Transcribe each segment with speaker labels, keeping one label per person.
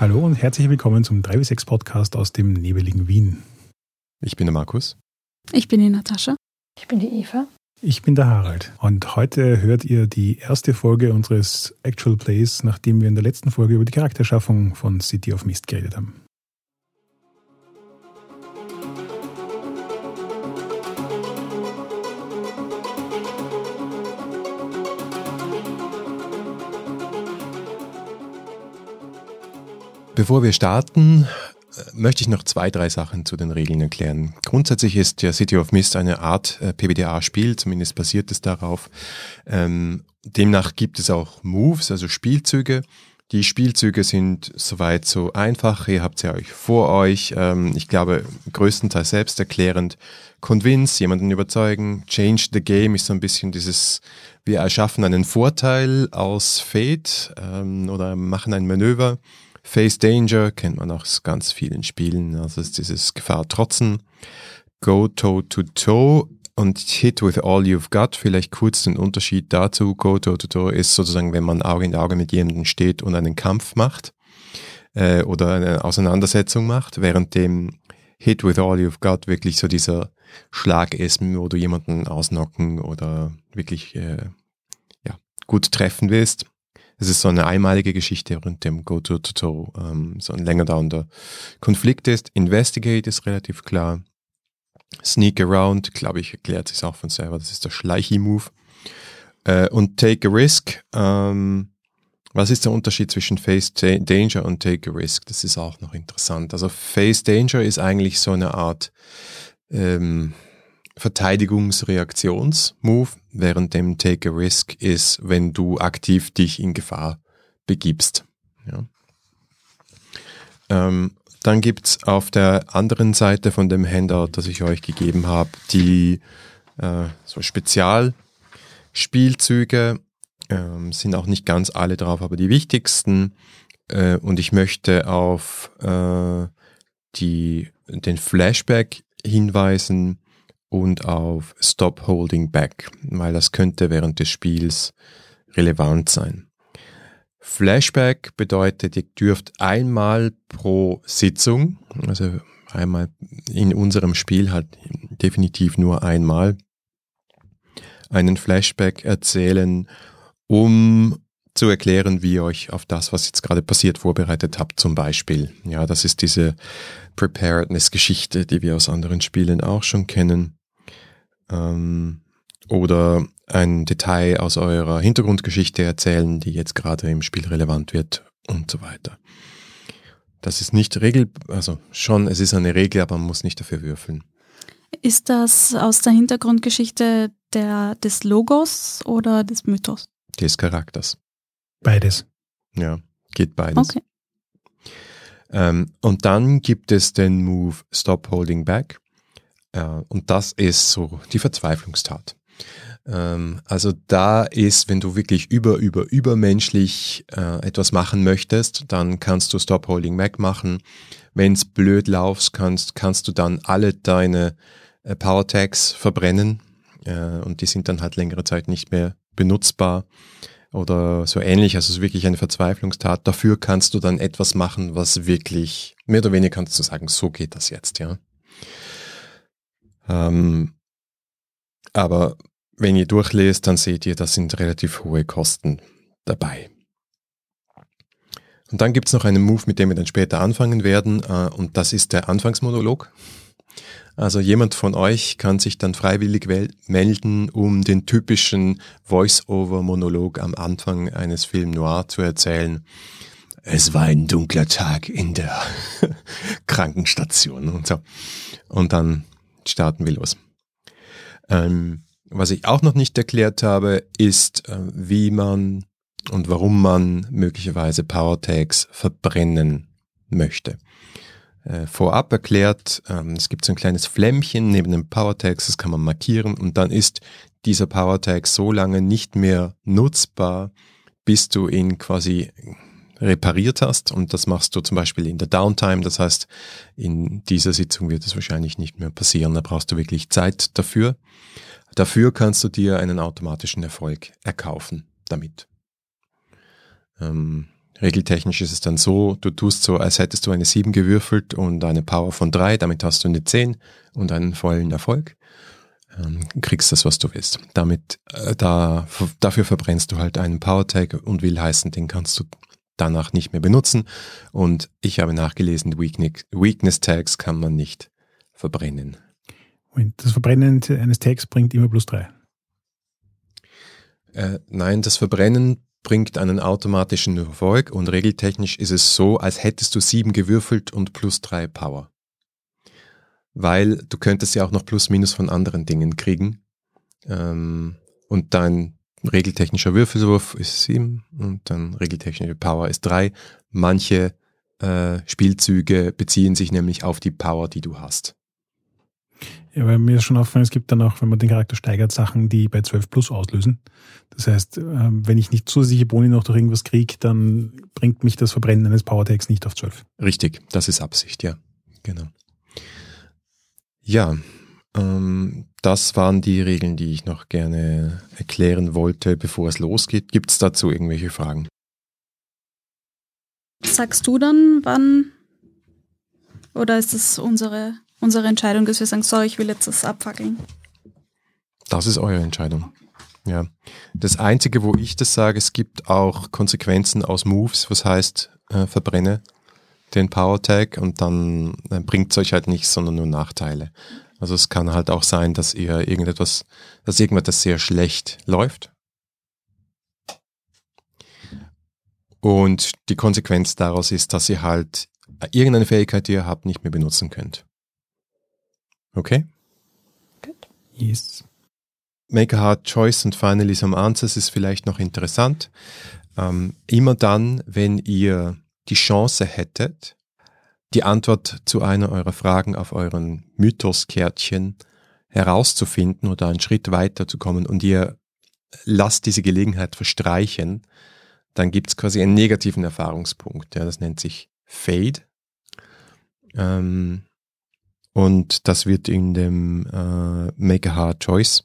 Speaker 1: Hallo und herzlich willkommen zum 3W6 Podcast aus dem nebeligen Wien.
Speaker 2: Ich bin der Markus.
Speaker 3: Ich bin die Natascha.
Speaker 4: Ich bin die Eva.
Speaker 1: Ich bin der Harald und heute hört ihr die erste Folge unseres Actual Plays, nachdem wir in der letzten Folge über die Charakterschaffung von City of Mist geredet haben.
Speaker 2: Bevor wir starten, äh, möchte ich noch zwei, drei Sachen zu den Regeln erklären. Grundsätzlich ist ja City of Mist eine Art äh, PBTA-Spiel, zumindest basiert es darauf. Ähm, demnach gibt es auch Moves, also Spielzüge. Die Spielzüge sind soweit so einfach. Ihr habt sie euch vor euch. Ähm, ich glaube, größtenteils selbsterklärend. Convince, jemanden überzeugen. Change the game ist so ein bisschen dieses, wir erschaffen einen Vorteil aus Fate ähm, oder machen ein Manöver. Face Danger kennt man aus ganz vielen Spielen, also ist dieses Gefahr trotzen. Go toe to toe und Hit with all you've got. Vielleicht kurz den Unterschied dazu. Go toe to toe ist sozusagen, wenn man Auge in Auge mit jemandem steht und einen Kampf macht äh, oder eine Auseinandersetzung macht, während dem Hit with all you've got wirklich so dieser Schlag ist, wo du jemanden ausnocken oder wirklich äh, ja, gut treffen willst. Es ist so eine einmalige Geschichte, während dem Go-To-To-To ähm, so ein länger dauernder Konflikt ist. Investigate ist relativ klar. Sneak Around, glaube ich, erklärt sich auch von selber. Das ist der Schleichi-Move. Äh, und Take a Risk. Ähm, was ist der Unterschied zwischen Face Danger und Take a Risk? Das ist auch noch interessant. Also Face Danger ist eigentlich so eine Art ähm, Verteidigungsreaktionsmove, während dem Take a Risk ist, wenn du aktiv dich in Gefahr begibst. Ja. Ähm, dann gibt's auf der anderen Seite von dem Handout, das ich euch gegeben habe, die äh, so Spezialspielzüge. Ähm, sind auch nicht ganz alle drauf, aber die wichtigsten. Äh, und ich möchte auf äh, die, den Flashback hinweisen, und auf Stop Holding Back, weil das könnte während des Spiels relevant sein. Flashback bedeutet, ihr dürft einmal pro Sitzung, also einmal in unserem Spiel halt definitiv nur einmal, einen Flashback erzählen, um zu erklären, wie ihr euch auf das, was jetzt gerade passiert, vorbereitet habt, zum Beispiel. Ja, das ist diese Preparedness-Geschichte, die wir aus anderen Spielen auch schon kennen ähm, oder ein Detail aus eurer Hintergrundgeschichte erzählen, die jetzt gerade im Spiel relevant wird und so weiter. Das ist nicht Regel, also schon, es ist eine Regel, aber man muss nicht dafür würfeln.
Speaker 3: Ist das aus der Hintergrundgeschichte der, des Logos oder des Mythos?
Speaker 2: Des Charakters.
Speaker 1: Beides.
Speaker 2: Ja, geht beides.
Speaker 3: Okay.
Speaker 2: Ähm, und dann gibt es den Move Stop Holding Back. Ja, und das ist so die Verzweiflungstat. Ähm, also da ist, wenn du wirklich über, über, übermenschlich äh, etwas machen möchtest, dann kannst du Stop Holding Back machen. Wenn's blöd laufst, kannst, kannst du dann alle deine äh, Power Tags verbrennen äh, und die sind dann halt längere Zeit nicht mehr benutzbar oder so ähnlich. Also es ist wirklich eine Verzweiflungstat. Dafür kannst du dann etwas machen, was wirklich, mehr oder weniger kannst du sagen, so geht das jetzt, ja. Ähm, aber wenn ihr durchlest, dann seht ihr, da sind relativ hohe Kosten dabei. Und dann gibt's noch einen Move, mit dem wir dann später anfangen werden, äh, und das ist der Anfangsmonolog. Also jemand von euch kann sich dann freiwillig melden, um den typischen Voice-over-Monolog am Anfang eines Film Noir zu erzählen. Es war ein dunkler Tag in der Krankenstation und so. Und dann starten wir los. Ähm, was ich auch noch nicht erklärt habe, ist, äh, wie man und warum man möglicherweise Power Tags verbrennen möchte. Äh, vorab erklärt, ähm, es gibt so ein kleines Flämmchen neben dem Power Tags, das kann man markieren und dann ist dieser Power Tag so lange nicht mehr nutzbar, bis du ihn quasi repariert hast. Und das machst du zum Beispiel in der Downtime. Das heißt, in dieser Sitzung wird es wahrscheinlich nicht mehr passieren. Da brauchst du wirklich Zeit dafür. Dafür kannst du dir einen automatischen Erfolg erkaufen damit. Ähm, Regeltechnisch ist es dann so, du tust so, als hättest du eine 7 gewürfelt und eine Power von 3, damit hast du eine 10 und einen vollen Erfolg. Ähm, kriegst das, was du willst. Damit, äh, da, dafür verbrennst du halt einen Power Tag und will heißen, den kannst du danach nicht mehr benutzen. Und ich habe nachgelesen, Weakness Tags kann man nicht verbrennen.
Speaker 1: Und das Verbrennen eines Tags bringt immer plus 3.
Speaker 2: Äh, nein, das Verbrennen bringt einen automatischen Erfolg und regeltechnisch ist es so, als hättest du sieben gewürfelt und plus drei Power. Weil du könntest ja auch noch plus minus von anderen Dingen kriegen. Ähm, und dein regeltechnischer Würfelwurf ist sieben und dann regeltechnische Power ist drei. Manche äh, Spielzüge beziehen sich nämlich auf die Power, die du hast.
Speaker 1: Ja, weil mir ist schon aufgefallen, es gibt dann auch, wenn man den Charakter steigert, Sachen, die bei 12 plus auslösen. Das heißt, ähm, wenn ich nicht zusätzliche Boni noch durch irgendwas kriege, dann bringt mich das Verbrennen eines Powertags nicht auf 12.
Speaker 2: Richtig, das ist Absicht, ja. Genau. Ja, das waren die Regeln, die ich noch gerne erklären wollte, bevor es losgeht. Gibt es dazu irgendwelche Fragen?
Speaker 3: Sagst du dann, wann? Oder ist es unsere unsere Entscheidung, dass wir sagen, so, ich will jetzt das abfackeln.
Speaker 2: Das ist eure Entscheidung. Ja. Das Einzige, wo ich das sage, es gibt auch Konsequenzen aus Moves, was heißt, äh, verbrenne den Power Tag und dann äh, bringt es euch halt nichts, sondern nur Nachteile. Also es kann halt auch sein, dass ihr irgendetwas, dass irgendetwas sehr schlecht läuft. Und die Konsequenz daraus ist, dass ihr halt irgendeine Fähigkeit, die ihr habt, nicht mehr benutzen könnt. Okay?
Speaker 1: Good. Yes.
Speaker 2: Make a hard choice and finally some answers ist vielleicht noch interessant. Ähm, immer dann, wenn ihr die Chance hättet, die Antwort zu einer eurer Fragen auf euren Mythos-Kärtchen herauszufinden oder einen Schritt weiter zu kommen und ihr lasst diese Gelegenheit verstreichen, dann gibt es quasi einen negativen Erfahrungspunkt. Ja, das nennt sich Fade. Ähm, und das wird in dem äh, Make a Hard Choice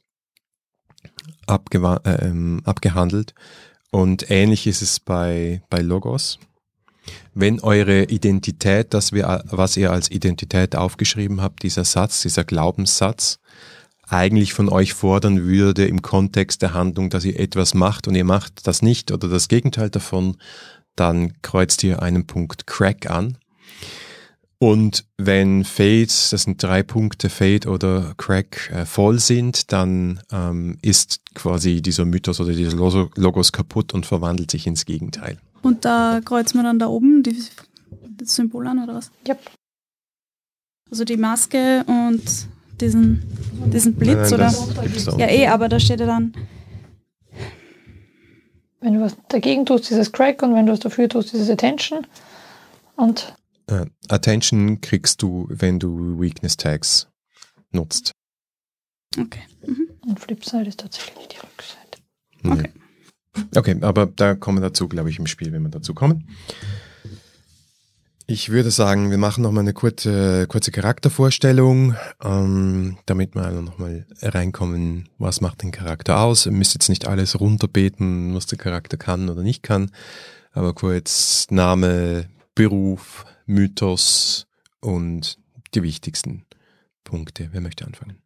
Speaker 2: äh, ähm, abgehandelt. Und ähnlich ist es bei, bei Logos. Wenn eure Identität, das wir, was ihr als Identität aufgeschrieben habt, dieser Satz, dieser Glaubenssatz, eigentlich von euch fordern würde im Kontext der Handlung, dass ihr etwas macht und ihr macht das nicht oder das Gegenteil davon, dann kreuzt ihr einen Punkt Crack an. Und wenn Fade, das sind drei Punkte, Fade oder Crack, äh, voll sind, dann ähm, ist quasi dieser Mythos oder dieser Logos kaputt und verwandelt sich ins Gegenteil.
Speaker 3: Und da kreuzen wir dann da oben die, das Symbol an oder was?
Speaker 4: Ja.
Speaker 3: Also die Maske und diesen, diesen Blitz nein, nein, oder? Ja, eh, aber da steht ja dann.
Speaker 4: Wenn du was dagegen tust, dieses Crack und wenn du was dafür tust, dieses Attention. Und
Speaker 2: Uh, Attention kriegst du, wenn du Weakness Tags nutzt.
Speaker 3: Okay. Mhm.
Speaker 4: Und Flipside ist tatsächlich die Rückseite.
Speaker 3: Okay.
Speaker 2: Okay, aber da kommen wir dazu, glaube ich, im Spiel, wenn wir dazu kommen. Ich würde sagen, wir machen nochmal eine kurze, kurze Charaktervorstellung, ähm, damit wir nochmal reinkommen, was macht den Charakter aus. Ihr müsst jetzt nicht alles runterbeten, was der Charakter kann oder nicht kann, aber kurz Name, Beruf, Mythos und die wichtigsten Punkte. Wer möchte anfangen?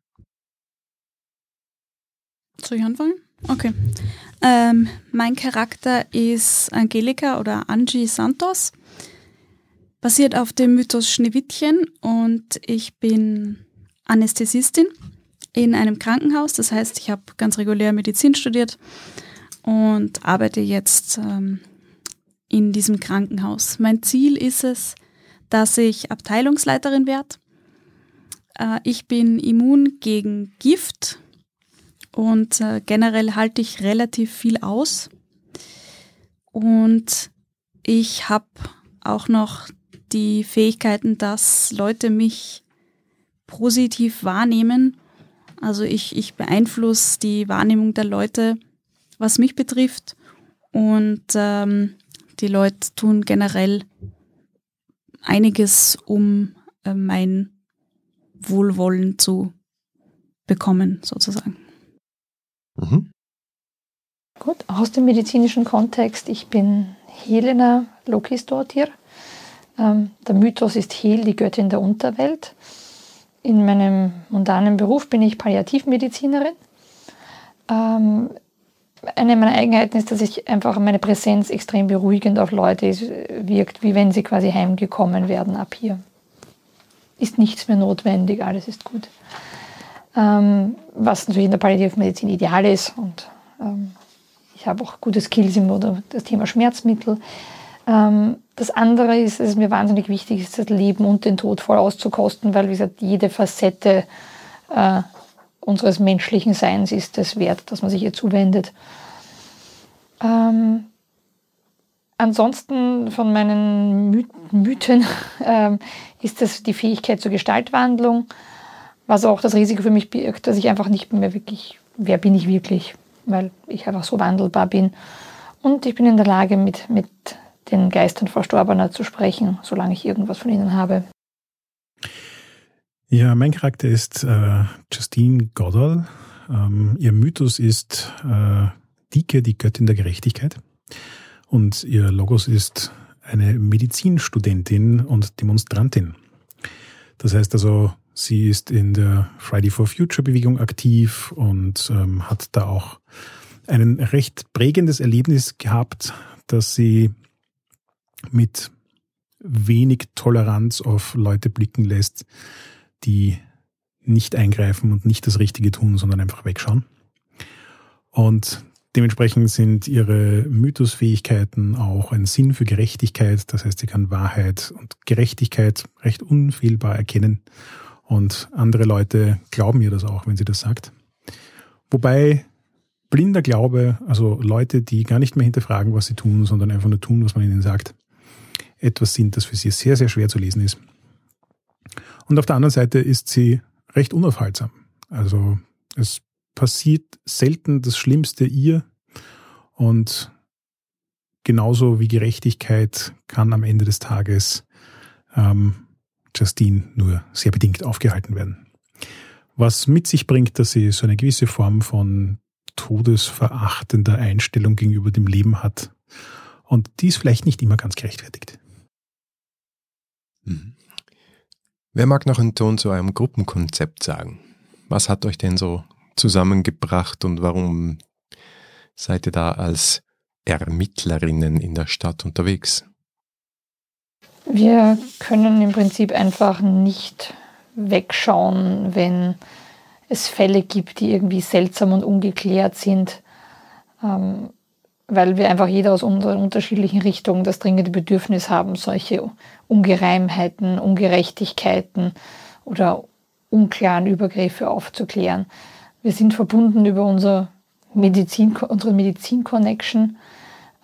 Speaker 3: Soll ich anfangen? Okay. Ähm, mein Charakter ist Angelika oder Angie Santos. Basiert auf dem Mythos Schneewittchen und ich bin Anästhesistin in einem Krankenhaus. Das heißt, ich habe ganz regulär Medizin studiert und arbeite jetzt ähm, in diesem Krankenhaus. Mein Ziel ist es, dass ich Abteilungsleiterin werde. Äh, ich bin immun gegen Gift und äh, generell halte ich relativ viel aus. Und ich habe auch noch die Fähigkeiten, dass Leute mich positiv wahrnehmen. Also ich, ich beeinflusse die Wahrnehmung der Leute, was mich betrifft. Und ähm, die Leute tun generell einiges, um äh, mein Wohlwollen zu bekommen, sozusagen.
Speaker 4: Mhm. Gut, aus dem medizinischen Kontext. Ich bin Helena Lokisdottir. Ähm, der Mythos ist Hel, die Göttin der Unterwelt. In meinem mundanen Beruf bin ich Palliativmedizinerin. Ähm, eine meiner Eigenheiten ist, dass ich einfach meine Präsenz extrem beruhigend auf Leute wirkt, wie wenn sie quasi heimgekommen werden ab hier. Ist nichts mehr notwendig, alles ist gut. Ähm, was natürlich in der Palliativmedizin ideal ist und ähm, ich habe auch gute Skills im das Thema Schmerzmittel. Ähm, das andere ist, dass es mir wahnsinnig wichtig ist, das Leben und den Tod voll auszukosten, weil, wie gesagt, jede Facette äh, unseres menschlichen Seins ist es wert, dass man sich ihr zuwendet. Ähm, ansonsten von meinen My Mythen ähm, ist das die Fähigkeit zur Gestaltwandlung, was auch das Risiko für mich birgt, dass ich einfach nicht mehr wirklich, wer bin ich wirklich, weil ich einfach so wandelbar bin. Und ich bin in der Lage, mit, mit den Geistern Verstorbener zu sprechen, solange ich irgendwas von ihnen habe.
Speaker 1: Ja, mein Charakter ist äh, Justine Goddard. Ähm, ihr Mythos ist äh, Dike, die Göttin der Gerechtigkeit. Und ihr Logos ist eine Medizinstudentin und Demonstrantin. Das heißt also, sie ist in der Friday for Future Bewegung aktiv und ähm, hat da auch ein recht prägendes Erlebnis gehabt, dass sie mit wenig Toleranz auf Leute blicken lässt, die nicht eingreifen und nicht das Richtige tun, sondern einfach wegschauen. Und dementsprechend sind ihre Mythosfähigkeiten auch ein Sinn für Gerechtigkeit. Das heißt, sie kann Wahrheit und Gerechtigkeit recht unfehlbar erkennen. Und andere Leute glauben ihr das auch, wenn sie das sagt. Wobei blinder Glaube, also Leute, die gar nicht mehr hinterfragen, was sie tun, sondern einfach nur tun, was man ihnen sagt, etwas sind, das für sie sehr, sehr schwer zu lesen ist. Und auf der anderen Seite ist sie recht unaufhaltsam. Also es passiert selten das Schlimmste ihr und genauso wie Gerechtigkeit kann am Ende des Tages ähm, Justine nur sehr bedingt aufgehalten werden. Was mit sich bringt, dass sie so eine gewisse Form von todesverachtender Einstellung gegenüber dem Leben hat. Und die ist vielleicht nicht immer ganz gerechtfertigt.
Speaker 2: Mhm. Wer mag noch einen Ton zu eurem Gruppenkonzept sagen? Was hat euch denn so zusammengebracht und warum seid ihr da als Ermittlerinnen in der Stadt unterwegs?
Speaker 4: Wir können im Prinzip einfach nicht wegschauen, wenn es Fälle gibt, die irgendwie seltsam und ungeklärt sind. Ähm, weil wir einfach jeder aus unseren unterschiedlichen Richtungen das dringende Bedürfnis haben, solche Ungereimheiten, Ungerechtigkeiten oder unklaren Übergriffe aufzuklären. Wir sind verbunden über unser Medizin, unsere Medizin-Connection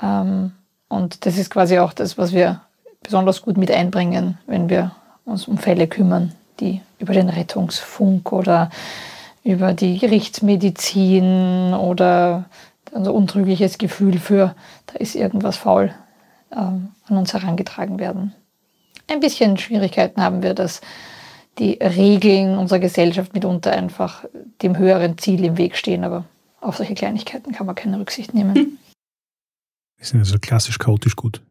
Speaker 4: ähm, und das ist quasi auch das, was wir besonders gut mit einbringen, wenn wir uns um Fälle kümmern, die über den Rettungsfunk oder über die Gerichtsmedizin oder unser untrügliches Gefühl für, da ist irgendwas faul, ähm, an uns herangetragen werden. Ein bisschen Schwierigkeiten haben wir, dass die Regeln unserer Gesellschaft mitunter einfach dem höheren Ziel im Weg stehen, aber auf solche Kleinigkeiten kann man keine Rücksicht nehmen. Hm.
Speaker 1: Wir sind also klassisch chaotisch gut.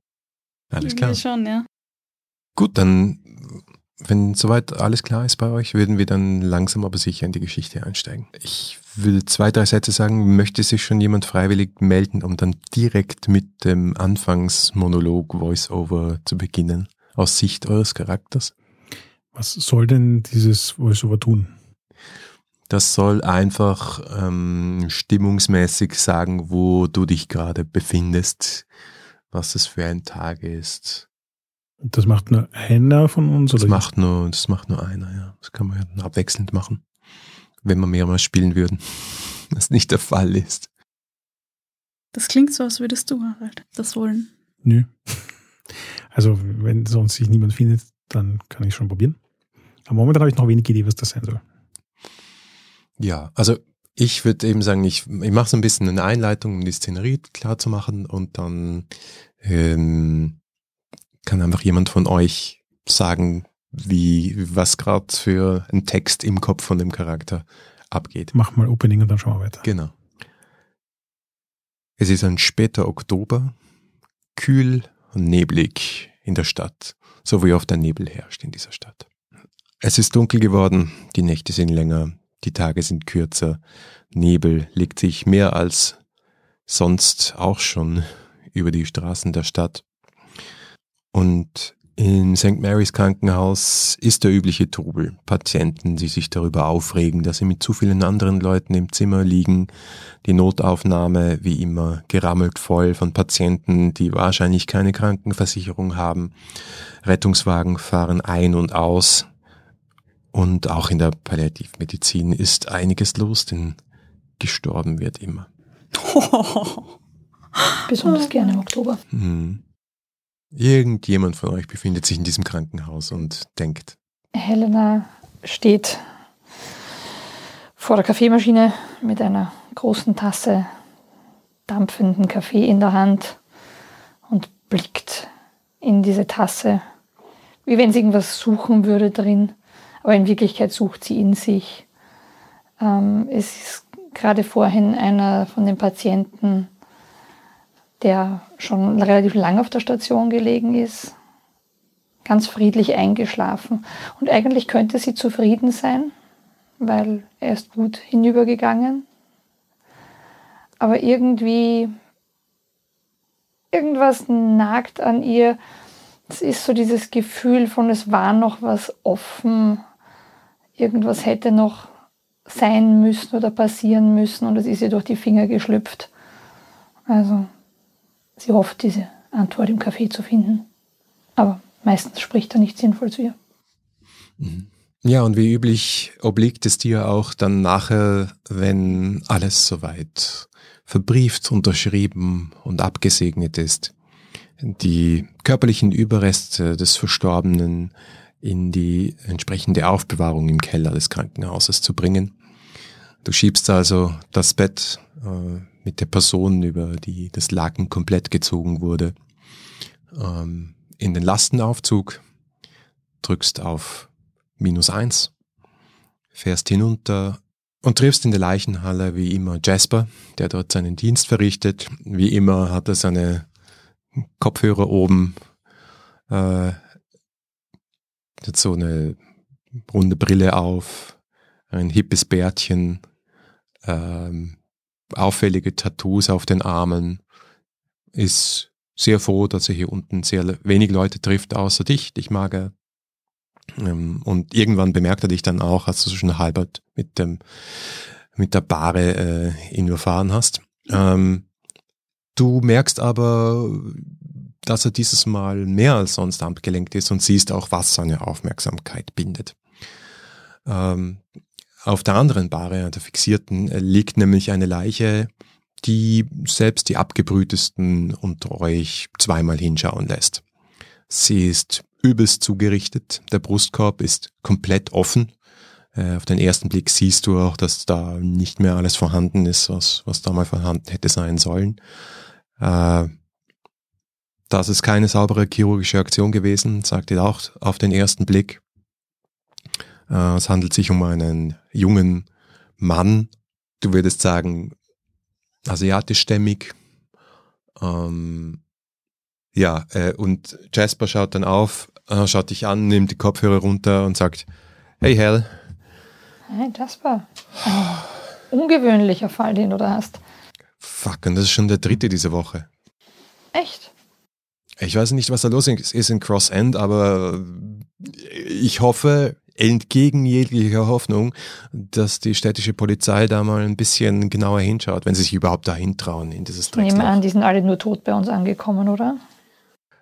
Speaker 2: Alles klar.
Speaker 3: schon, ja.
Speaker 2: Gut, dann, wenn soweit alles klar ist bei euch, würden wir dann langsam aber sicher in die Geschichte einsteigen. Ich will zwei, drei Sätze sagen. Möchte sich schon jemand freiwillig melden, um dann direkt mit dem Anfangsmonolog Voice-Over zu beginnen, aus Sicht eures Charakters?
Speaker 1: Was soll denn dieses Voice-Over tun?
Speaker 2: Das soll einfach ähm, stimmungsmäßig sagen, wo du dich gerade befindest, was es für ein Tag ist.
Speaker 1: Das macht nur einer von uns?
Speaker 2: Das, oder macht nur, das macht nur einer, ja. Das kann man ja abwechselnd machen wenn wir mehrmals spielen würden. Was nicht der Fall ist.
Speaker 3: Das klingt so, als würdest du, Harald, das wollen.
Speaker 1: Nö. Also, wenn sonst sich niemand findet, dann kann ich schon probieren. Aber momentan habe ich noch wenig Idee, was das sein soll.
Speaker 2: Ja, also ich würde eben sagen, ich, ich mache so ein bisschen eine Einleitung, um die Szenerie klar zu machen und dann ähm, kann einfach jemand von euch sagen, wie, was gerade für ein Text im Kopf von dem Charakter abgeht.
Speaker 1: Mach mal Opening und dann schauen wir weiter.
Speaker 2: Genau. Es ist ein später Oktober. kühl und neblig in der Stadt, so wie oft ein Nebel herrscht in dieser Stadt. Es ist dunkel geworden, die Nächte sind länger, die Tage sind kürzer, Nebel legt sich mehr als sonst auch schon über die Straßen der Stadt. Und in St. Mary's Krankenhaus ist der übliche Trubel. Patienten, die sich darüber aufregen, dass sie mit zu vielen anderen Leuten im Zimmer liegen. Die Notaufnahme, wie immer, gerammelt voll von Patienten, die wahrscheinlich keine Krankenversicherung haben. Rettungswagen fahren ein und aus. Und auch in der Palliativmedizin ist einiges los, denn gestorben wird immer.
Speaker 4: Besonders gerne im Oktober.
Speaker 2: Hm. Irgendjemand von euch befindet sich in diesem Krankenhaus und denkt.
Speaker 4: Helena steht vor der Kaffeemaschine mit einer großen Tasse dampfenden Kaffee in der Hand und blickt in diese Tasse, wie wenn sie irgendwas suchen würde drin, aber in Wirklichkeit sucht sie in sich. Ähm, es ist gerade vorhin einer von den Patienten der schon relativ lang auf der Station gelegen ist, ganz friedlich eingeschlafen. Und eigentlich könnte sie zufrieden sein, weil er ist gut hinübergegangen. Aber irgendwie, irgendwas nagt an ihr. Es ist so dieses Gefühl von, es war noch was offen. Irgendwas hätte noch sein müssen oder passieren müssen und es ist ihr durch die Finger geschlüpft. Also Sie hofft, diese Antwort im Café zu finden. Aber meistens spricht er nicht sinnvoll zu ihr.
Speaker 2: Mhm. Ja, und wie üblich obliegt es dir auch dann nachher, wenn alles soweit verbrieft, unterschrieben und abgesegnet ist, die körperlichen Überreste des Verstorbenen in die entsprechende Aufbewahrung im Keller des Krankenhauses zu bringen. Du schiebst also das Bett äh, mit der Person, über die das Laken komplett gezogen wurde, ähm, in den Lastenaufzug, drückst auf minus eins, fährst hinunter und triffst in der Leichenhalle wie immer Jasper, der dort seinen Dienst verrichtet. Wie immer hat er seine Kopfhörer oben, äh, hat so eine runde Brille auf, ein hippes Bärtchen, ähm, auffällige Tattoos auf den Armen, ist sehr froh, dass er hier unten sehr wenig Leute trifft, außer dich, dich mag er. Ähm, und irgendwann bemerkt er dich dann auch, als du schon halbert mit dem, mit der Bahre äh, ihn überfahren hast. Ähm, du merkst aber, dass er dieses Mal mehr als sonst abgelenkt ist und siehst auch, was seine Aufmerksamkeit bindet. Ähm, auf der anderen Bahre, der fixierten, äh, liegt nämlich eine Leiche, die selbst die abgebrühtesten unter euch zweimal hinschauen lässt. Sie ist übelst zugerichtet, der Brustkorb ist komplett offen. Äh, auf den ersten Blick siehst du auch, dass da nicht mehr alles vorhanden ist, was, was da mal vorhanden hätte sein sollen. Äh, das ist keine saubere chirurgische Aktion gewesen, sagt ihr auch auf den ersten Blick. Äh, es handelt sich um einen jungen Mann, du würdest sagen, asiatischstämmig. Ähm, ja, äh, und Jasper schaut dann auf, äh, schaut dich an, nimmt die Kopfhörer runter und sagt, hey Hell.
Speaker 4: Hey Jasper. Ungewöhnlicher Fall, den du da hast.
Speaker 2: Fuck, und das ist schon der dritte diese Woche.
Speaker 4: Echt?
Speaker 2: Ich weiß nicht, was da los ist in Cross End, aber ich hoffe, entgegen jeglicher Hoffnung, dass die städtische Polizei da mal ein bisschen genauer hinschaut, wenn sie sich überhaupt dahin trauen in dieses
Speaker 4: Drecksloch. Ich nehme an, die sind alle nur tot bei uns angekommen, oder?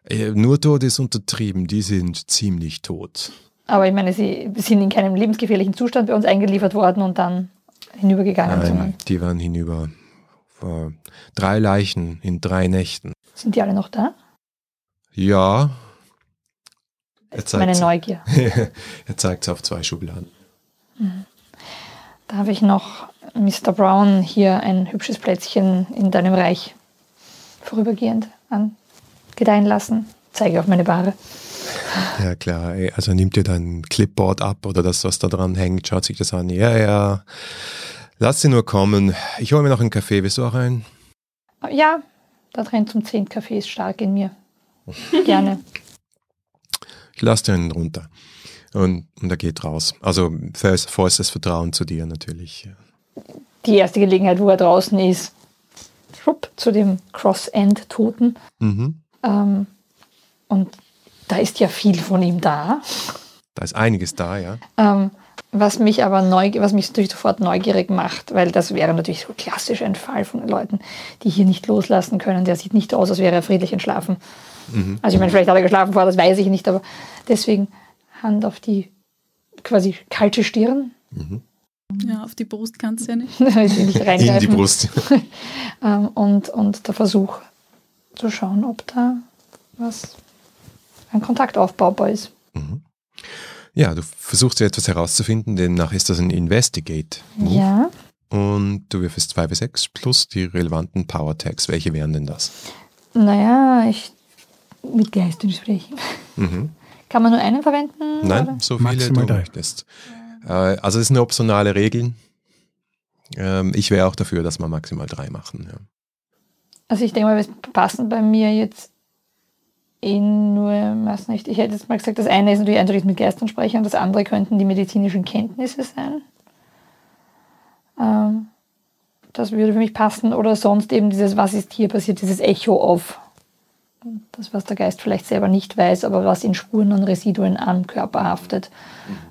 Speaker 2: Äh, nur tot ist untertrieben, die sind ziemlich tot.
Speaker 4: Aber ich meine, sie sind in keinem lebensgefährlichen Zustand bei uns eingeliefert worden und dann hinübergegangen.
Speaker 2: Nein, die waren hinüber. Drei Leichen in drei Nächten.
Speaker 4: Sind die alle noch da?
Speaker 2: Ja,
Speaker 4: meine Neugier.
Speaker 2: er zeigt es auf zwei Schubladen.
Speaker 4: Mhm. Darf ich noch Mr. Brown hier ein hübsches Plätzchen in deinem Reich vorübergehend angedeihen lassen? Zeige auf meine Ware.
Speaker 2: Ja, klar. Also nimmt ihr dein Clipboard ab oder das, was da dran hängt, schaut sich das an. Ja, ja. Lass sie nur kommen. Ich hole mir noch einen Kaffee. Willst du auch einen?
Speaker 4: Ja, da trennt zum 10 Kaffee ist stark in mir. Gerne.
Speaker 2: Ich lasse dir einen runter. Und, und er geht raus. Also vollstes Vertrauen zu dir natürlich.
Speaker 4: Die erste Gelegenheit, wo er draußen ist, schwupp, zu dem Cross-End-Toten.
Speaker 2: Mhm.
Speaker 4: Ähm, und da ist ja viel von ihm da.
Speaker 2: Da ist einiges da, ja.
Speaker 4: Ähm, was mich aber neugierig, was mich natürlich sofort neugierig macht, weil das wäre natürlich so klassisch ein Fall von Leuten, die hier nicht loslassen können. Der sieht nicht aus, als wäre er friedlich entschlafen. Mhm. Also ich meine, vielleicht hat er geschlafen vorher, das weiß ich nicht, aber deswegen Hand auf die quasi kalte Stirn.
Speaker 3: Mhm. Ja, auf die Brust kannst du ja nicht.
Speaker 4: nicht
Speaker 2: In die Brust.
Speaker 4: Ähm, und, und der Versuch zu schauen, ob da was ein Kontakt aufbaubar ist.
Speaker 2: Mhm. Ja, du versuchst ja etwas herauszufinden, demnach ist das ein Investigate.
Speaker 4: -Move. Ja.
Speaker 2: Und du wirfst 2 bis 6 plus die relevanten Power Tags. Welche wären denn das?
Speaker 4: Naja, ich mit Geistern sprechen. Mhm. Kann man nur einen verwenden?
Speaker 2: Nein, oder? so viele Maximal du möchtest. Äh, also es ist eine optionale Regel. Ähm, ich wäre auch dafür, dass wir maximal drei machen. Ja.
Speaker 4: Also ich denke mal, es passen bei mir jetzt eh nur, weiß nicht, ich hätte jetzt mal gesagt, das eine ist natürlich eindeutig mit Geistern sprechen und das andere könnten die medizinischen Kenntnisse sein. Ähm, das würde für mich passen. Oder sonst eben dieses, was ist hier passiert, dieses Echo auf das, was der Geist vielleicht selber nicht weiß, aber was in Spuren und Residuen am Körper haftet.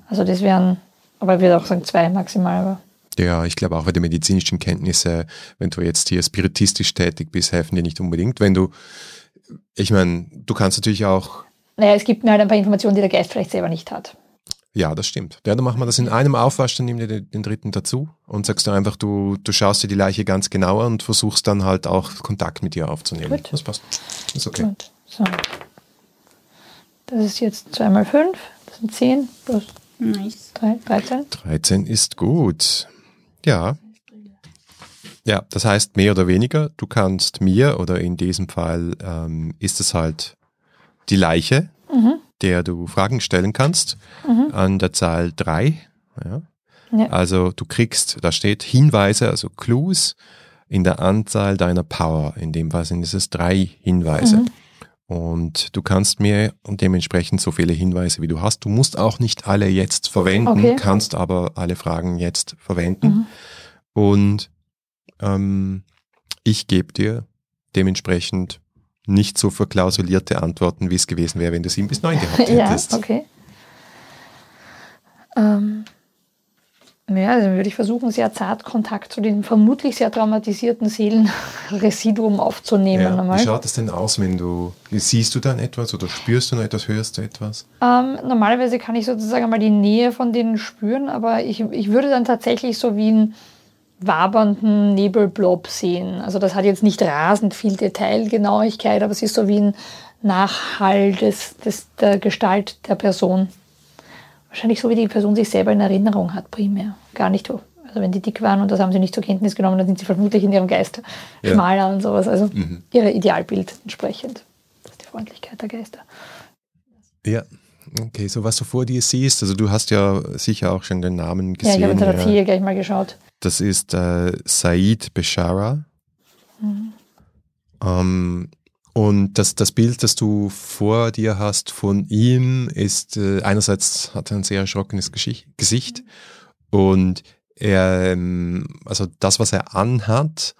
Speaker 4: Also das wären, aber ich würde auch sagen zwei maximal. Aber
Speaker 2: ja, ich glaube auch, weil die medizinischen Kenntnisse, wenn du jetzt hier spiritistisch tätig bist, helfen dir nicht unbedingt. Wenn du ich meine, du kannst natürlich auch.
Speaker 4: Naja, es gibt mir halt ein paar Informationen, die der Geist vielleicht selber nicht hat.
Speaker 2: Ja, das stimmt. Ja, dann machen wir das in einem Aufwasch, dann nimm dir den, den, dritten dazu und sagst du einfach, du, du schaust dir die Leiche ganz genauer und versuchst dann halt auch Kontakt mit ihr aufzunehmen. Gut. Das passt. Das ist okay. Gut. So.
Speaker 4: Das ist jetzt 2 mal 5, das sind 10 plus nice. 3, 13.
Speaker 2: 13 ist gut. Ja, ja, das heißt mehr oder weniger, du kannst mir oder in diesem Fall ähm, ist es halt die Leiche, mhm. Der du Fragen stellen kannst, mhm. an der Zahl drei. Ja. ja. Also du kriegst, da steht Hinweise, also Clues in der Anzahl deiner Power. In dem Fall sind es drei Hinweise. Mhm. Und du kannst mir dementsprechend so viele Hinweise, wie du hast. Du musst auch nicht alle jetzt verwenden, okay. kannst aber alle Fragen jetzt verwenden. Mhm. Und ähm, ich gebe dir dementsprechend nicht so verklausulierte Antworten, wie es gewesen wäre, wenn du sieben bis neun gehabt hättest.
Speaker 4: ja, okay. Ähm, ja, also würde ich versuchen, sehr zart Kontakt zu den vermutlich sehr traumatisierten Seelenresiduum aufzunehmen.
Speaker 2: Ja, wie schaut es denn aus, wenn du, siehst du dann etwas oder spürst du noch etwas, hörst du etwas?
Speaker 4: Ähm, normalerweise kann ich sozusagen mal die Nähe von denen spüren, aber ich, ich würde dann tatsächlich so wie ein wabernden Nebelblob sehen. Also das hat jetzt nicht rasend viel Detailgenauigkeit, aber es ist so wie ein Nachhall des, des, der Gestalt der Person. Wahrscheinlich so, wie die Person sich selber in Erinnerung hat, primär. Gar nicht so. Also wenn die dick waren und das haben sie nicht zur Kenntnis genommen, dann sind sie vermutlich in ihrem Geist ja. schmaler und sowas. Also mhm. ihr Idealbild entsprechend. Das ist die Freundlichkeit der Geister.
Speaker 2: Ja, okay. So was du vor dir siehst, also du hast ja sicher auch schon den Namen gesehen.
Speaker 4: Ja, ich habe unter der ja. gleich mal geschaut.
Speaker 2: Das ist äh, Said Beshara. Mhm. Ähm, und das, das Bild, das du vor dir hast von ihm, ist äh, einerseits hat er ein sehr erschrockenes Geschicht, Gesicht und er, ähm, also das, was er anhat,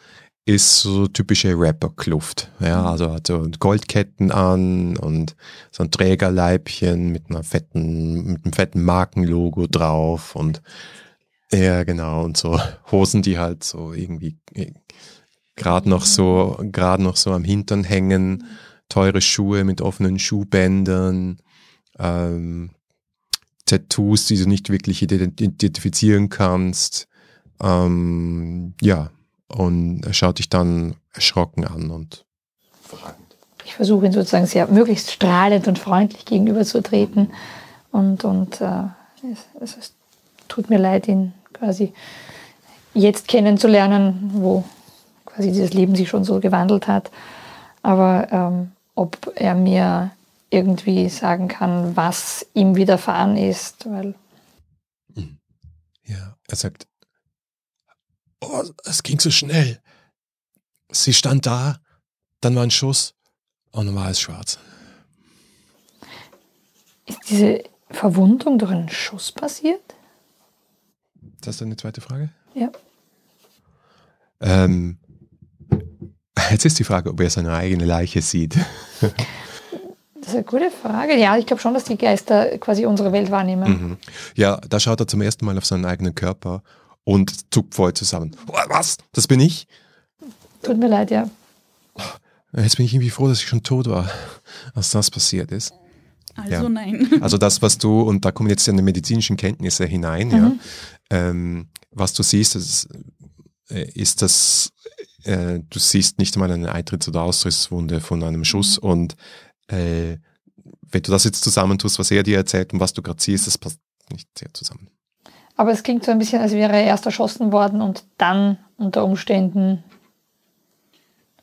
Speaker 2: ist so typische Rapper-Kluft. Ja, mhm. also hat so Goldketten an und so ein Trägerleibchen mit einer fetten, mit einem fetten Markenlogo drauf und ja, genau. Und so Hosen, die halt so irgendwie äh, gerade noch so, gerade noch so am Hintern hängen, teure Schuhe mit offenen Schuhbändern, ähm, Tattoos, die du nicht wirklich identifizieren kannst. Ähm, ja, und er schaut dich dann erschrocken an und fragend.
Speaker 4: Ich versuche ihn sozusagen sehr möglichst strahlend und freundlich gegenüberzutreten und, und äh, es, es, tut mir leid, ihn quasi jetzt kennenzulernen, wo quasi dieses Leben sich schon so gewandelt hat. Aber ähm, ob er mir irgendwie sagen kann, was ihm widerfahren ist, weil.
Speaker 2: Ja, er sagt, oh, es ging so schnell. Sie stand da dann war ein Schuss und dann war es schwarz.
Speaker 4: Ist diese Verwundung durch einen Schuss passiert?
Speaker 2: Das ist eine zweite Frage?
Speaker 4: Ja.
Speaker 2: Ähm, jetzt ist die Frage, ob er seine eigene Leiche sieht.
Speaker 4: Das ist eine gute Frage. Ja, ich glaube schon, dass die Geister quasi unsere Welt wahrnehmen.
Speaker 2: Mhm. Ja, da schaut er zum ersten Mal auf seinen eigenen Körper und zuckt voll zusammen. Oh, Was? Das bin ich?
Speaker 4: Tut mir leid, ja.
Speaker 2: Jetzt bin ich irgendwie froh, dass ich schon tot war, als das passiert ist.
Speaker 3: Also
Speaker 2: Ja.
Speaker 3: nein.
Speaker 2: Also das, was du, und da kommen jetzt deine medizinischen Kenntnisse hinein, ja, ähm, was du siehst, ist, äh, ist dass äh, du siehst nicht einmal eine Eintritts- oder Austrittswunde von einem Schuss und äh, wenn du das jetzt zusammentust, was er dir erzählt und was du gerade siehst, das passt nicht sehr zusammen.
Speaker 4: Aber es klingt so ein bisschen, als wäre er erst erschossen worden und dann unter Umständen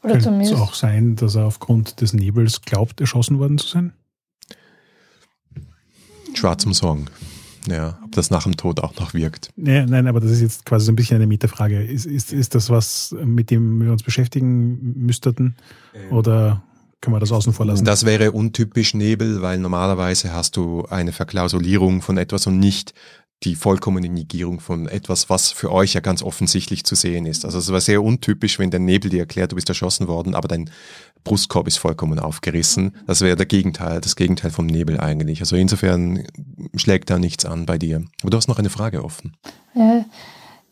Speaker 4: oder
Speaker 1: Könnte es
Speaker 4: zumindest.
Speaker 1: auch sein, dass er aufgrund des Nebels glaubt, erschossen worden zu sein?
Speaker 2: Schwer zum Sorgen. Ja, ob das nach dem Tod auch noch wirkt.
Speaker 1: Nee, nein, aber das ist jetzt quasi so ein bisschen eine Metafrage. Ist, ist, ist das was, mit dem wir uns beschäftigen müssten? Oder können wir das außen vor lassen?
Speaker 2: Das wäre untypisch Nebel, weil normalerweise hast du eine Verklausulierung von etwas und nicht die vollkommene Negierung von etwas, was für euch ja ganz offensichtlich zu sehen ist. Also es war sehr untypisch, wenn der Nebel dir erklärt, du bist erschossen worden, aber dein Brustkorb ist vollkommen aufgerissen. Das wäre der Gegenteil, das Gegenteil vom Nebel eigentlich. Also insofern schlägt da nichts an bei dir. Aber du hast noch eine Frage offen.
Speaker 4: Ja,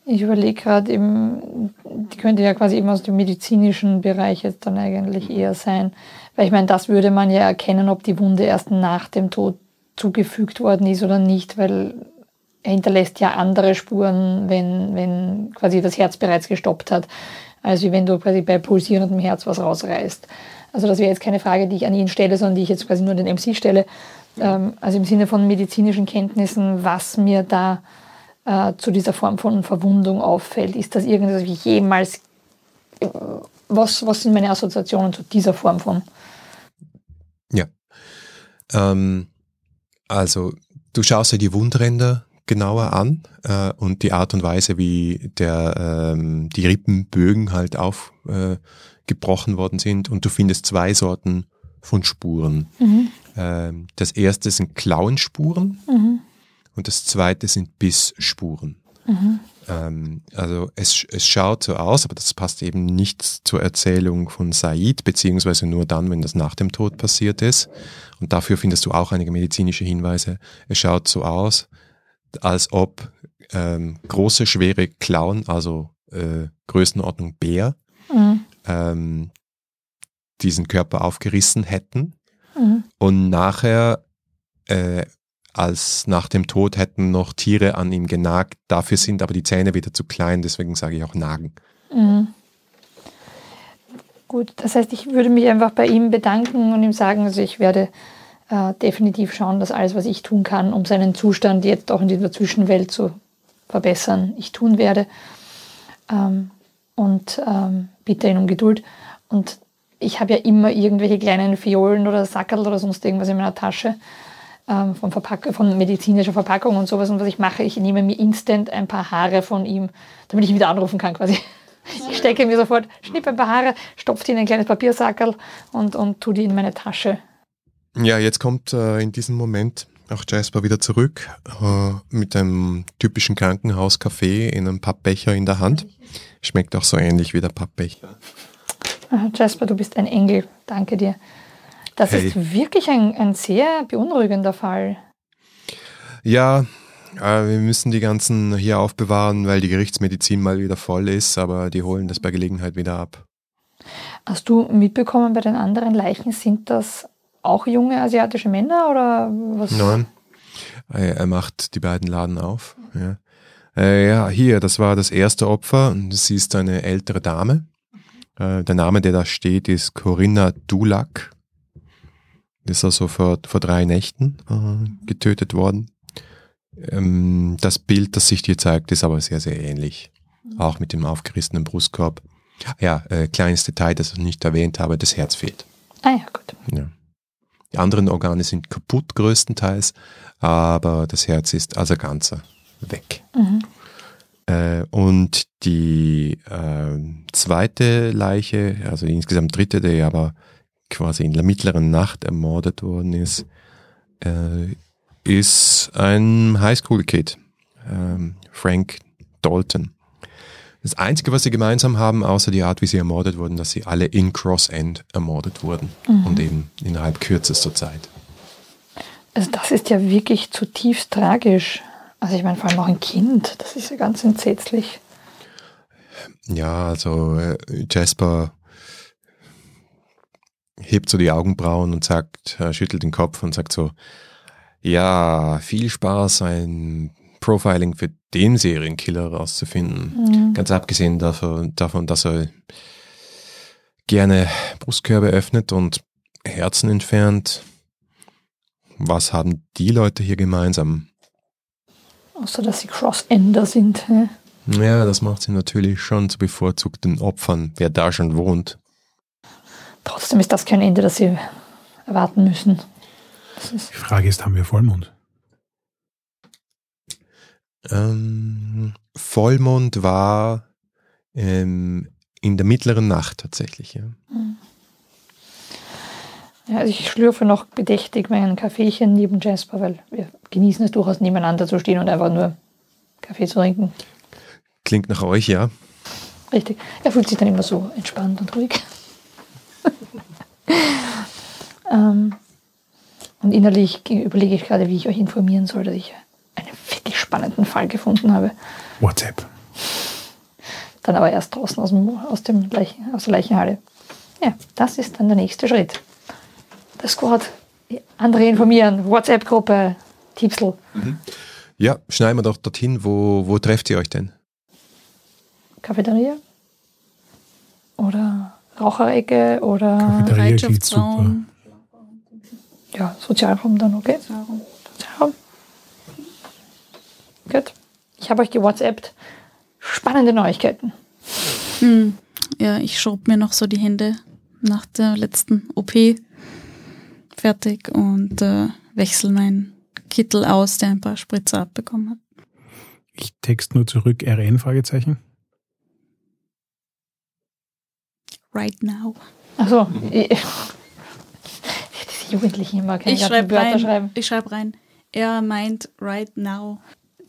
Speaker 4: ich überlege gerade eben, die könnte ja quasi eben aus dem medizinischen Bereich jetzt dann eigentlich eher sein. Weil ich meine, das würde man ja erkennen, ob die Wunde erst nach dem Tod zugefügt worden ist oder nicht, weil er hinterlässt ja andere Spuren, wenn, wenn quasi das Herz bereits gestoppt hat, als wenn du quasi bei pulsierendem Herz was rausreißt. Also das wäre jetzt keine Frage, die ich an ihn stelle, sondern die ich jetzt quasi nur den MC stelle. Ähm, also im Sinne von medizinischen Kenntnissen, was mir da äh, zu dieser Form von Verwundung auffällt. Ist das irgendwas, wie ich jemals, äh, was, was sind meine Assoziationen zu dieser Form von?
Speaker 2: Ähm, also du schaust dir die Wundränder genauer an äh, und die Art und Weise, wie der, ähm, die Rippenbögen halt aufgebrochen äh, worden sind und du findest zwei Sorten von Spuren. Ähm, das erste sind Klauenspuren und das zweite sind Bissspuren. Ähm, also es, es schaut so aus, aber das passt eben nicht zur Erzählung von Said, beziehungsweise nur dann, wenn das nach dem Tod passiert ist. Und dafür findest du auch einige medizinische Hinweise. Es schaut so aus, als ob ähm, große, schwere Klauen, also äh, Größenordnung Bär, ähm, diesen Körper aufgerissen hätten. Und nachher, äh, als nach dem Tod hätten noch Tiere an ihm genagt. Dafür sind aber die Zähne wieder zu klein, deswegen sage ich auch nagen.
Speaker 4: Gut, das heißt, ich würde mich einfach bei ihm bedanken und ihm sagen, also ich werde äh, definitiv schauen, dass alles, was ich tun kann, um seinen Zustand jetzt auch in dieser Zwischenwelt zu verbessern, ich tun werde. Ähm, und ähm, bitte ihn um Geduld. Und ich habe ja immer irgendwelche kleinen Fiolen oder Sackerl oder sonst irgendwas in meiner Tasche ähm, von, Verpack von medizinischer Verpackung und sowas. Und was ich mache, ich nehme mir instant ein paar Haare von ihm, damit ich ihn wieder anrufen kann quasi. Ich stecke mir sofort, schnipp ein paar Haare, stopfe die in ein kleines Papiersackerl und, und tue die in meine Tasche.
Speaker 2: Ja, jetzt kommt äh, in diesem Moment auch Jasper wieder zurück äh, mit einem typischen Krankenhauskaffee in einem Pappbecher in der Hand. Schmeckt auch so ähnlich wie der Pappbecher.
Speaker 4: Jasper, du bist ein Engel. Danke dir. Das
Speaker 2: Hey.
Speaker 4: ist wirklich ein, ein sehr beunruhigender Fall.
Speaker 2: Ja, äh, wir müssen die ganzen hier aufbewahren, weil die Gerichtsmedizin mal wieder voll ist, aber die holen das bei Gelegenheit wieder ab.
Speaker 4: Hast du mitbekommen, bei den anderen Leichen sind das auch junge asiatische Männer oder was?
Speaker 2: Nein. Äh, Er macht die beiden Laden auf. Ja. Äh, ja, hier, das war das erste Opfer und sie ist eine ältere Dame. Äh, der Name, der da steht, ist Corinna Dulac. Ist also vor, vor drei Nächten äh, getötet worden. Ähm, das Bild, das sich dir zeigt, ist aber sehr, sehr ähnlich. Auch mit dem aufgerissenen Brustkorb. Ja, kleines Detail, das ich nicht erwähnt habe, das Herz fehlt.
Speaker 4: Ah ja, gut.
Speaker 2: Ja. Die anderen Organe sind kaputt größtenteils, aber das Herz ist als Ganzer weg. Äh, und die äh, zweite Leiche, also insgesamt dritte, die aber quasi in der mittleren Nacht ermordet worden ist, äh, ist ein Highschool-Kid, ähm, Frank Dalton. Das Einzige, was sie gemeinsam haben, außer die Art, wie sie ermordet wurden, dass sie alle in Cross End ermordet wurden mhm. und eben innerhalb kürzester Zeit.
Speaker 4: Also das ist ja wirklich zutiefst tragisch. Also ich meine, vor allem auch ein Kind, das ist ja ganz entsetzlich.
Speaker 2: Ja, also äh, Jasper hebt so die Augenbrauen und sagt, äh, schüttelt den Kopf und sagt so, ja, viel Spaß, ein Profiling für den Serienkiller rauszufinden. Mhm. Ganz abgesehen davon, davon, dass er gerne Brustkörbe öffnet und Herzen entfernt. Was haben die Leute hier gemeinsam?
Speaker 4: Außer dass sie Crossender sind. Hä?
Speaker 2: Ja, das macht sie natürlich schon zu bevorzugten Opfern, wer da schon wohnt.
Speaker 4: Trotzdem ist das kein Ende, das sie erwarten müssen.
Speaker 1: Die Frage ist, haben wir Vollmond?
Speaker 2: Ähm, Vollmond war ähm, in der mittleren Nacht tatsächlich, ja.
Speaker 4: Hm. Ja, also ich schlürfe noch bedächtig meinen Kaffeechen neben Jasper, weil wir genießen es durchaus nebeneinander zu stehen und einfach nur Kaffee zu trinken.
Speaker 2: Klingt nach euch, ja.
Speaker 4: Richtig. Er fühlt sich dann immer so entspannt und ruhig. ähm, und innerlich überlege ich gerade, wie ich euch informieren soll, dass ich einen wirklich spannenden Fall gefunden habe.
Speaker 1: WhatsApp.
Speaker 4: Dann aber erst draußen aus, dem, aus, dem Leichen, aus der Leichenhalle. Ja, das ist dann der nächste Schritt. Der Squad, andere informieren, WhatsApp-Gruppe, Tipsel.
Speaker 2: Mhm. Ja, schneiden wir doch dorthin. Wo, wo trefft ihr euch denn?
Speaker 4: Cafeteria? Oder Raucherecke? Oder
Speaker 1: Cafeteria geht super.
Speaker 4: Ja, Sozialraum dann, okay? Sozialraum. Sozialraum. Gut. Ich habe euch gewhatsappt. Spannende Neuigkeiten.
Speaker 3: Hm. Ja, ich schraub mir noch so die Hände nach der letzten OP fertig und äh, wechsel meinen Kittel aus, der ein paar Spritzer abbekommen hat.
Speaker 1: Ich text nur zurück, RN? Fragezeichen.
Speaker 3: Right now.
Speaker 4: Achso. Diese Jugendlichen immer keine
Speaker 3: ich schreibe rein, schreiben. Ich schreibe rein. Er meint right now.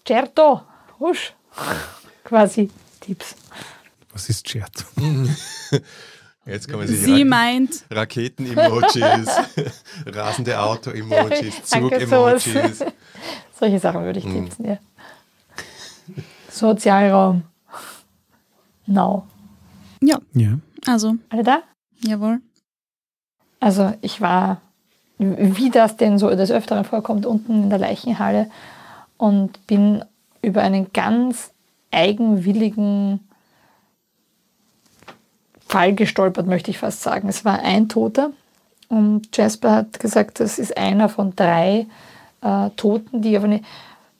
Speaker 4: Certo. Husch. Quasi. Tipps.
Speaker 1: Was ist Certo?
Speaker 2: Jetzt kommen sie
Speaker 3: Sie meint
Speaker 2: Raketen-Emojis, rasende Auto-Emojis, Zug-Emojis.
Speaker 4: Solche Sachen würde ich hm. tipsen, ja. Sozialraum. Now.
Speaker 3: Ja.
Speaker 1: Ja.
Speaker 3: Also.
Speaker 4: Alle da?
Speaker 3: Jawohl.
Speaker 4: Also ich war, wie das denn so des Öfteren vorkommt, unten in der Leichenhalle und bin über einen ganz eigenwilligen Fall gestolpert, möchte ich fast sagen. Es war ein Toter und Jasper hat gesagt, das ist einer von drei äh, Toten, die auf eine,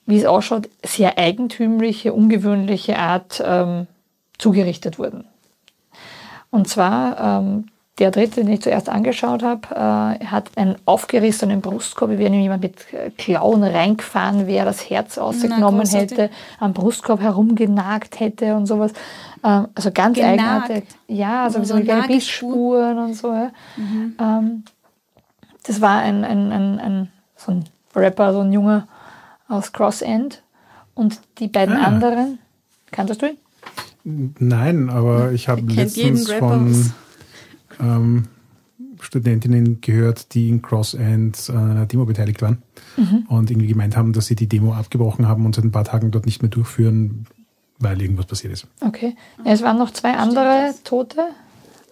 Speaker 4: wie es ausschaut, sehr eigentümliche, ungewöhnliche Art ähm, zugerichtet wurden. Und zwar ähm, der dritte, den ich zuerst angeschaut habe, äh, hat einen aufgerissenen Brustkorb, wie wenn jemand mit Klauen reingefahren wäre, das Herz ausgenommen hätte, am Brustkorb herumgenagt hätte und sowas. Ähm, also ganz Genagt. eigenartig. Ja, also so kleine Bissspuren und so. Ja. Mhm. Ähm, das war ein, ein, ein, ein, so ein Rapper, so ein Junge aus Cross End. Und die beiden ah. anderen, kanntest du ihn?
Speaker 1: Nein, aber ich habe letztens von ähm, Studentinnen gehört, die in Cross-End an einer Demo beteiligt waren mhm. und irgendwie gemeint haben, dass sie die Demo abgebrochen haben und seit ein paar Tagen dort nicht mehr durchführen, weil irgendwas passiert ist.
Speaker 4: Okay. Es waren noch zwei andere Tote,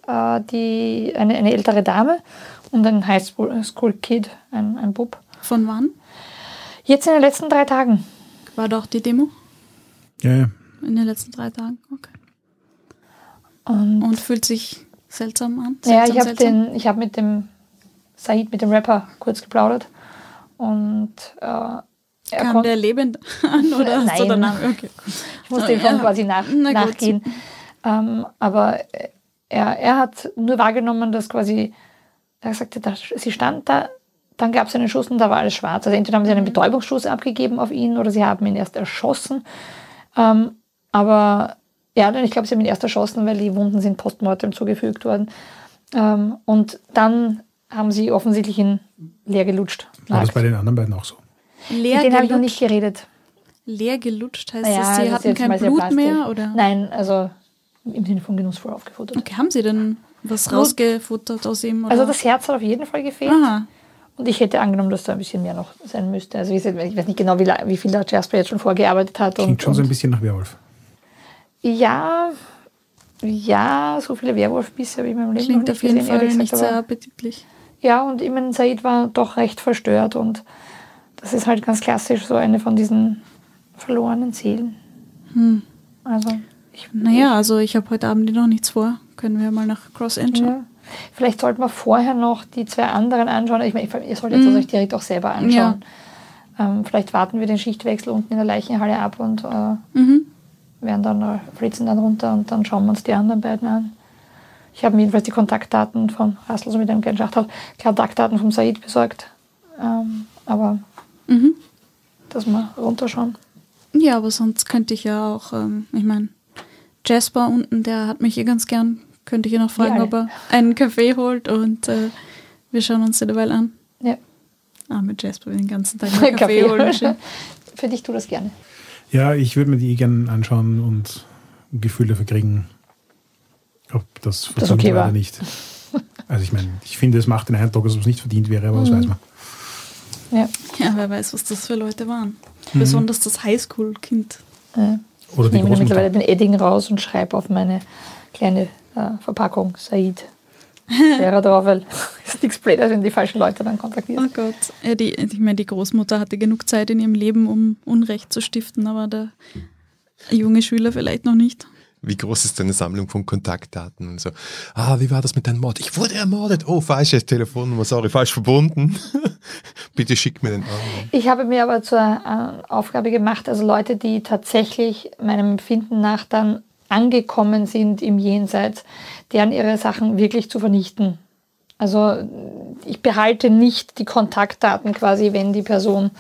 Speaker 4: äh, die, eine, eine ältere Dame und ein Highschool-Kid, ein, ein Bub.
Speaker 3: Von wann?
Speaker 4: Jetzt in den letzten drei Tagen.
Speaker 3: War doch die Demo?
Speaker 1: Ja, ja.
Speaker 3: In den letzten drei Tagen, okay.
Speaker 4: Und,
Speaker 3: und fühlt sich seltsam an?
Speaker 4: Seltsam, ja, ich habe den, ich habe mit dem Said, mit dem Rapper kurz geplaudert und äh,
Speaker 3: er Kam der lebend an oder
Speaker 4: Nein. hast danach? Okay. Ich musste ihm schon ja. quasi nach, nachgehen. Ähm, aber er, er hat nur wahrgenommen, dass quasi, er sagte, da, sie stand da, dann gab es einen Schuss und da war alles schwarz. Also entweder haben sie einen mhm. Betäubungsschuss abgegeben auf ihn oder sie haben ihn erst erschossen. Ähm, Aber ja, ich glaube, sie haben ihn erst erschossen, weil die Wunden sind postmortem zugefügt worden. Ähm, und dann haben sie offensichtlich ihn leer gelutscht.
Speaker 1: War das bei den anderen beiden auch so?
Speaker 3: Leer
Speaker 4: Mit denen habe ich noch nicht geredet.
Speaker 3: leer gelutscht heißt
Speaker 4: Naja,
Speaker 3: das, sie hatten
Speaker 4: jetzt
Speaker 3: kein
Speaker 4: mal sehr
Speaker 3: Blut mehr? Oder?
Speaker 4: Nein, also im Sinne von genussvoll aufgefuttert.
Speaker 3: Okay, haben sie denn was rausgefuttert aus ihm? Oder?
Speaker 4: Also das Herz hat auf jeden Fall gefehlt.
Speaker 3: Aha.
Speaker 4: Und ich hätte angenommen, dass da ein bisschen mehr noch sein müsste. Also ich weiß nicht genau, wie, wie viel da Jasper jetzt schon vorgearbeitet hat.
Speaker 1: Klingt
Speaker 4: Und,
Speaker 1: schon so ein bisschen nach Werwolf.
Speaker 4: Ja, ja, so viele Werwolfbisse habe ich in meinem Leben noch
Speaker 3: Klingt
Speaker 4: nicht
Speaker 3: auf jeden
Speaker 4: gesehen,
Speaker 3: Fall nicht sehr appetitlich.
Speaker 4: Ja, und ich meine, Said war doch recht verstört und das ist halt ganz klassisch so eine von diesen verlorenen Seelen.
Speaker 3: Hm.
Speaker 4: Also, ich,
Speaker 3: Naja, also ich habe heute Abend noch nichts vor. Können wir mal nach Cross End schauen?
Speaker 4: ja. Vielleicht sollten wir vorher noch die zwei anderen anschauen. Ich meine, ihr sollt jetzt
Speaker 3: Mhm.
Speaker 4: euch direkt auch selber anschauen. Ähm, vielleicht warten wir den Schichtwechsel unten in der Leichenhalle ab und äh,
Speaker 3: Mhm.
Speaker 4: Werden dann äh, flitzen dann runter und dann schauen wir uns die anderen beiden an. Ich habe mir jedenfalls die Kontaktdaten von Rassel, so mit dem kleinen Schachtel, Kontaktdaten vom Said besorgt. Ähm, aber
Speaker 3: Mhm.
Speaker 4: dass wir runterschauen.
Speaker 3: Ja, aber sonst könnte ich ja auch, ähm, ich meine, Jasper unten, der hat mich eh ganz gern. Könnte ich ihn noch fragen,
Speaker 4: Ja.
Speaker 3: ob er einen Kaffee holt und äh, wir schauen uns den derweil an.
Speaker 4: Ja.
Speaker 3: Ah, mit Jasper den ganzen Tag einen Kaffee, holen. Schön.
Speaker 4: Für dich tu das gerne.
Speaker 1: Ja, ich würde mir die eh gerne anschauen und ein Gefühl dafür kriegen, ob das verdient
Speaker 4: okay
Speaker 1: war oder nicht. Also ich meine, ich finde, es macht den Eindruck, als ob es nicht verdient wäre, aber das
Speaker 4: Mhm.
Speaker 1: weiß man.
Speaker 4: Ja.
Speaker 3: Ja, wer weiß, was das für Leute waren.
Speaker 1: Mhm.
Speaker 3: Besonders das Highschool-Kind.
Speaker 4: Äh,
Speaker 1: Oder
Speaker 4: ich
Speaker 1: die
Speaker 4: nehme mir mittlerweile den Edding raus und schreibe auf meine kleine äh, Verpackung Said. Wäre drauf, weil es ist nichts blöder, wenn die falschen Leute dann kontaktieren.
Speaker 3: Oh Gott. Ja, die, ich meine, die Großmutter hatte genug Zeit in ihrem Leben, um Unrecht zu stiften, aber der junge Schüler vielleicht noch nicht.
Speaker 2: Wie groß ist deine Sammlung von Kontaktdaten? Und so, ah, wie war das mit deinem Mord? Ich wurde ermordet. Oh, falsche Telefonnummer, sorry, falsch verbunden. Bitte schick mir den an.
Speaker 4: Ich habe mir aber zur äh, Aufgabe gemacht, also Leute, die tatsächlich meinem Empfinden nach dann angekommen sind im Jenseits, deren ihre Sachen wirklich zu vernichten. Also ich behalte nicht die Kontaktdaten quasi, wenn die Person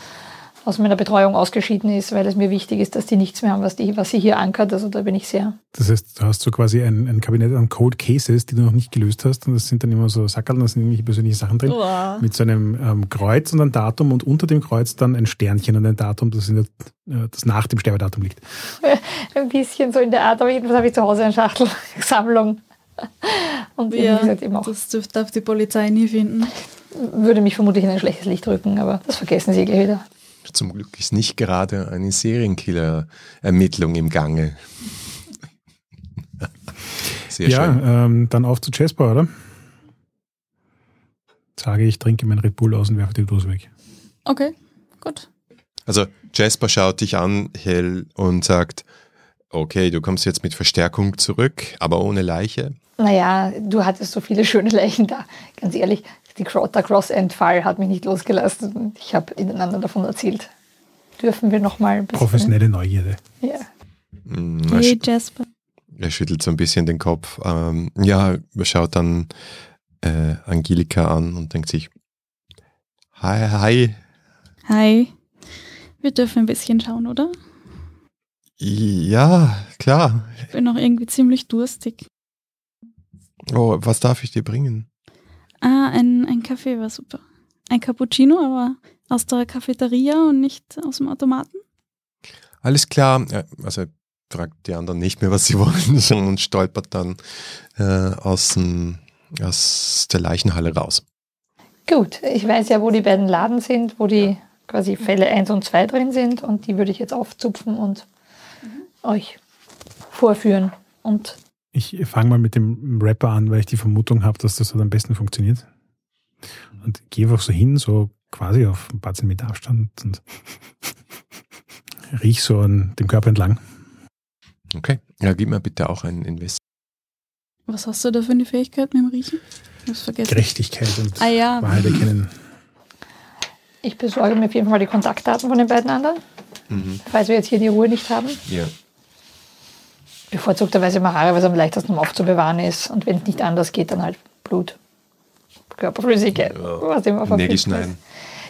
Speaker 4: aus meiner Betreuung ausgeschieden ist, weil es mir wichtig ist, dass die nichts mehr haben, was, die, was sie hier ankert. Also da bin ich sehr.
Speaker 1: Das heißt, du hast so quasi ein, ein Kabinett an Cold Cases, die du noch nicht gelöst hast. Und das sind dann immer so Sackerl, da sind irgendwelche persönliche Sachen drin.
Speaker 3: Oh.
Speaker 1: Mit so einem ähm, Kreuz und einem Datum und unter dem Kreuz dann ein Sternchen und ein Datum, das, in der, äh, das nach dem Sterbedatum liegt.
Speaker 4: Ein bisschen so in der Art, aber jedenfalls habe ich zu Hause eine Schachtelsammlung. Und wie
Speaker 3: Ja,
Speaker 4: gesagt, eben auch
Speaker 3: das dürfte darf die Polizei nie finden.
Speaker 4: würde mich vermutlich in ein schlechtes Licht rücken, aber das vergessen sie gleich wieder.
Speaker 2: Zum Glück ist nicht gerade eine Serienkiller-Ermittlung im Gange. Sehr
Speaker 1: ja,
Speaker 2: schön.
Speaker 1: ähm, dann auf zu Jasper, oder? Sage ich, trinke mein Red Bull aus und werfe die Dose weg.
Speaker 3: Okay, gut.
Speaker 2: Also Jasper schaut dich an, Hell, und sagt, okay, du kommst jetzt mit Verstärkung zurück, aber ohne Leiche.
Speaker 4: Naja, du hattest so viele schöne Leichen da. Ganz ehrlich, die Cro der Cross-End-Fall hat mich nicht losgelassen. Ich habe ihnen anderen davon erzählt. Dürfen wir noch mal ein bisschen...
Speaker 1: Professionelle Neugierde.
Speaker 4: Ja.
Speaker 2: Mm, Er,
Speaker 3: Hey,
Speaker 2: sch
Speaker 3: Jasper.
Speaker 2: er schüttelt so ein bisschen den Kopf. Ähm, ja, er schaut dann äh, Angelika an und denkt sich, hi, hi,
Speaker 3: Hi. Wir dürfen ein bisschen schauen, oder?
Speaker 2: ja, klar.
Speaker 3: Ich bin noch irgendwie ziemlich durstig.
Speaker 2: Oh, was darf ich dir bringen?
Speaker 3: Ah, ein, ein Kaffee war super. Ein Cappuccino, aber aus der Cafeteria und nicht aus dem Automaten.
Speaker 2: Alles klar. Also er fragt die anderen nicht mehr, was sie wollen, sondern stolpert dann äh, aus, dem, aus der Leichenhalle raus.
Speaker 4: Gut, ich weiß ja, wo die beiden Laden sind, wo die quasi Fälle 1 und 2 drin sind und die würde ich jetzt aufzupfen und euch vorführen. Und
Speaker 1: Ich fange mal mit dem Rapper an, weil ich die Vermutung habe, dass das halt am besten funktioniert. Und gehe einfach so hin, so quasi auf ein paar Zentimeter Abstand und riech so an dem Körper entlang.
Speaker 2: Okay. Ja, gib mir bitte auch einen Invest.
Speaker 3: Was hast du da für eine Fähigkeit mit dem Riechen? Ich hab's vergessen.
Speaker 1: Gerechtigkeit und
Speaker 3: Ah ja.
Speaker 1: Wahrheit erkennen.
Speaker 4: ich besorge mir auf jeden Fall die Kontaktdaten von den beiden anderen,
Speaker 2: Mhm.
Speaker 4: falls wir jetzt hier die Ruhe nicht haben.
Speaker 2: Ja.
Speaker 4: Bevorzugterweise Marare, weil es am leichtesten aufzubewahren ist. Und wenn es nicht anders geht, dann halt Blut, Körperflüssigkeit,
Speaker 2: Ja.
Speaker 4: was immer verfügbar
Speaker 2: Nägel
Speaker 4: ist.
Speaker 2: schneiden.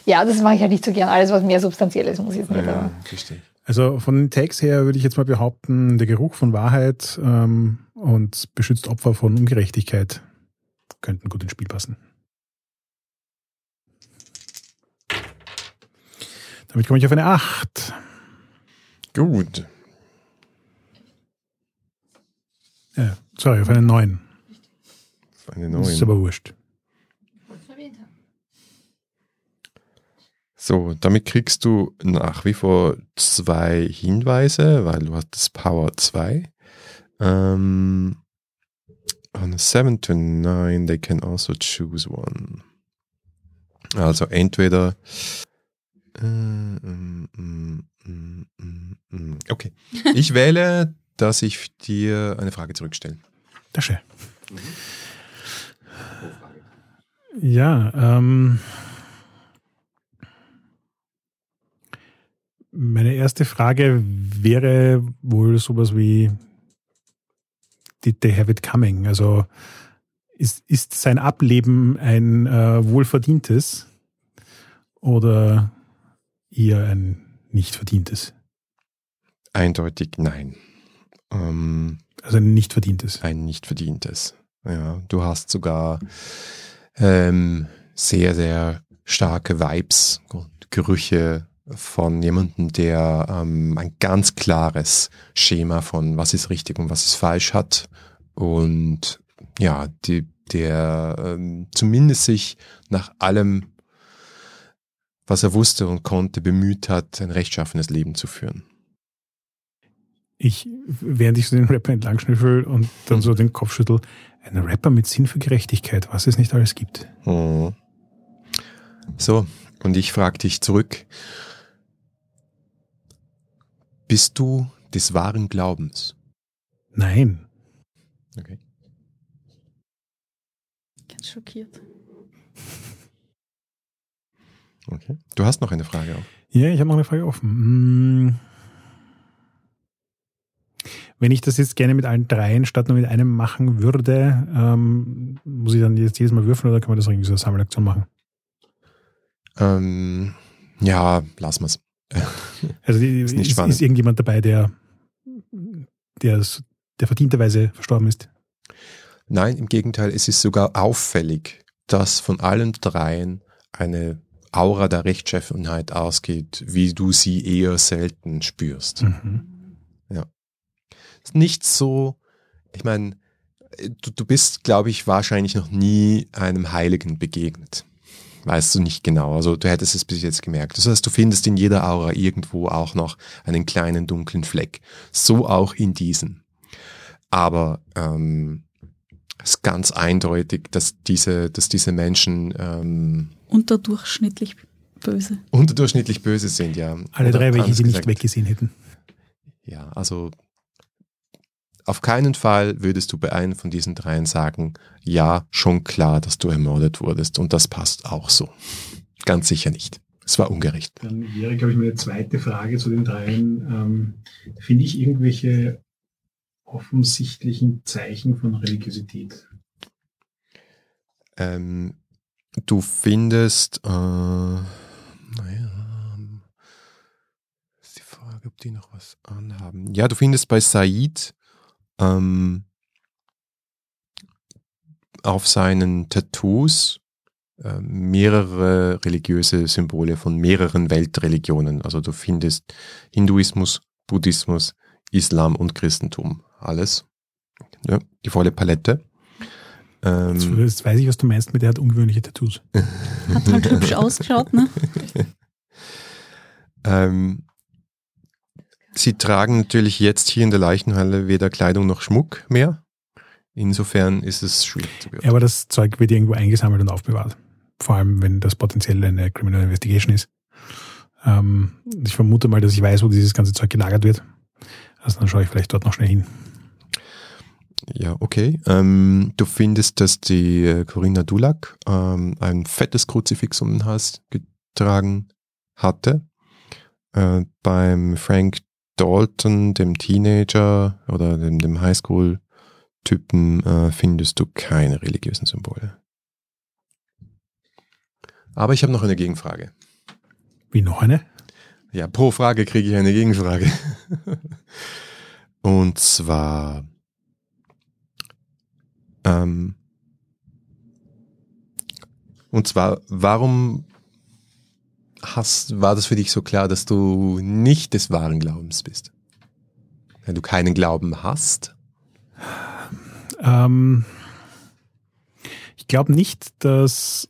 Speaker 4: Ja, das mache ich halt nicht so gern. Alles, was mehr substanziell ist, muss ich jetzt nicht.
Speaker 2: Ja, ich.
Speaker 1: Also von den Tags her würde ich jetzt mal behaupten, der Geruch von Wahrheit ähm, und beschützt Opfer von Ungerechtigkeit könnten gut ins Spiel passen. Damit komme ich auf eine 8.
Speaker 2: Gut.
Speaker 1: Ja, sorry, auf eine 9.
Speaker 2: Eine
Speaker 1: Das ist
Speaker 2: 9.
Speaker 1: aber wurscht.
Speaker 2: So, damit kriegst du nach wie vor zwei Hinweise, weil du hast das Power 2. Ähm, on a 7 to 9, they can also choose one. Also entweder äh, mm, mm, mm. Okay. Ich wähle, dass ich dir eine Frage zurückstelle.
Speaker 1: Das ist schön. Ja, ähm, meine erste Frage wäre wohl sowas wie, did they have it coming? Also ist, ist sein Ableben ein äh, wohlverdientes oder eher ein nicht verdientes?
Speaker 2: Eindeutig nein. Ähm,
Speaker 1: Also ein nicht verdientes.
Speaker 2: ein nicht verdientes. Ja, du hast sogar ähm, sehr, sehr starke Vibes und Gerüche von jemandem, der ähm, ein ganz klares Schema von was ist richtig und was ist falsch hat und ja, die, der ähm, zumindest sich nach allem, was er wusste und konnte, bemüht hat, ein rechtschaffenes Leben zu führen.
Speaker 1: Ich, während ich so den Rapper entlang schnüffel und dann so den Kopf schüttel, ein Rapper mit Sinn für Gerechtigkeit, was es nicht alles gibt.
Speaker 2: Mhm. So, und ich frage dich zurück. Bist du des wahren Glaubens?
Speaker 1: Nein.
Speaker 2: Okay.
Speaker 3: Ganz schockiert.
Speaker 2: okay. Du hast noch eine Frage auch.
Speaker 1: Ja, ich habe noch eine Frage offen. Hm. Wenn ich das jetzt gerne mit allen dreien statt nur mit einem machen würde, ähm, muss ich dann jetzt jedes Mal würfeln oder kann man das irgendwie so eine Sammelaktion machen?
Speaker 2: Ähm, ja, lass mal's.
Speaker 1: Also die,
Speaker 2: Ist
Speaker 1: ist, ist, irgendjemand dabei, der, der, der verdienterweise verstorben ist?
Speaker 2: Nein, im Gegenteil, es ist sogar auffällig, dass von allen dreien eine Aura der Rechtschaffenheit ausgeht, wie du sie eher selten spürst.
Speaker 1: Mhm.
Speaker 2: Ist nicht so, ich meine, du, du bist, glaube ich, wahrscheinlich noch nie einem Heiligen begegnet. Weißt du nicht genau. Also du hättest es bis jetzt gemerkt. Das heißt, du findest in jeder Aura irgendwo auch noch einen kleinen dunklen Fleck. So auch in diesen. Aber ähm, es ist ganz eindeutig, dass diese, dass diese Menschen ähm,
Speaker 3: Unterdurchschnittlich böse.
Speaker 2: unterdurchschnittlich böse sind, ja.
Speaker 1: Alle
Speaker 2: Oder
Speaker 1: drei, welche sie nicht weggesehen hätten.
Speaker 2: Ja, also auf keinen Fall würdest du bei einem von diesen dreien sagen, ja, schon klar, dass du ermordet wurdest und das passt auch so. Ganz sicher nicht. Es war ungerecht.
Speaker 1: Dann wäre, glaube ich, meine zweite Frage zu den dreien. Ähm, Finde ich irgendwelche offensichtlichen Zeichen von Religiosität?
Speaker 2: Ähm, du findest, äh, naja, ist die Frage, ob die noch was anhaben. Ja, du findest bei Said ähm, auf seinen Tattoos äh, mehrere religiöse Symbole von mehreren Weltreligionen. Also du findest Hinduismus, Buddhismus, Islam und Christentum. Alles. Ja, die volle Palette. Ähm,
Speaker 1: Jetzt, jetzt weiß ich, was du meinst mit, der hat ungewöhnliche Tattoos.
Speaker 3: Hat halt hübsch ausgeschaut, ne?
Speaker 2: Ähm, sie tragen natürlich jetzt hier in der Leichenhalle weder Kleidung noch Schmuck mehr. Insofern ist es schwierig zu
Speaker 1: Ja,
Speaker 2: beurteilen.
Speaker 1: aber das Zeug wird irgendwo eingesammelt und aufbewahrt. Vor allem, wenn das potenziell eine Criminal Investigation ist. Ähm, ich vermute mal, dass ich weiß, wo dieses ganze Zeug gelagert wird. Also dann schaue ich vielleicht dort noch schnell hin.
Speaker 2: Ja, okay. Ähm, du findest, dass die äh, Corinna Dulac ähm, ein fettes Kruzifix um den Hals getragen hatte. Äh, beim Frank Dalton, dem Teenager oder dem, dem Highschool-Typen, äh, findest du keine religiösen Symbole. Aber ich habe noch eine Gegenfrage.
Speaker 1: Wie noch eine?
Speaker 2: Ja, pro Frage kriege ich eine Gegenfrage. Und zwar, ähm, und zwar, warum hast, war das für dich so klar, dass du nicht des wahren Glaubens bist? Wenn du keinen Glauben hast?
Speaker 1: Ähm, ich glaube nicht, dass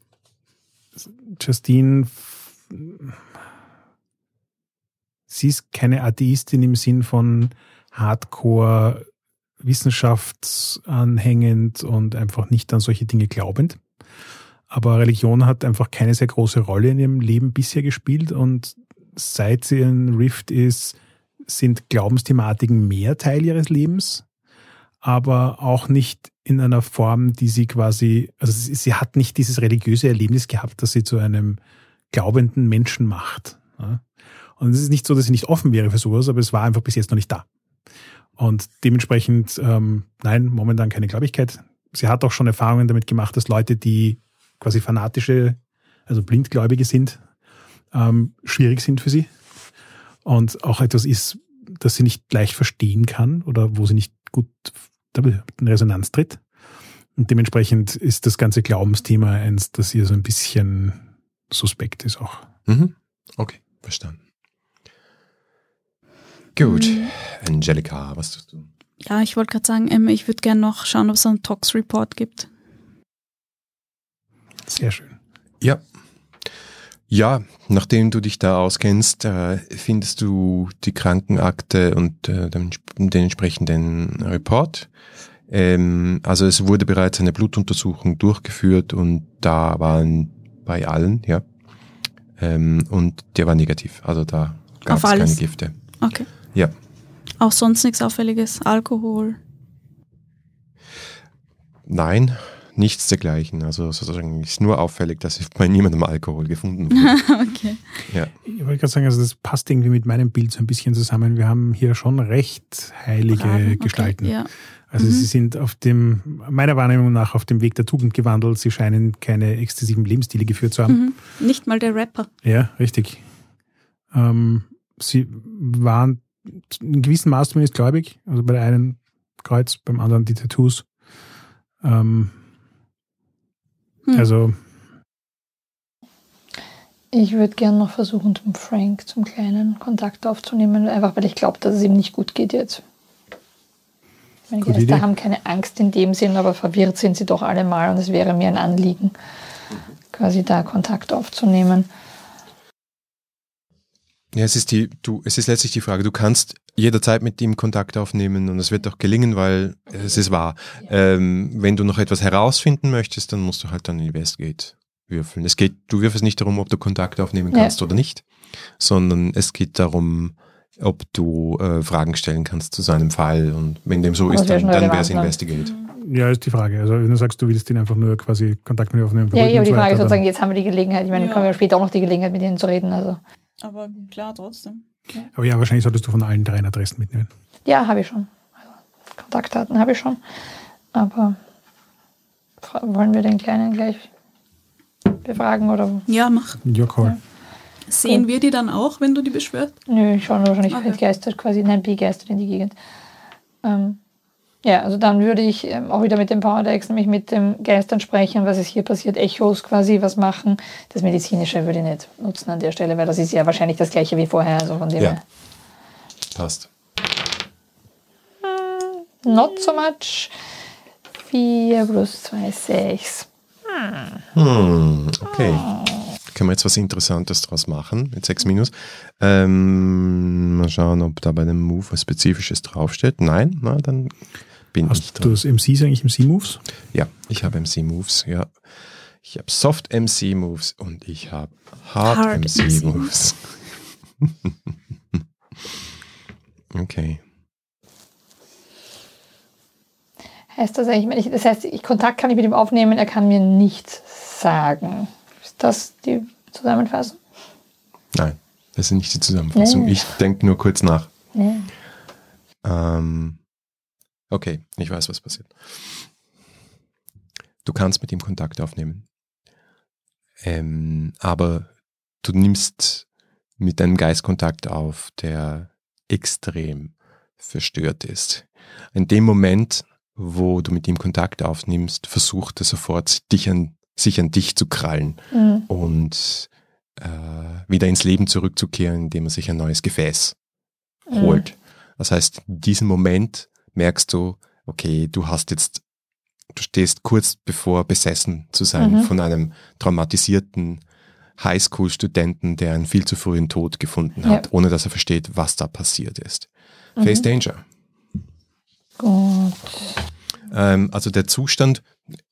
Speaker 1: Justine, sie ist keine Atheistin im Sinn von Hardcore wissenschaftsanhängend und einfach nicht an solche Dinge glaubend. Aber Religion hat einfach keine sehr große Rolle in ihrem Leben bisher gespielt und seit sie in Rift ist, sind Glaubensthematiken mehr Teil ihres Lebens, aber auch nicht in einer Form, die sie quasi, also sie, hat nicht dieses religiöse Erlebnis gehabt, dass sie zu einem glaubenden Menschen macht. Und es ist nicht so, dass sie nicht offen wäre für sowas, aber es war einfach bis jetzt noch nicht da. Und dementsprechend, ähm, nein, momentan keine Glaubigkeit. Sie hat auch schon Erfahrungen damit gemacht, dass Leute, die quasi fanatische, also blindgläubige sind, ähm, schwierig sind für sie. Und auch etwas ist, das sie nicht leicht verstehen kann oder wo sie nicht gut in Resonanz tritt. Und dementsprechend ist das ganze Glaubensthema eins, das ihr so ein bisschen suspekt ist auch.
Speaker 2: Mhm. Okay, verstanden. Gut. Mhm. Angelika, was tust du?
Speaker 3: Ja, ich wollte gerade sagen, ich würde gerne noch schauen, ob es einen Tox-Report gibt.
Speaker 1: Sehr schön.
Speaker 2: Ja. Ja, nachdem du dich da auskennst, äh, findest du die Krankenakte und äh, den, den, entsprechenden Report. Ähm, also es wurde bereits eine Blutuntersuchung durchgeführt und da waren bei allen, ja. Ähm, und der war negativ. Also da gab es keine Gifte.
Speaker 3: Okay.
Speaker 2: Ja.
Speaker 3: Auch sonst nichts Auffälliges? Alkohol?
Speaker 2: Nein, nichts dergleichen. Also sozusagen ist nur auffällig, dass ich bei niemandem Alkohol gefunden wurde.
Speaker 3: okay.
Speaker 2: Ja.
Speaker 1: Ich wollte gerade sagen, also das passt irgendwie mit meinem Bild so ein bisschen zusammen. Wir haben hier schon recht heilige Braven, Gestalten.
Speaker 3: ja.
Speaker 1: Also mhm. sie sind auf dem, meiner Wahrnehmung nach, auf dem Weg der Tugend gewandelt. Sie scheinen keine exzessiven Lebensstile geführt zu haben.
Speaker 3: Mhm. Nicht mal der Rapper.
Speaker 1: Ja, richtig. Ähm, sie waren in gewissem Maß zumindest gläubig. Also bei der einen Kreuz, beim anderen die Tattoos. Ähm, hm. Also.
Speaker 4: Ich würde gerne noch versuchen, zum Frank, zum Kleinen, Kontakt aufzunehmen, einfach weil ich glaube, dass es ihm nicht gut geht jetzt. Meine Gute Geister Idee. haben keine Angst in dem Sinn, aber verwirrt sind sie doch alle mal und es wäre mir ein Anliegen, quasi da Kontakt aufzunehmen.
Speaker 2: Ja, es ist die, du, es ist letztlich die Frage, du kannst jederzeit mit ihm Kontakt aufnehmen und es wird auch gelingen, weil es ist wahr. Ähm, wenn du noch etwas herausfinden möchtest, dann musst du halt dann Investigate würfeln. Es geht, du wirfst nicht darum, ob du Kontakt aufnehmen kannst ja. oder nicht, sondern es geht darum, ob du äh, Fragen stellen kannst zu seinem Fall und wenn dem so Aber ist, dann, dann wäre es Investigate.
Speaker 1: Ja, ist die Frage. Also wenn du sagst, du willst ihn einfach nur quasi Kontakt mit ihm aufnehmen.
Speaker 4: Ja, ja, aber die Frage ist sozusagen, jetzt haben wir die Gelegenheit, ich meine, ja. können wir später auch noch die Gelegenheit, mit ihnen zu reden. Also.
Speaker 3: Aber klar, trotzdem.
Speaker 1: Aber ja, wahrscheinlich solltest du von allen drei Adressen mitnehmen.
Speaker 4: Ja, habe ich schon. Also, Kontaktdaten habe ich schon. Aber wollen wir den Kleinen gleich befragen oder?
Speaker 3: Ja, mach.
Speaker 1: Ja, cool. Ja.
Speaker 3: Sehen cool. wir die dann auch, wenn du die beschwörst?
Speaker 4: Nö, ich schaue wahrscheinlich okay. geistert quasi, nein, begeistert in die Gegend. Ähm, ja, also dann würde ich ähm, auch wieder mit dem Powerdex nämlich mit dem Geistern sprechen, was ist hier passiert, Echos quasi, was machen. Das Medizinische würde ich nicht nutzen an der Stelle, weil das ist ja wahrscheinlich das gleiche wie vorher. Also von dem
Speaker 2: ja. Passt.
Speaker 4: Hm, not so much. 4 plus 2, 6.
Speaker 2: Hm, okay. Können wir jetzt was Interessantes draus machen mit 6 minus? Ähm, mal schauen, ob da bei dem Move was Spezifisches draufsteht. Nein, na, dann bin
Speaker 1: Hast
Speaker 2: ich
Speaker 1: dran. du das MCs eigentlich MC-Moves?
Speaker 2: Ja, ich habe MC-Moves, ja. Ich habe Soft MC-Moves und ich habe Hard, Hard MC-Moves. okay.
Speaker 4: Heißt das eigentlich, das heißt, ich Kontakt kann ich mit ihm aufnehmen, er kann mir nichts sagen. Ist das die Zusammenfassung?
Speaker 2: Nein, das ist nicht die Zusammenfassung. Nee. Ich denke nur kurz nach.
Speaker 4: Nee.
Speaker 2: Ähm, Okay, ich weiß, was passiert. Du kannst mit ihm Kontakt aufnehmen. Ähm, aber du nimmst mit einem Geistkontakt auf, der extrem verstört ist. In dem Moment, wo du mit ihm Kontakt aufnimmst, versucht er sofort, dich an, sich an dich zu krallen
Speaker 4: Mhm.
Speaker 2: und äh, wieder ins Leben zurückzukehren, indem er sich ein neues Gefäß
Speaker 4: Mhm.
Speaker 2: holt. Das heißt, in diesem Moment merkst du, okay, du hast jetzt, du stehst kurz bevor besessen zu sein
Speaker 4: Mhm.
Speaker 2: von einem traumatisierten Highschool-Studenten, der einen viel zu frühen Tod gefunden
Speaker 4: Ja.
Speaker 2: hat, ohne dass er versteht, was da passiert ist.
Speaker 4: Mhm.
Speaker 2: Face Danger.
Speaker 4: Gut.
Speaker 2: Ähm, also der Zustand,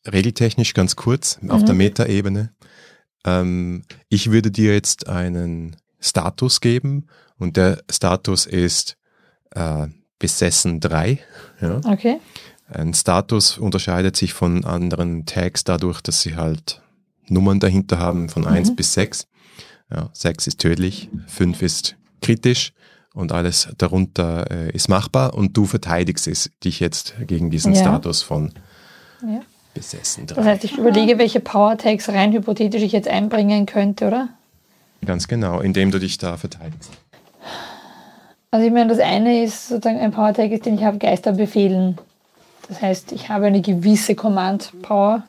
Speaker 2: regeltechnisch ganz kurz, auf
Speaker 4: Mhm.
Speaker 2: der Metaebene. Ähm, ich würde dir jetzt einen Status geben und der Status ist äh, besessen 3. Ja.
Speaker 4: Okay.
Speaker 2: Ein Status unterscheidet sich von anderen Tags dadurch, dass sie halt Nummern dahinter haben von 1
Speaker 4: Mhm.
Speaker 2: bis 6. Ja, 6 ist tödlich, 5 ist kritisch und alles darunter äh, ist machbar und du verteidigst es, dich jetzt gegen diesen
Speaker 4: Ja.
Speaker 2: Status von
Speaker 4: Ja.
Speaker 2: besessen 3.
Speaker 4: Das heißt, ich überlege, welche Power Tags rein hypothetisch ich jetzt einbringen könnte, oder?
Speaker 2: Ganz genau, indem du dich da verteidigst.
Speaker 4: Also ich meine, das eine ist sozusagen ein Power Tag, ist, den ich habe, Geister befehlen. Das heißt, ich habe eine gewisse Command Power.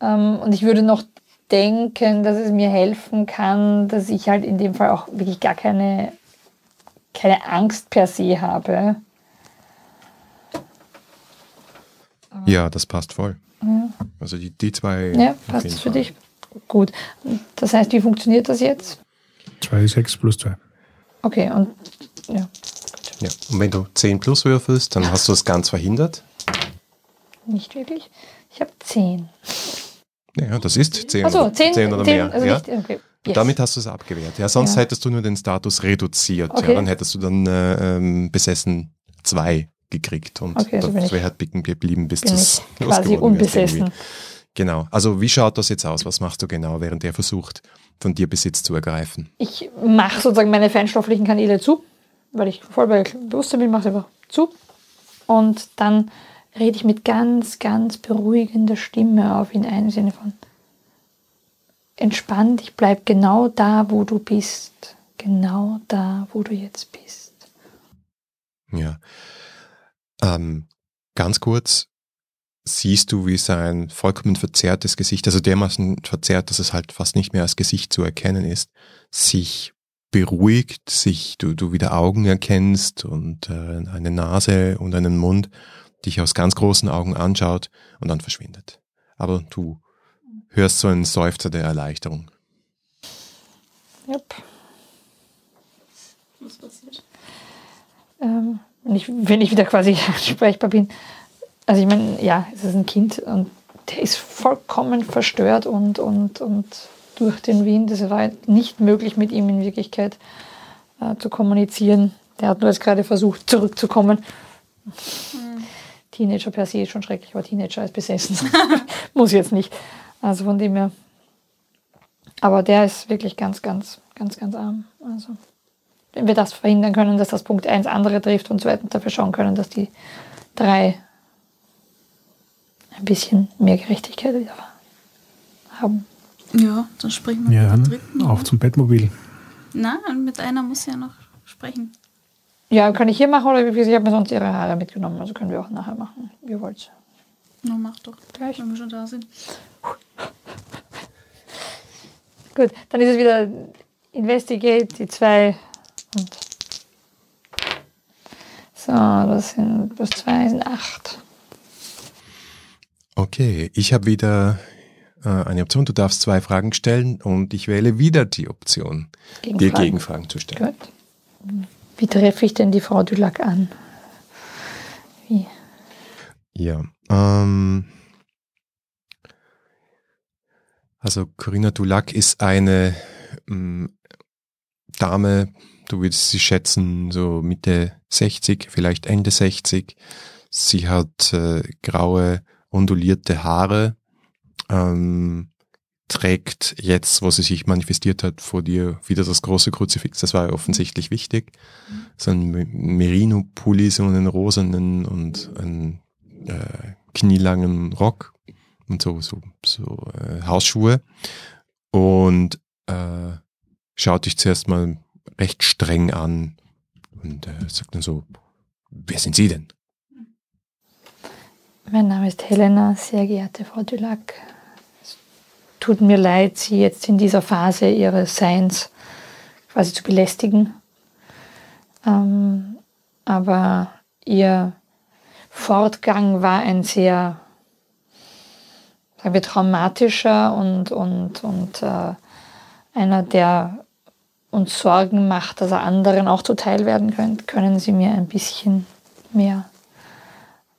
Speaker 4: Ähm, und ich würde noch denken, dass es mir helfen kann, dass ich halt in dem Fall auch wirklich gar keine, keine Angst per se habe.
Speaker 2: Ja, das passt voll. Also die, die zwei.
Speaker 4: Ja, passt das für
Speaker 2: Fall.
Speaker 4: dich? Gut. Das heißt, wie funktioniert das jetzt?
Speaker 1: 2, 6 plus 2.
Speaker 4: Okay, und ja,
Speaker 2: Ja. Und wenn du 10 plus würfelst, dann hast du es ganz verhindert.
Speaker 4: nicht wirklich. Ich habe 10.
Speaker 2: Ja, das ist 10,
Speaker 4: Achso,
Speaker 2: oder,
Speaker 4: 10,
Speaker 2: 10 oder
Speaker 4: 10
Speaker 2: mehr.
Speaker 4: also
Speaker 2: ja.
Speaker 4: nicht, okay. Yes.
Speaker 2: Damit hast du es abgewehrt. Ja, sonst
Speaker 4: Ja.
Speaker 2: hättest du nur den Status reduziert.
Speaker 4: Okay.
Speaker 2: Ja, dann hättest du dann äh, ähm, besessen 2 gekriegt und
Speaker 4: Okay, also
Speaker 2: das wäre halt bicken geblieben, bis das
Speaker 4: quasi
Speaker 2: losgeworden wärst
Speaker 4: unbesessen.
Speaker 2: Genau. Also wie schaut das jetzt aus? Was machst du genau, während er versucht, von dir Besitz zu ergreifen?
Speaker 4: Ich mache sozusagen meine feinstofflichen Kanäle zu, weil ich voll bei Bewusstsein bin, mache sie einfach zu. Und dann rede ich mit ganz, ganz beruhigender Stimme auf ihn ein, im Sinne von entspann dich, bleib genau da, wo du bist. Genau da, wo du jetzt bist.
Speaker 2: Ja. Ähm, ganz kurz, siehst du, wie sein vollkommen verzerrtes Gesicht, also dermaßen verzerrt, dass es halt fast nicht mehr als Gesicht zu erkennen ist, sich beruhigt, sich du, du wieder Augen erkennst und äh, eine Nase und einen Mund, dich aus ganz großen Augen anschaut und dann verschwindet. Aber du hörst so einen Seufzer der Erleichterung.
Speaker 4: Yep.
Speaker 3: Was passiert?
Speaker 4: Ähm, wenn, ich, wenn ich wieder quasi ansprechbar bin. Also ich meine, ja, es ist ein Kind und der ist vollkommen verstört und, und, und durch den Wind. Es war nicht möglich, mit ihm in Wirklichkeit äh, zu kommunizieren. Der hat nur jetzt gerade versucht, zurückzukommen. Teenager per se ist schon schrecklich, aber Teenager ist besessen. Muss jetzt nicht. Also von dem her. Aber der ist wirklich ganz, ganz, ganz, ganz arm. Also wenn wir das verhindern können, dass das Punkt 1 andere trifft und zweitens dafür schauen können, dass die drei ein bisschen mehr Gerechtigkeit wieder haben.
Speaker 3: Ja, dann sprechen wir
Speaker 1: Ja,
Speaker 3: mit der
Speaker 1: dann
Speaker 3: dritten.
Speaker 1: auf zum Bettmobil.
Speaker 3: Nein, mit einer muss ja noch sprechen.
Speaker 4: Ja, kann ich hier machen oder wie gesagt, ich habe mir sonst ihre Haare mitgenommen, also können wir auch nachher machen, wie ihr wollt.
Speaker 3: Na, mach doch.
Speaker 4: Gleich.
Speaker 3: Wenn wir schon da sind.
Speaker 4: Gut, dann ist es wieder Investigate, die zwei und so, das sind plus zwei sind acht.
Speaker 2: Okay, ich habe wieder äh, eine Option. Du darfst zwei Fragen stellen und ich wähle wieder die Option, dir
Speaker 4: Gegenfragen.
Speaker 2: Gegenfragen zu stellen.
Speaker 4: Gut. Wie treffe ich denn die Frau Dulac an? Wie?
Speaker 2: Ja. Ähm, also Corinna Dulac ist eine ähm, Dame, du würdest sie schätzen, so Mitte 60, vielleicht Ende 60. Sie hat äh, graue, ondulierte Haare, ähm, trägt jetzt, wo sie sich manifestiert hat, vor dir wieder das große Kruzifix. Das war ihr offensichtlich wichtig. So ein Merino-Pulli, so einen rosanen und einen äh, knielangen Rock und so, so, so äh, Hausschuhe. Und äh, schaut dich zuerst mal recht streng an und äh, sagt dann so, wer sind Sie denn?
Speaker 4: Mein Name ist Helena, sehr geehrte Frau Dulac. Es tut mir leid, Sie jetzt in dieser Phase Ihres Seins quasi zu belästigen. Ähm, aber Ihr Fortgang war ein sehr, sagen wir, traumatischer und, und, und äh, einer, der uns Sorgen macht, dass er anderen auch zuteil werden könnte. Können Sie mir ein bisschen mehr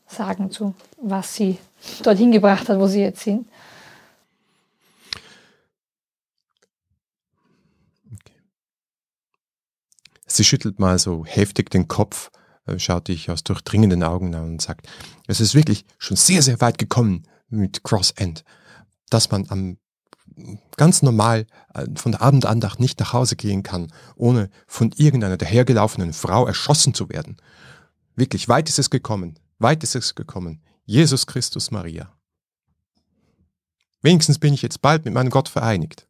Speaker 4: sagen zu, was Sie dorthin gebracht hat, wo Sie jetzt sind?
Speaker 2: Sie schüttelt mal so heftig den Kopf, äh, schaut dich aus durchdringenden Augen an und sagt, es ist wirklich schon sehr, sehr weit gekommen mit Cross End, dass man am ganz normal äh, von der Abendandacht nicht nach Hause gehen kann, ohne von irgendeiner dahergelaufenen Frau erschossen zu werden. Wirklich, weit ist es gekommen, weit ist es gekommen. Jesus Christus Maria. Wenigstens bin ich jetzt bald mit meinem Gott vereinigt.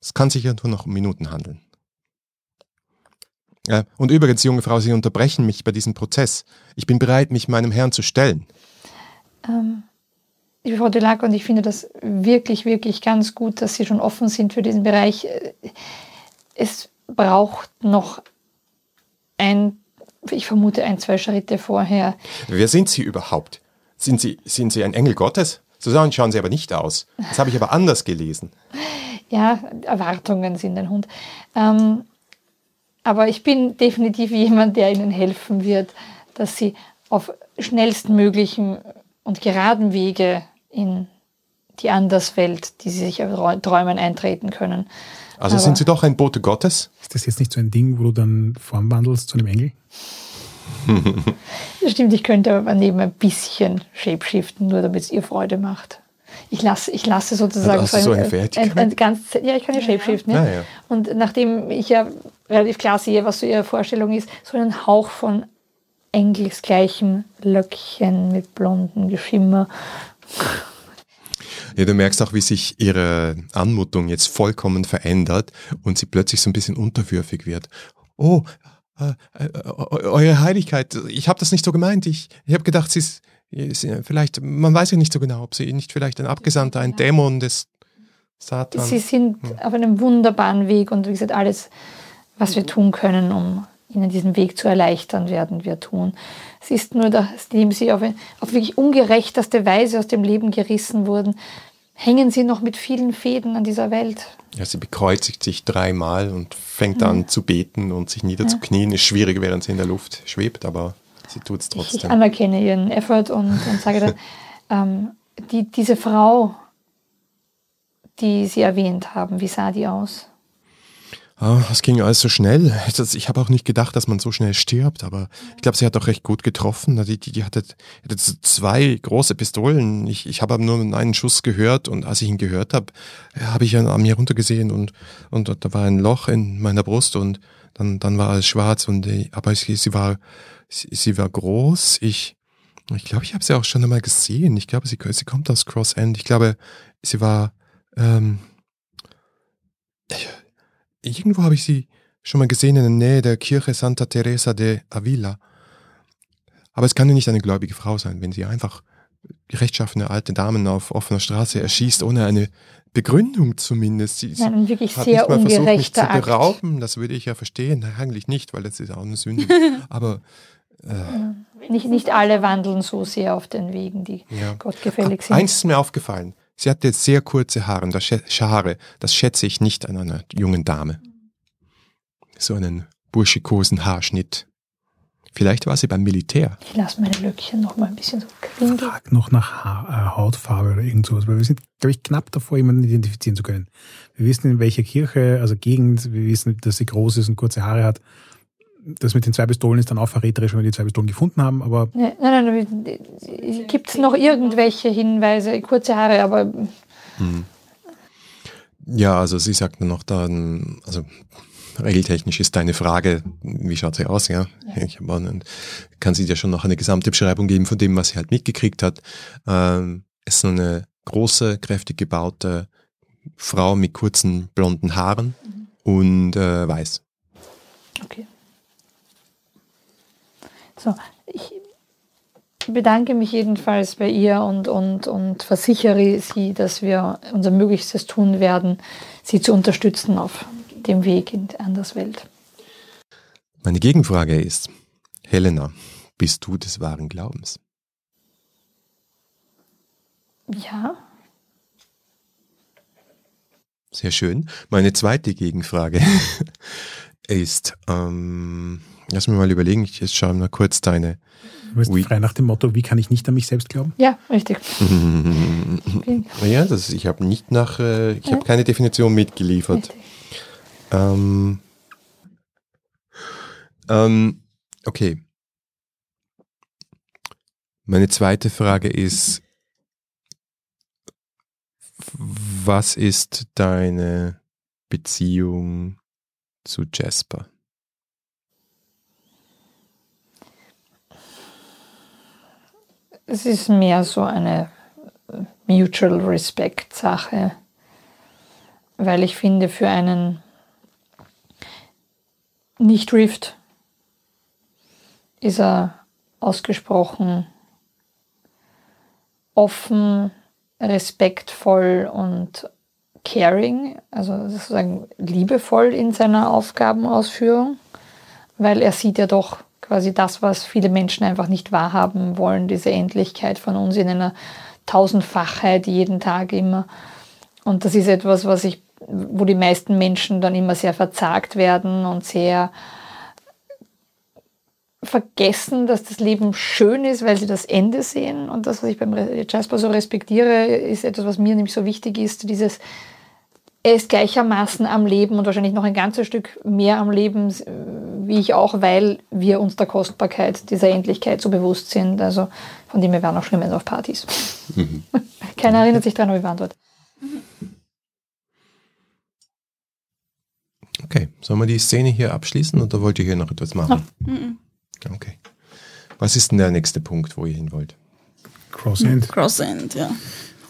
Speaker 2: Es kann sich ja nur noch um Minuten handeln. Äh, und übrigens, junge Frau, Sie unterbrechen mich bei diesem Prozess. Ich bin bereit, mich meinem Herrn zu stellen.
Speaker 4: Ähm, liebe Frau Delac, und ich finde das wirklich, wirklich ganz gut, dass Sie schon offen sind für diesen Bereich. Es braucht noch ein, ich vermute, ein, zwei Schritte vorher.
Speaker 2: Wer sind Sie überhaupt? Sind Sie, sind Sie ein Engel Gottes? So schauen Sie aber nicht aus. Das habe ich aber anders gelesen.
Speaker 4: Ja, Erwartungen sind ein Hund. Ähm, aber ich bin definitiv jemand, der Ihnen helfen wird, dass Sie auf schnellstmöglichen und geraden Wege in die Anderswelt, die Sie sich träumen, eintreten können.
Speaker 2: Also Aber sind Sie doch ein Bote Gottes?
Speaker 1: Ist das jetzt nicht so ein Ding, wo du dann formwandelst zu einem Engel?
Speaker 4: Das stimmt, ich könnte aber neben ein bisschen shapeshiften, nur damit es ihr Freude macht ich lasse, ich lasse sozusagen
Speaker 2: also so ein, ein, ein,
Speaker 4: ein, ganz, ja, ich kann ja Shapeshiften. Ja. Ja. Und nachdem ich ja relativ klar sehe, was so ihre Vorstellung ist, so einen Hauch von engelsgleichem Löckchen mit blonden Geschimmer.
Speaker 2: Ja, du merkst auch, wie sich ihre Anmutung jetzt vollkommen verändert und sie plötzlich so ein bisschen unterwürfig wird. Oh, Eure Heiligkeit, ich habe das nicht so gemeint. Ich, ich habe gedacht, sie ist vielleicht, man weiß ja nicht so genau, ob sie nicht vielleicht ein Abgesandter, ein Dämon des Satans.
Speaker 4: Sie sind hm. auf einem wunderbaren Weg und wie gesagt, alles, was wir tun können, um ihnen diesen Weg zu erleichtern, werden wir tun. Es ist nur, nachdem sie auf, auf wirklich ungerechteste Weise aus dem Leben gerissen wurden, hängen sie noch mit vielen Fäden an dieser Welt.
Speaker 2: Ja, sie bekreuzigt sich dreimal und fängt ja. an zu beten und sich niederzuknien. Ja. Ist schwierig, während sie in der Luft schwebt, aber sie tut es trotzdem.
Speaker 4: Ich, anerkenne ihren Effort und, und sage dann, ähm, die, diese Frau, die Sie erwähnt haben, wie sah die aus?
Speaker 2: Oh, es ging alles so schnell. Ich habe auch nicht gedacht, dass man so schnell stirbt, aber ich glaube, sie hat auch recht gut getroffen. Die, die, die hatte, hatte zwei große Pistolen. Ich, ich habe nur einen Schuss gehört und als ich ihn gehört habe, habe ich an mir runtergesehen und, und da war ein Loch in meiner Brust und dann, dann war alles schwarz und aber sie, sie war sie, sie war groß. Ich, ich glaube, ich habe sie auch schon einmal gesehen. Ich glaube, sie, sie kommt aus Cross End. Ich glaube, sie war, ähm, irgendwo habe ich sie schon mal gesehen in der Nähe der Kirche Santa Teresa de Avila. Aber es kann ja nicht eine gläubige Frau sein, wenn sie einfach rechtschaffene alte Damen auf offener Straße erschießt, ohne eine Begründung zumindest. Sie,
Speaker 4: Nein, ein wirklich sehr ungerechter
Speaker 2: versucht, mich zu berauben. Das würde ich ja verstehen. Eigentlich nicht, weil das ist auch eine Sünde. Aber
Speaker 4: äh, nicht, nicht alle wandeln so sehr auf den Wegen, die ja. gottgefällig sind.
Speaker 2: Eins ist mir aufgefallen. Sie hatte sehr kurze Haare, das, Haare. Das schätze ich nicht an einer jungen Dame. So einen burschikosen Haarschnitt. Vielleicht war sie beim Militär.
Speaker 4: Ich lasse meine Löckchen noch mal ein bisschen so quindeln.
Speaker 1: Frag noch nach ha äh, Hautfarbe oder irgend sowas, weil wir sind, glaube ich, knapp davor, jemanden identifizieren zu können. Wir wissen, in welcher Kirche, also Gegend, wir wissen, dass sie groß ist und kurze Haare hat das mit den zwei Pistolen ist dann auch verräterisch, wenn wir die zwei Pistolen gefunden haben, aber.
Speaker 4: Nein, nein, nein. Gibt es noch irgendwelche Hinweise? Kurze Haare, aber. Hm.
Speaker 2: Ja, also sie sagt noch dann, also regeltechnisch ist deine Frage, wie schaut sie aus, ja? ja. Ich eine, kann sie dir schon noch eine gesamte Beschreibung geben von dem, was sie halt mitgekriegt hat. Ähm, es ist so eine große, kräftig gebaute Frau mit kurzen blonden Haaren. Mhm und äh, weiß.
Speaker 4: Okay. So, ich bedanke mich jedenfalls bei ihr und, und, und versichere sie, dass wir unser Möglichstes tun werden, sie zu unterstützen auf dem Weg in Anderswelt.
Speaker 2: Meine Gegenfrage ist, Helena, bist du des wahren Glaubens?
Speaker 4: Ja.
Speaker 2: Sehr schön. Meine zweite Gegenfrage ist, ähm, lass mich mal überlegen, ich schaue mal kurz deine.
Speaker 1: Du bist
Speaker 2: Ui.
Speaker 1: frei nach dem Motto, wie kann ich nicht an mich selbst glauben?
Speaker 4: Ja, richtig.
Speaker 2: ja, das, ich habe nicht nach, äh, ich habe keine Definition mitgeliefert. Ähm, ähm, okay. Meine zweite Frage ist, was ist deine Beziehung zu Jasper?
Speaker 4: Es ist mehr so eine äh, Mutual Respect Sache, weil ich finde, für einen Nicht-Rift ist er ausgesprochen offen, respektvoll und caring, also sozusagen liebevoll in seiner Aufgabenausführung, weil er sieht ja doch quasi das, was viele Menschen einfach nicht wahrhaben wollen, diese Endlichkeit von uns in einer Tausendfachheit jeden Tag immer. Und das ist etwas, was ich, wo die meisten Menschen dann immer sehr verzagt werden und sehr vergessen, dass das Leben schön ist, weil sie das Ende sehen. Und das, was ich beim Jasper so respektiere, ist etwas, was mir nämlich so wichtig ist, dieses er ist gleichermaßen am Leben und wahrscheinlich noch ein ganzes Stück mehr am Leben, wie ich auch, weil wir uns der Kostbarkeit dieser Endlichkeit so bewusst sind. Also von dem wir waren auch schon immer auf Partys. Keiner erinnert sich daran, aber wir waren dort.
Speaker 2: Okay, sollen wir die Szene hier abschließen oder wollt ihr hier noch etwas machen?
Speaker 3: Mhm.
Speaker 2: Okay. Was ist denn der nächste Punkt, wo ihr hin wollt?
Speaker 1: Crossend.
Speaker 3: Crossend, ja.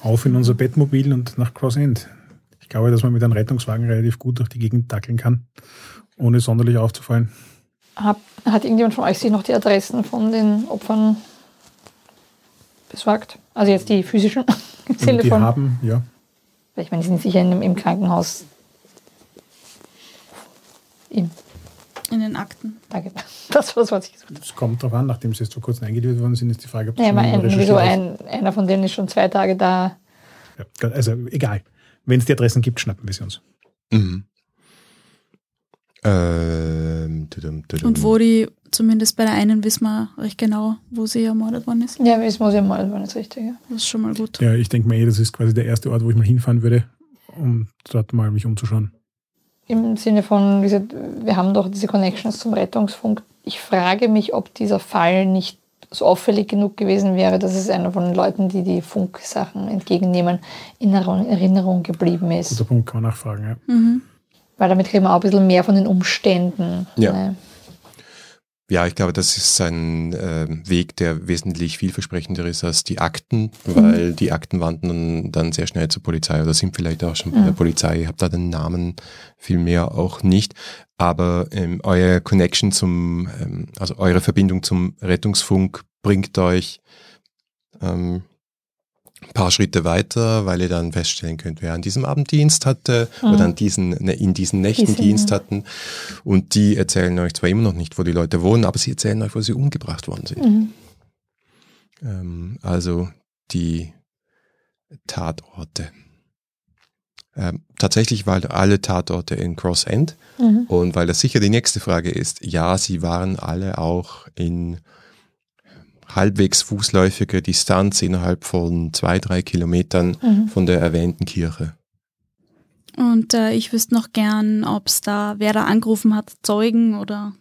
Speaker 1: Auf in unser Bettmobil und nach Crossend. Ich glaube, dass man mit einem Rettungswagen relativ gut durch die Gegend dackeln kann, ohne sonderlich aufzufallen.
Speaker 4: Hab, hat irgendjemand von euch sich noch die Adressen von den Opfern besorgt? Also jetzt die physischen im
Speaker 1: die
Speaker 4: von.
Speaker 1: haben, ja,
Speaker 4: Weil Ich meine, die sind sicher in, im Krankenhaus. Im,
Speaker 3: In den Akten.
Speaker 4: danke. Das war das, was ich gesucht habe.
Speaker 1: es kommt darauf an, nachdem sie jetzt vor kurzem eingegliedert worden sind, ist die Frage, ob
Speaker 4: Ja,
Speaker 1: schon
Speaker 4: mein,
Speaker 1: recherchiert
Speaker 4: wieso ein, einer von denen ist schon zwei Tage da.
Speaker 1: Ja, also egal. Wenn es die Adressen gibt, schnappen wir sie uns.
Speaker 2: Mhm. Ähm, tudum, tudum.
Speaker 3: Und wo die, zumindest bei der einen wissen wir recht genau, wo sie ermordet worden ist.
Speaker 4: Ja, das muss ja mal, war nicht richtig. Ja.
Speaker 3: Das ist schon mal gut.
Speaker 1: Ja, ich denke mal eh, das ist quasi der erste Ort, wo ich mal hinfahren würde, um dort mal mich umzuschauen.
Speaker 4: Im Sinne von, wie gesagt, wir haben doch diese Connections zum Rettungsfunk. Ich frage mich, ob dieser Fall nicht so auffällig genug gewesen wäre, dass es einer von den Leuten, die die Funksachen entgegennehmen, in Erinnerung geblieben ist.
Speaker 1: Guter Punkt, kann man nachfragen. Ja.
Speaker 3: Mhm.
Speaker 4: Weil damit kriegen wir auch ein bisschen mehr von den Umständen.
Speaker 2: Ja.
Speaker 4: Ne?
Speaker 2: Ja, ich glaube, das ist ein äh, Weg, der wesentlich vielversprechender ist als die Akten, weil die Akten wandern dann sehr schnell zur Polizei oder sind vielleicht auch schon bei der Polizei. Ihr habt da den Namen viel mehr auch nicht. Aber ähm, euer Connection zum, ähm, also eure Verbindung zum Rettungsfunk bringt euch ähm, paar Schritte weiter, weil ihr dann feststellen könnt, wer an diesem Abend Dienst hatte oder an diesen, ne, in diesen Nächten
Speaker 4: Diesen,
Speaker 2: Dienst
Speaker 4: ja.
Speaker 2: hatten. Und die erzählen euch zwar immer noch nicht, wo die Leute wohnen, aber sie erzählen euch, wo sie umgebracht worden sind.
Speaker 4: Mhm.
Speaker 2: Ähm, also die Tatorte. Ähm, tatsächlich waren alle Tatorte in Cross End
Speaker 4: Mhm.
Speaker 2: und weil das sicher die nächste Frage ist, ja, sie waren alle auch in halbwegs fußläufiger Distanz innerhalb von zwei, drei Kilometern
Speaker 4: Mhm.
Speaker 2: von der erwähnten Kirche.
Speaker 3: Und äh, ich wüsste noch gern, ob es da, wer da angerufen hat, Zeugen oder.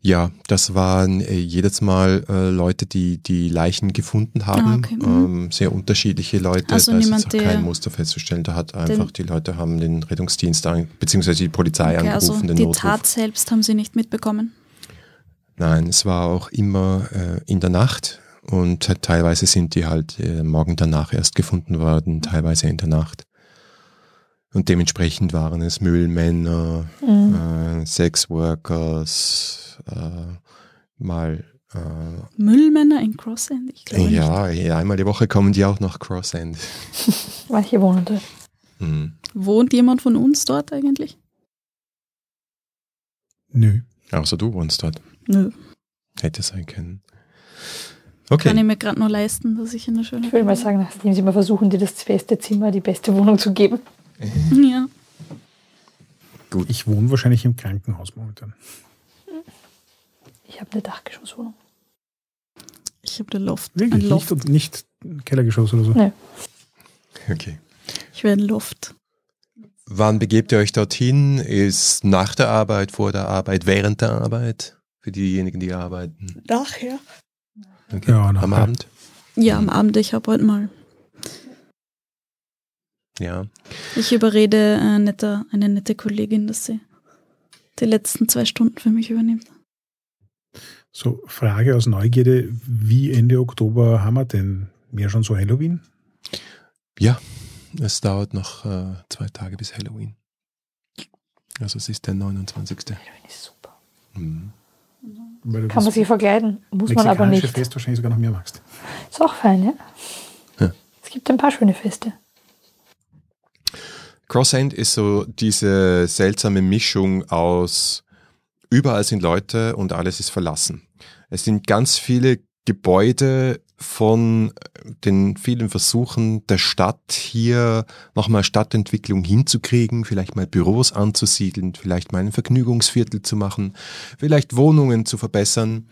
Speaker 2: Ja, das waren äh, jedes Mal äh, Leute, die die Leichen gefunden haben.
Speaker 3: Ah, okay, mhm.
Speaker 2: ähm, sehr unterschiedliche Leute.
Speaker 3: Also
Speaker 2: da ist
Speaker 3: niemand,
Speaker 2: jetzt auch
Speaker 3: der-
Speaker 2: kein Muster festzustellen. Da hat einfach die Leute haben den Rettungsdienst an, beziehungsweise die Polizei
Speaker 3: Okay, also
Speaker 2: angerufen, den
Speaker 3: die
Speaker 2: Notruf.
Speaker 3: Tat selbst haben sie nicht mitbekommen.
Speaker 2: Nein, es war auch immer äh, in der Nacht und halt teilweise sind die halt äh, morgen danach erst gefunden worden, teilweise in der Nacht. Und dementsprechend waren es Müllmänner,
Speaker 4: Mhm.
Speaker 2: äh, Sexworkers, äh, mal äh,
Speaker 3: Müllmänner in Crossend? Ich glaube nicht.
Speaker 2: ja, ja, einmal die Woche kommen die auch nach Crossend.
Speaker 4: Manche wohnen dort.
Speaker 2: Mhm.
Speaker 3: Wohnt jemand von uns dort eigentlich?
Speaker 1: Nö.
Speaker 2: Außer du wohnst dort.
Speaker 3: Nö.
Speaker 2: Hätte sein können.
Speaker 3: Kann
Speaker 2: Okay.
Speaker 3: ich mir gerade nur leisten, dass ich in der schönen
Speaker 4: Ich würde mal sagen, nachdem sie mal versuchen, dir das beste Zimmer, die beste Wohnung zu geben.
Speaker 3: Ja.
Speaker 1: Ich wohne wahrscheinlich im Krankenhaus momentan.
Speaker 4: Ich habe eine Dachgeschosswohnung.
Speaker 3: Ich habe den Loft. Ein
Speaker 1: Wirklich? Nicht,
Speaker 3: Loft.
Speaker 1: und nicht Kellergeschoss oder so?
Speaker 4: Nee.
Speaker 2: okay.
Speaker 3: Ich werde ein Loft.
Speaker 2: Wann begebt ihr euch dorthin? Ist nach der Arbeit, vor der Arbeit, während der Arbeit? Für diejenigen, die arbeiten.
Speaker 3: Nachher.
Speaker 2: Okay.
Speaker 1: Ja,
Speaker 2: Am
Speaker 1: nachher.
Speaker 2: Abend?
Speaker 3: Ja, am Abend. Ich habe heute mal.
Speaker 2: Ja.
Speaker 3: Ich überrede eine nette, eine nette Kollegin, dass sie die letzten zwei Stunden für mich übernimmt.
Speaker 1: So, Frage aus Neugierde, wie Ende Oktober haben wir denn? Mehr schon so Halloween?
Speaker 2: Ja, es dauert noch äh, zwei Tage bis Halloween. Also es ist der 29.
Speaker 4: Halloween ist super.
Speaker 2: Mhm.
Speaker 4: Kann man sich verkleiden, muss man aber
Speaker 1: mexikanische
Speaker 4: nicht.
Speaker 1: Fest wahrscheinlich sogar noch mehr magst.
Speaker 4: Ist auch fein, ja?
Speaker 2: Ja.
Speaker 4: Es gibt ein paar schöne Feste.
Speaker 2: Crossend ist so diese seltsame Mischung aus überall sind Leute und alles ist verlassen. Es sind ganz viele Gebäude von den vielen Versuchen der Stadt hier nochmal Stadtentwicklung hinzukriegen, vielleicht mal Büros anzusiedeln, vielleicht mal ein Vergnügungsviertel zu machen, vielleicht Wohnungen zu verbessern.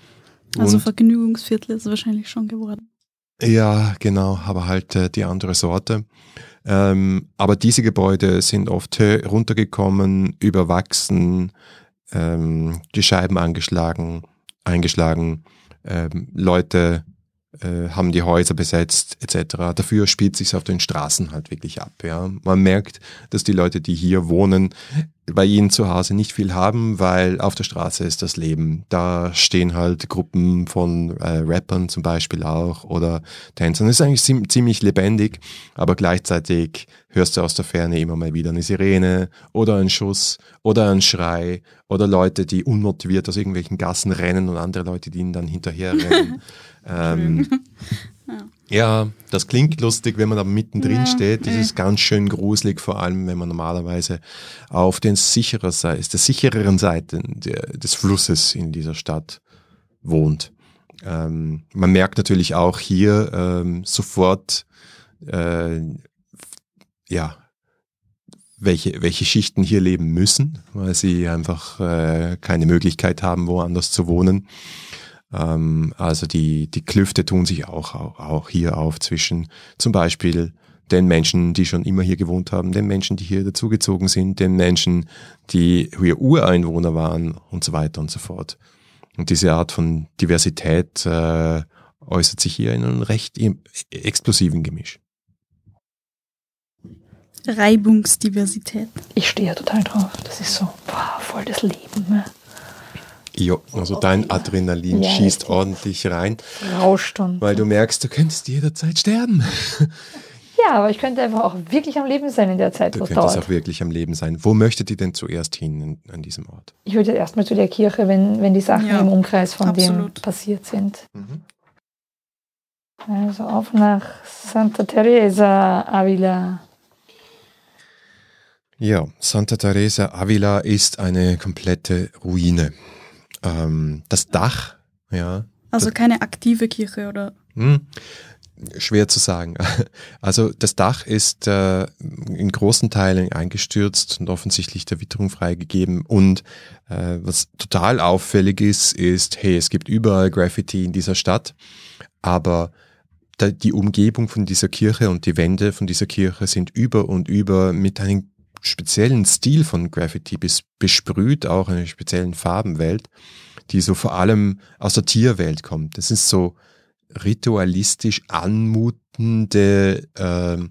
Speaker 3: Also
Speaker 2: Und-
Speaker 3: Vergnügungsviertel ist wahrscheinlich schon geworden.
Speaker 2: ja, genau, aber halt äh, die andere Sorte. Ähm, aber diese Gebäude sind oft runtergekommen, überwachsen, ähm, die Scheiben angeschlagen, eingeschlagen, ähm, Leute äh, haben die Häuser besetzt etc. Dafür spielt sich auf den Straßen halt wirklich ab. Ja, man merkt, dass die Leute, die hier wohnen, bei ihnen zu Hause nicht viel haben, weil auf der Straße ist das Leben. Da stehen halt Gruppen von äh, Rappern zum Beispiel auch oder Tänzern. Es ist eigentlich ziem- ziemlich lebendig, aber gleichzeitig hörst du aus der Ferne immer mal wieder eine Sirene oder einen Schuss oder einen Schrei oder Leute, die unmotiviert aus irgendwelchen Gassen rennen und andere Leute, die ihnen dann hinterher rennen. ähm, ja, das klingt lustig, wenn man da mittendrin
Speaker 3: Ja,
Speaker 2: steht. Das
Speaker 3: eh.
Speaker 2: ist ganz schön gruselig, vor allem wenn man normalerweise auf den sicherer Seite, der sichereren Seite des Flusses in dieser Stadt wohnt. Ähm, man merkt natürlich auch hier ähm, sofort, äh, ja, welche, welche Schichten hier leben müssen, weil sie einfach äh, keine Möglichkeit haben, woanders zu wohnen. Ähm, also die, die Klüfte tun sich auch, auch, auch hier auf zwischen zum Beispiel den Menschen, die schon immer hier gewohnt haben, den Menschen, die hier dazugezogen sind, den Menschen, die hier Ureinwohner waren und so weiter und so fort. Und diese Art von Diversität äh, äußert sich hier in einem recht explosiven Gemisch.
Speaker 3: Reibungsdiversität.
Speaker 4: Ich stehe ja total drauf. Das ist so, boah, voll das Leben. Ne?
Speaker 2: Jo, also dein Adrenalin
Speaker 4: Ja,
Speaker 2: schießt
Speaker 4: richtig.
Speaker 2: ordentlich rein,
Speaker 4: Rauscht und.
Speaker 2: weil du merkst, du könntest jederzeit sterben.
Speaker 4: Ja, aber ich könnte einfach auch wirklich am Leben sein in der Zeit,
Speaker 2: Du
Speaker 4: wo es
Speaker 2: könntest
Speaker 4: dauert.
Speaker 2: auch wirklich am Leben sein. Wo möchtet ihr denn zuerst hin in, an diesem Ort?
Speaker 4: Ich würde erstmal zu der Kirche, wenn, wenn die Sachen
Speaker 3: Ja,
Speaker 4: im Umkreis von dem
Speaker 3: absolut.
Speaker 4: passiert sind. Also auf nach Santa Teresa Avila.
Speaker 2: Ja, Santa Teresa Avila ist eine komplette Ruine. Ähm, das Dach, ja,
Speaker 3: Also keine aktive Kirche oder.
Speaker 2: hm, schwer zu sagen. Also das Dach ist äh, in großen Teilen eingestürzt und offensichtlich der Witterung freigegeben. Und äh, was total auffällig ist, ist, hey, es gibt überall Graffiti in dieser Stadt, aber die Umgebung von dieser Kirche und die Wände von dieser Kirche sind über und über mit einem speziellen Stil von Graffiti besprüht, auch einer speziellen Farbenwelt, die so vor allem aus der Tierwelt kommt. Das ist so ritualistisch anmutende, ähm,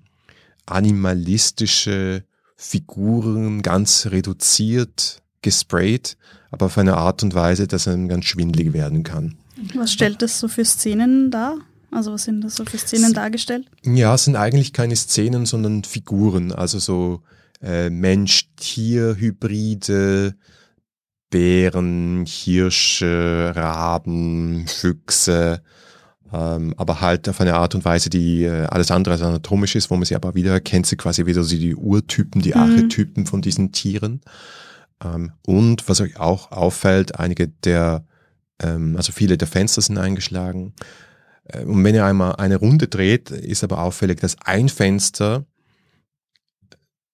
Speaker 2: animalistische Figuren, ganz reduziert, gesprayt, aber auf eine Art und Weise, dass einem ganz schwindlig werden kann.
Speaker 3: Was stellt das so für Szenen dar? Also was sind das so für Szenen dargestellt?
Speaker 2: Ja, es sind eigentlich keine Szenen, sondern Figuren, also so äh, Mensch-Tier-Hybride, Bären, Hirsche, Raben, Füchse, ähm, aber halt auf eine Art und Weise, die äh, alles andere als anatomisch ist, wo man sie aber wieder erkennt, sie quasi wieder so die Urtypen, die mhm. Archetypen von diesen Tieren. Ähm, und was euch auch auffällt, einige der, ähm, also viele der Fenster sind eingeschlagen. Äh, und wenn ihr einmal eine Runde dreht, ist aber auffällig, dass ein Fenster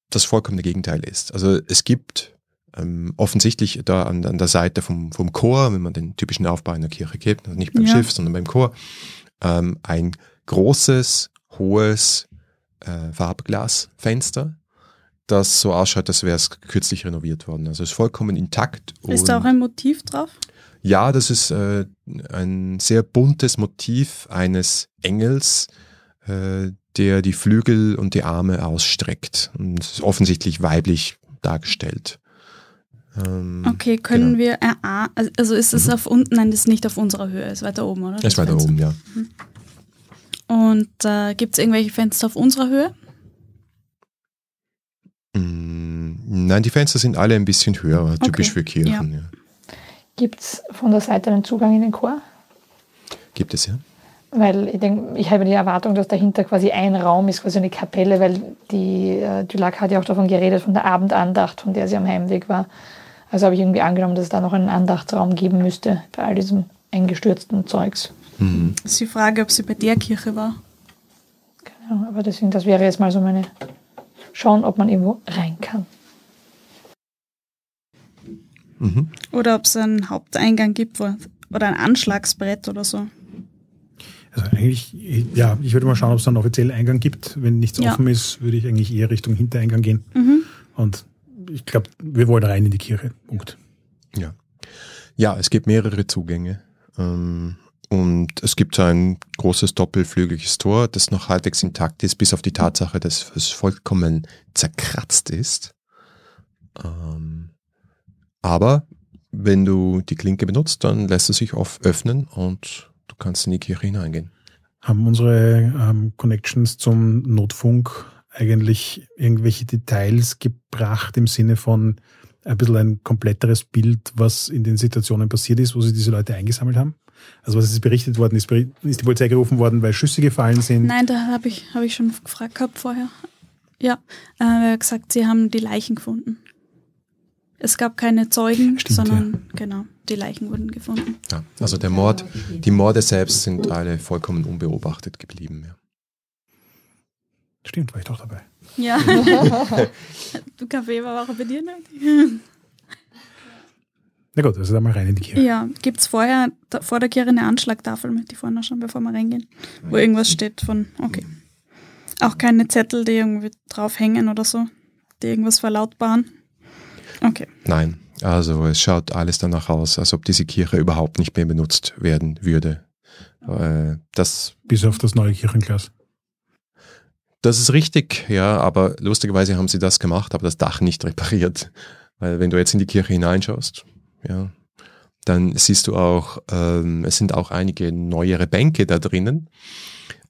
Speaker 2: das vollkommene Gegenteil ist. Also es gibt ähm, offensichtlich da an, an, der Seite vom, vom Chor, wenn man den typischen Aufbau einer Kirche gibt, also nicht beim ja. Schiff, sondern beim Chor, ähm, ein großes, hohes äh, Farbglasfenster, das so ausschaut, als wäre es kürzlich renoviert worden. Also es ist vollkommen intakt.
Speaker 3: Ist da auch ein Motiv drauf?
Speaker 2: Ja, das ist äh, ein sehr buntes Motiv eines Engels, äh, der die Flügel und die Arme ausstreckt und ist offensichtlich weiblich dargestellt.
Speaker 3: Ähm, okay, können genau. wir erahnen, also ist es mhm. auf unten, nein, das ist nicht auf unserer Höhe, ist weiter oben, oder?
Speaker 2: Das ist weiter Fenster. oben, ja. Mhm.
Speaker 3: Und äh, gibt es irgendwelche Fenster auf unserer Höhe?
Speaker 2: Mm, nein, die Fenster sind alle ein bisschen höher, typisch okay. für Kirchen. Ja. Ja.
Speaker 4: Gibt es von der Seite einen Zugang in den Chor?
Speaker 2: Gibt es, ja.
Speaker 4: Weil ich denke, ich habe die Erwartung, dass dahinter quasi ein Raum ist, quasi eine Kapelle, weil die äh, Dulac hat ja auch davon geredet, von der Abendandacht, von der sie am Heimweg war. Also habe ich irgendwie angenommen, dass es da noch einen Andachtsraum geben müsste bei all diesem eingestürzten Zeugs.
Speaker 3: Mhm. Das ist die Frage, ob sie bei der Kirche war.
Speaker 4: Genau, aber deswegen, das wäre jetzt mal so meine Schauen, ob man irgendwo rein kann.
Speaker 3: Mhm. Oder ob es einen Haupteingang gibt wo, oder ein Anschlagsbrett oder so.
Speaker 1: Also eigentlich, ja, ich würde mal schauen, ob es einen offiziellen Eingang gibt. Wenn nichts ja. offen ist, würde ich eigentlich eher Richtung Hintereingang gehen. Mhm. Und ich glaube, wir wollen rein in die Kirche. Punkt.
Speaker 2: Ja. Ja, es gibt mehrere Zugänge. Ähm, und es gibt ein großes doppelflügeliges Tor, das noch halbwegs intakt ist, bis auf die Tatsache, dass es vollkommen zerkratzt ist. Ähm, aber wenn du die Klinke benutzt, dann lässt es sich oft öffnen und kannst in die Kirche hineingehen.
Speaker 1: Haben unsere ähm, Connections zum Notfunk eigentlich irgendwelche Details gebracht im Sinne von ein bisschen ein kompletteres Bild, was in den Situationen passiert ist, wo sie diese Leute eingesammelt haben? Also was ist berichtet worden? Ist, ist die Polizei gerufen worden, weil Schüsse gefallen sind?
Speaker 3: Nein, da habe ich, hab ich schon gefragt gehabt vorher. Ja, äh, er hat gesagt, sie haben die Leichen gefunden. Es gab keine Zeugen, Stimmt, sondern ja. genau, die Leichen wurden gefunden.
Speaker 2: Ja, also der Mord, die Morde selbst sind alle vollkommen unbeobachtet geblieben. Ja.
Speaker 1: Stimmt, war ich doch dabei.
Speaker 3: Ja. du Kaffee war auch bei dir, ne?
Speaker 1: Na gut, also dann mal rein in die Kirche.
Speaker 3: Ja, gibt es vorher da, vor der Kirche eine Anschlagtafel, mit die vorne schon, bevor wir reingehen, wo irgendwas steht von, okay. Auch keine Zettel, die irgendwie drauf hängen oder so, die irgendwas verlautbaren. Okay.
Speaker 2: Nein, also es schaut alles danach aus, als ob diese Kirche überhaupt nicht mehr benutzt werden würde. Äh, das
Speaker 1: Bis auf das neue Kirchenglas.
Speaker 2: Das ist richtig, ja, aber lustigerweise haben sie das gemacht, aber das Dach nicht repariert. Weil wenn du jetzt in die Kirche hineinschaust, ja, dann siehst du auch, ähm, es sind auch einige neuere Bänke da drinnen.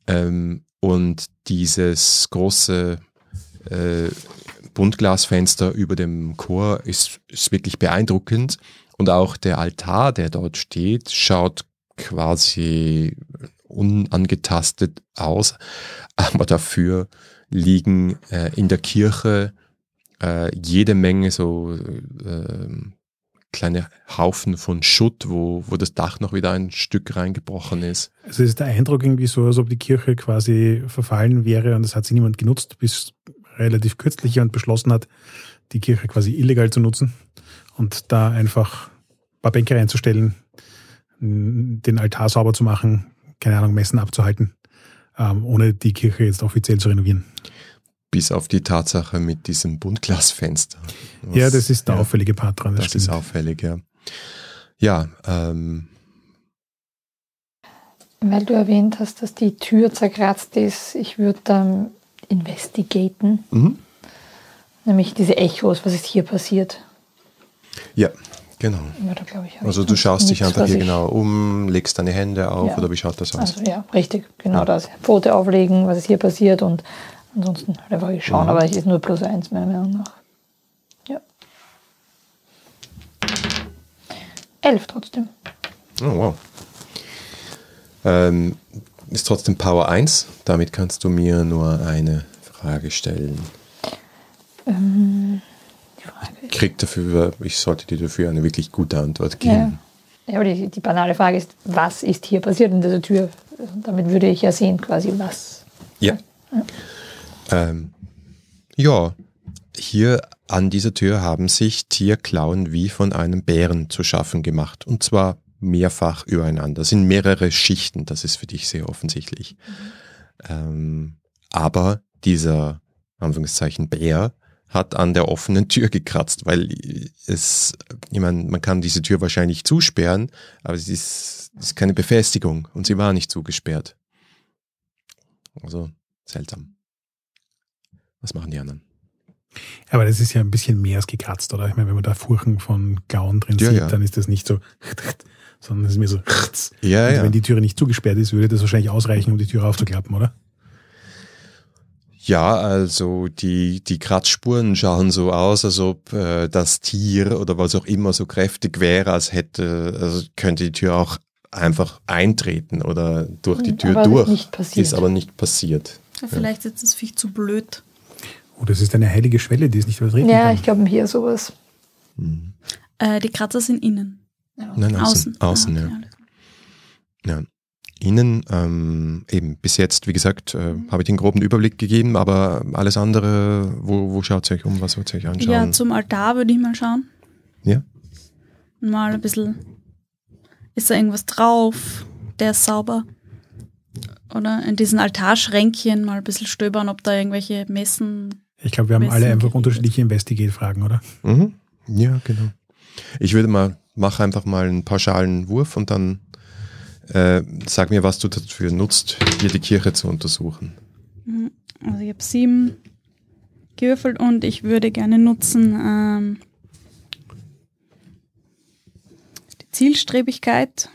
Speaker 2: Ähm, und dieses große äh, Buntglasfenster über dem Chor ist, ist wirklich beeindruckend. Und auch der Altar, der dort steht, schaut quasi unangetastet aus, aber dafür liegen äh, in der Kirche äh, jede Menge so äh, kleine Haufen von Schutt, wo, wo das Dach noch wieder ein Stück reingebrochen ist.
Speaker 1: Also ist der Eindruck irgendwie so, als ob die Kirche quasi verfallen wäre und das hat sie niemand genutzt, bis relativ kürzlich jemand beschlossen hat, die Kirche quasi illegal zu nutzen und da einfach ein paar Bänke reinzustellen, den Altar sauber zu machen, keine Ahnung, Messen abzuhalten, ähm, ohne die Kirche jetzt offiziell zu renovieren.
Speaker 2: Bis auf die Tatsache mit diesem Buntglasfenster.
Speaker 1: ja, das ist der ja, auffällige Part dran.
Speaker 2: Das, das ist auffällig, ja. Ja, ähm,
Speaker 4: weil du erwähnt hast, dass die Tür zerkratzt ist, ich würde dann investigaten. Mhm. Nämlich diese Echos, was ist hier passiert.
Speaker 2: Ja, Genau. Ja, ich, also du schaust dich einfach hier genau um, legst deine Hände auf ja. oder wie schaut das aus?
Speaker 4: Also ja, richtig, genau ja. das. Pfote auflegen, was ist hier passiert und ansonsten halt einfach schauen,
Speaker 2: Mhm.
Speaker 4: aber es ist nur plus eins meiner Meinung nach. Ja. Elf trotzdem.
Speaker 2: Oh, wow. Ähm, ist trotzdem Power 1. Damit kannst du mir nur eine Frage stellen.
Speaker 4: Ähm, Frage ist.
Speaker 2: Krieg dafür, ich sollte dir dafür eine wirklich gute Antwort
Speaker 4: Ja.
Speaker 2: geben.
Speaker 4: ja, aber die, die banale Frage ist, was ist hier passiert in dieser Tür? Damit würde ich ja sehen, quasi was.
Speaker 2: Ja. Ähm, ja, hier an dieser Tür haben sich Tierklauen wie von einem Bären zu schaffen gemacht. Und zwar mehrfach übereinander. Das sind mehrere Schichten, das ist für dich sehr offensichtlich. Ähm, aber dieser, Anführungszeichen, Bär hat an der offenen Tür gekratzt, weil es, ich meine, man kann diese Tür wahrscheinlich zusperren, aber es ist, es ist keine Befestigung und sie war nicht zugesperrt. Also seltsam. Was machen die anderen?
Speaker 1: Aber das ist ja ein bisschen mehr als gekratzt, oder? Ich meine, wenn man da Furchen von Gauen drin
Speaker 2: Ja,
Speaker 1: sieht,
Speaker 2: ja.
Speaker 1: dann ist das nicht so, sondern es ist mehr so.
Speaker 2: Ja,
Speaker 1: Und wenn die Türe nicht zugesperrt ist, würde das wahrscheinlich ausreichen, um die Türe aufzuklappen, oder?
Speaker 2: Ja, also die, die Kratzspuren schauen so aus, als ob äh, das Tier oder was auch immer so kräftig wäre, als hätte, also könnte die Tür auch einfach eintreten oder durch die Tür
Speaker 4: Aber das ist
Speaker 2: durch.
Speaker 4: nicht passiert.
Speaker 2: Ist aber nicht passiert.
Speaker 3: Ja, vielleicht ist das Viech zu blöd.
Speaker 1: Oh, das ist eine heilige Schwelle, die ist nicht übertreten
Speaker 4: Ja,
Speaker 1: kann.
Speaker 4: ich glaube hier sowas.
Speaker 3: Äh, die Kratzer sind innen.
Speaker 2: Nein, außen. Außen,
Speaker 3: Ah,
Speaker 2: ja. ja. Innen, ähm, eben bis jetzt, wie gesagt, äh, habe ich den groben Überblick gegeben, aber alles andere, wo, wo schaut euch um, was wollt ihr euch anschauen?
Speaker 3: Ja, zum Altar würde ich mal schauen.
Speaker 2: Ja?
Speaker 3: Mal ein bisschen. Ist da irgendwas drauf? Der ist sauber. Oder in diesen Altarschränkchen mal ein bisschen stöbern, ob da irgendwelche Messen.
Speaker 1: Ich glaube, wir haben
Speaker 3: Messen
Speaker 1: alle einfach unterschiedliche Investigate-Fragen, oder?
Speaker 2: Mhm. Ja, genau. Ich würde mal, mach einfach mal einen pauschalen Wurf und dann äh, sag mir, was du dafür nutzt, hier die Kirche zu untersuchen.
Speaker 3: Also ich habe sieben gewürfelt und ich würde gerne nutzen ähm, die Zielstrebigkeit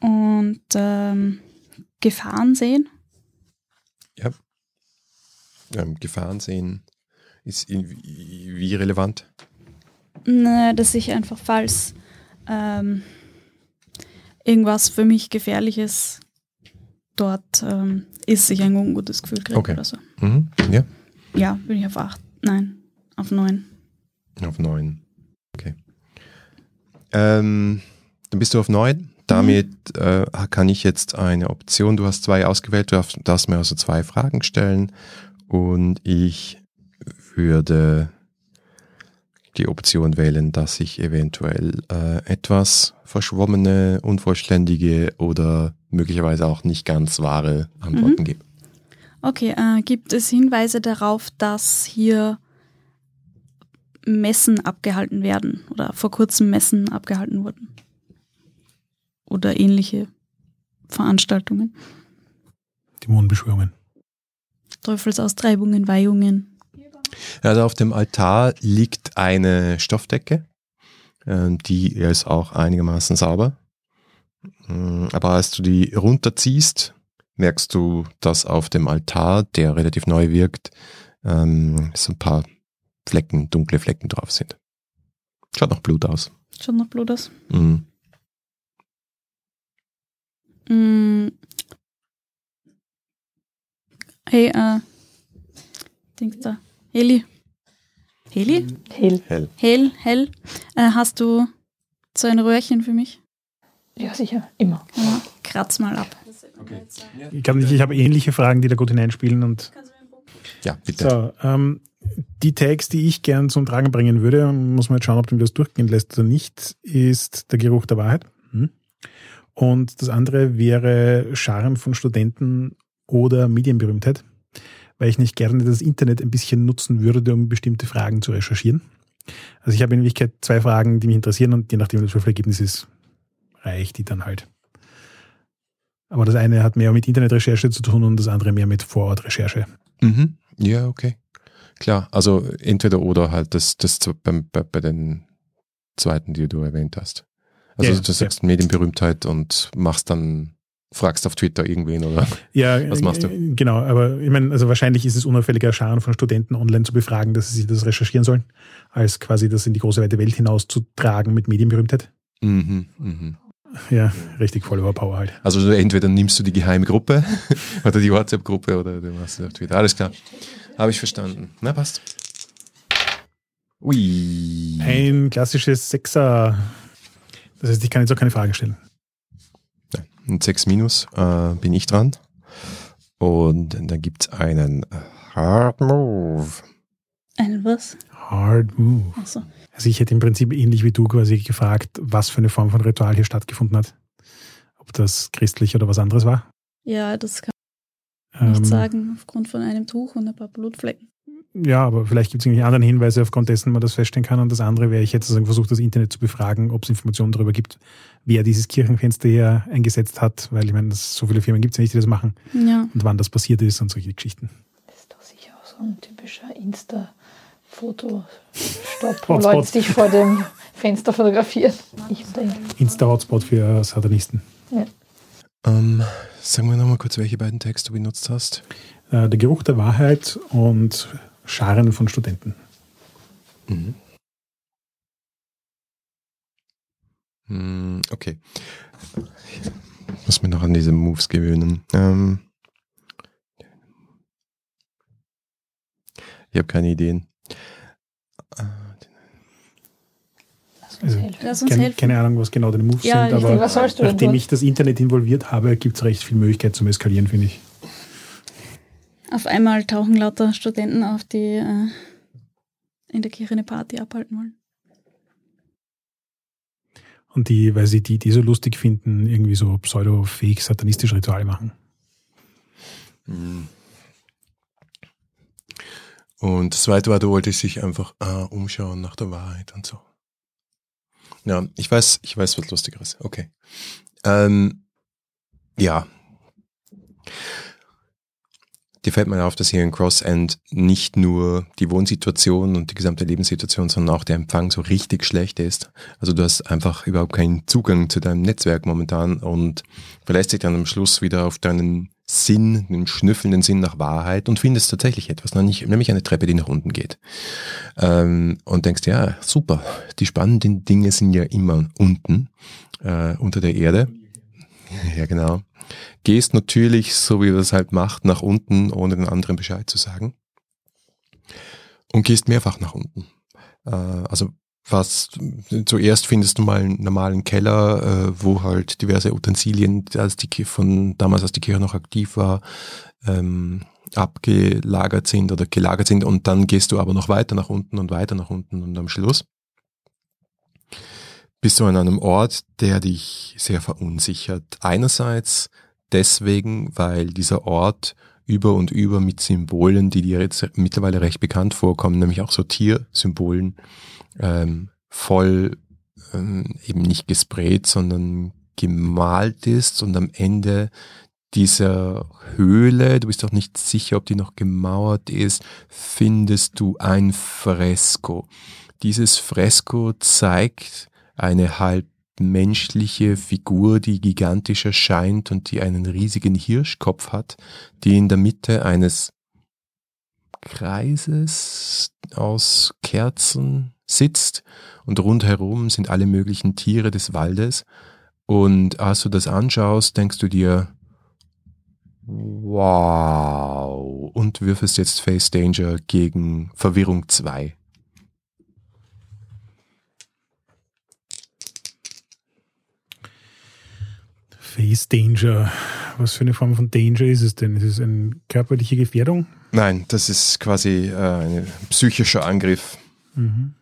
Speaker 3: und ähm, Gefahren sehen.
Speaker 2: Ja. Ähm, Gefahren sehen ist in, wie wie relevant?
Speaker 3: Dass ich einfach, falls ähm, irgendwas für mich Gefährliches dort ähm, ist, ich ein ungutes Gefühl kriege
Speaker 2: Okay.
Speaker 3: oder so.
Speaker 2: Mhm. Ja.
Speaker 3: Ja, bin ich auf acht. Nein, auf neun.
Speaker 2: Auf neun. Okay. Ähm, dann bist du auf neun. Damit äh, kann ich jetzt eine Option, du hast zwei ausgewählt, du darfst, darfst mir also zwei Fragen stellen und ich würde die Option wählen, dass ich eventuell äh, etwas verschwommene, unvollständige oder möglicherweise auch nicht ganz wahre Antworten gebe.
Speaker 3: Okay, äh, gibt es Hinweise darauf, dass hier Messen abgehalten werden oder vor kurzem Messen abgehalten wurden? Oder ähnliche Veranstaltungen?
Speaker 1: Dämonenbeschwörungen.
Speaker 3: Teufelsaustreibungen, Weihungen.
Speaker 2: Also auf dem Altar liegt eine Stoffdecke, äh, die ist auch einigermaßen sauber. Mm, Aber als du die runterziehst, merkst du, dass auf dem Altar, der relativ neu wirkt, ähm, so ein paar Flecken, dunkle Flecken drauf sind. Schaut nach Blut aus.
Speaker 3: Schon noch Blut aus.
Speaker 2: Mhm.
Speaker 3: Mm. Hey, äh, Dings da. Heli. Heli?
Speaker 4: Hell.
Speaker 2: Hell.
Speaker 3: Hel, hell. Äh, hast du so ein Röhrchen für mich?
Speaker 4: Ja, sicher. Immer.
Speaker 3: Ja, kratz mal ab.
Speaker 1: Ich glaube nicht, ich habe ähnliche Fragen, die da gut hineinspielen. Und
Speaker 2: Ja, bitte.
Speaker 1: so, ähm, die Tags, die ich gern zum Tragen bringen würde, muss man jetzt schauen, ob du mir das durchgehen lässt oder nicht, ist der Geruch der Wahrheit. Hm. Und das andere wäre Scharen von Studenten oder Medienberühmtheit, weil ich nicht gerne das Internet ein bisschen nutzen würde, um bestimmte Fragen zu recherchieren. Also ich habe in Wirklichkeit zwei Fragen, die mich interessieren und je nachdem, was das Ergebnis ist, reicht die dann halt. Aber das eine hat mehr mit Internetrecherche zu tun und das andere mehr mit Vorortrecherche.
Speaker 2: Mhm. Ja, okay. Klar, also entweder oder halt das, das beim, bei, bei den zweiten, die du erwähnt hast. Also
Speaker 1: Ja,
Speaker 2: du sagst Medienberühmtheit und machst dann fragst auf Twitter irgendwen oder
Speaker 1: Ja,
Speaker 2: Was machst du?
Speaker 1: äh, Genau, aber ich meine, also wahrscheinlich ist es unauffälliger, Scharen von Studenten online zu befragen, dass sie sich das recherchieren sollen, als quasi das in die große weite Welt hinauszutragen mit Medienberühmtheit.
Speaker 2: Mhm, mhm.
Speaker 1: Ja, richtig voll Power halt.
Speaker 2: Also entweder nimmst du die geheime Gruppe oder die WhatsApp-Gruppe oder du machst es auf Twitter. Alles klar. Habe ich verstanden. Na, passt. Ui.
Speaker 1: Ein klassisches Sechser. Das heißt, ich kann jetzt auch keine Frage stellen.
Speaker 2: Ein 6 minus äh, bin ich dran. Und dann gibt's einen Hard Move.
Speaker 3: Ein was?
Speaker 1: Hard Move.
Speaker 3: Achso.
Speaker 1: Also ich hätte im Prinzip ähnlich wie du quasi gefragt, was für eine Form von Ritual hier stattgefunden hat. Ob das christlich oder was anderes war.
Speaker 3: Ja, das kann ich nicht
Speaker 1: Ähm,
Speaker 3: sagen, aufgrund von einem Tuch und ein paar Blutflecken.
Speaker 1: Ja, aber vielleicht gibt es irgendwelche anderen Hinweise, aufgrund dessen man das feststellen kann. Und das andere wäre, ich hätte sozusagen versucht, das Internet zu befragen, ob es Informationen darüber gibt, wer dieses Kirchenfenster hier eingesetzt hat, weil ich meine, das, so viele Firmen gibt es ja nicht, die das machen
Speaker 3: Ja.
Speaker 1: und wann das passiert ist und solche Geschichten.
Speaker 4: Das ist doch sicher auch so ein typischer Insta-Foto-Stopp, wo. Leute sich vor dem Fenster fotografieren. Ich denke.
Speaker 1: Insta-Hotspot für Satanisten.
Speaker 2: Ähm, sagen wir nochmal kurz, welche beiden Texte du benutzt hast.
Speaker 1: Äh, der Geruch der Wahrheit und Scharen von Studenten.
Speaker 2: Mhm. Hm, Okay. Ich muss mir noch an diese Moves gewöhnen. Ähm, ich habe keine Ideen.
Speaker 4: Uns
Speaker 1: Also,
Speaker 3: uns
Speaker 1: Keine,
Speaker 3: helfen.
Speaker 1: keine Ahnung, was genau deine Moves
Speaker 3: Ja,
Speaker 1: sind, aber nachdem ich das Internet involviert habe, gibt es recht viel Möglichkeit zum Eskalieren, finde ich.
Speaker 3: Auf einmal tauchen lauter Studenten auf, die äh, in der Kirche eine Party abhalten wollen.
Speaker 1: Und die, weil sie die, die so lustig finden, irgendwie so pseudo-fake satanistische Rituale machen.
Speaker 2: Hm. Und das zweite war, du wolltest dich einfach äh, umschauen nach der Wahrheit und so. Ja, ich weiß, ich weiß was Lustigeres. Okay. Ähm, ja. Dir fällt mir auf, dass hier in Crossend nicht nur die Wohnsituation und die gesamte Lebenssituation, sondern auch der Empfang so richtig schlecht ist. Also du hast einfach überhaupt keinen Zugang zu deinem Netzwerk momentan und verlässt dich dann am Schluss wieder auf deinen Sinn, den schnüffelnden Sinn nach Wahrheit und findest tatsächlich etwas, nämlich nämlich eine Treppe, die nach unten geht. Ähm, und denkst, ja, super, die spannenden Dinge sind ja immer unten, äh, unter der Erde. Ja, genau. Gehst natürlich, so wie man es halt macht, nach unten, ohne den anderen Bescheid zu sagen. Und gehst mehrfach nach unten. Äh, also was zuerst findest du mal einen normalen Keller, äh, wo halt diverse Utensilien, als die von damals, als die Kirche noch aktiv war, ähm, abgelagert sind oder gelagert sind und dann gehst du aber noch weiter nach unten und weiter nach unten und am Schluss bist du an einem Ort, der dich sehr verunsichert. Einerseits deswegen, weil dieser Ort über und über mit Symbolen, die dir jetzt mittlerweile recht bekannt vorkommen, nämlich auch so Tiersymbolen, ähm, voll ähm, eben nicht gesprayt, sondern gemalt ist und am Ende dieser Höhle, du bist auch nicht sicher, ob die noch gemauert ist, findest du ein Fresko. Dieses Fresko zeigt eine halb menschliche Figur, die gigantisch erscheint und die einen riesigen Hirschkopf hat, die in der Mitte eines Kreises aus Kerzen sitzt und rundherum sind alle möglichen Tiere des Waldes. Und als du das anschaust, denkst du dir, wow, und würfelst jetzt Face Danger gegen Verwirrung 2.
Speaker 1: Face Danger. Was für eine Form von Danger ist es denn? Ist es eine körperliche Gefährdung?
Speaker 2: Nein, das ist quasi äh, ein psychischer Angriff.
Speaker 1: Mhm.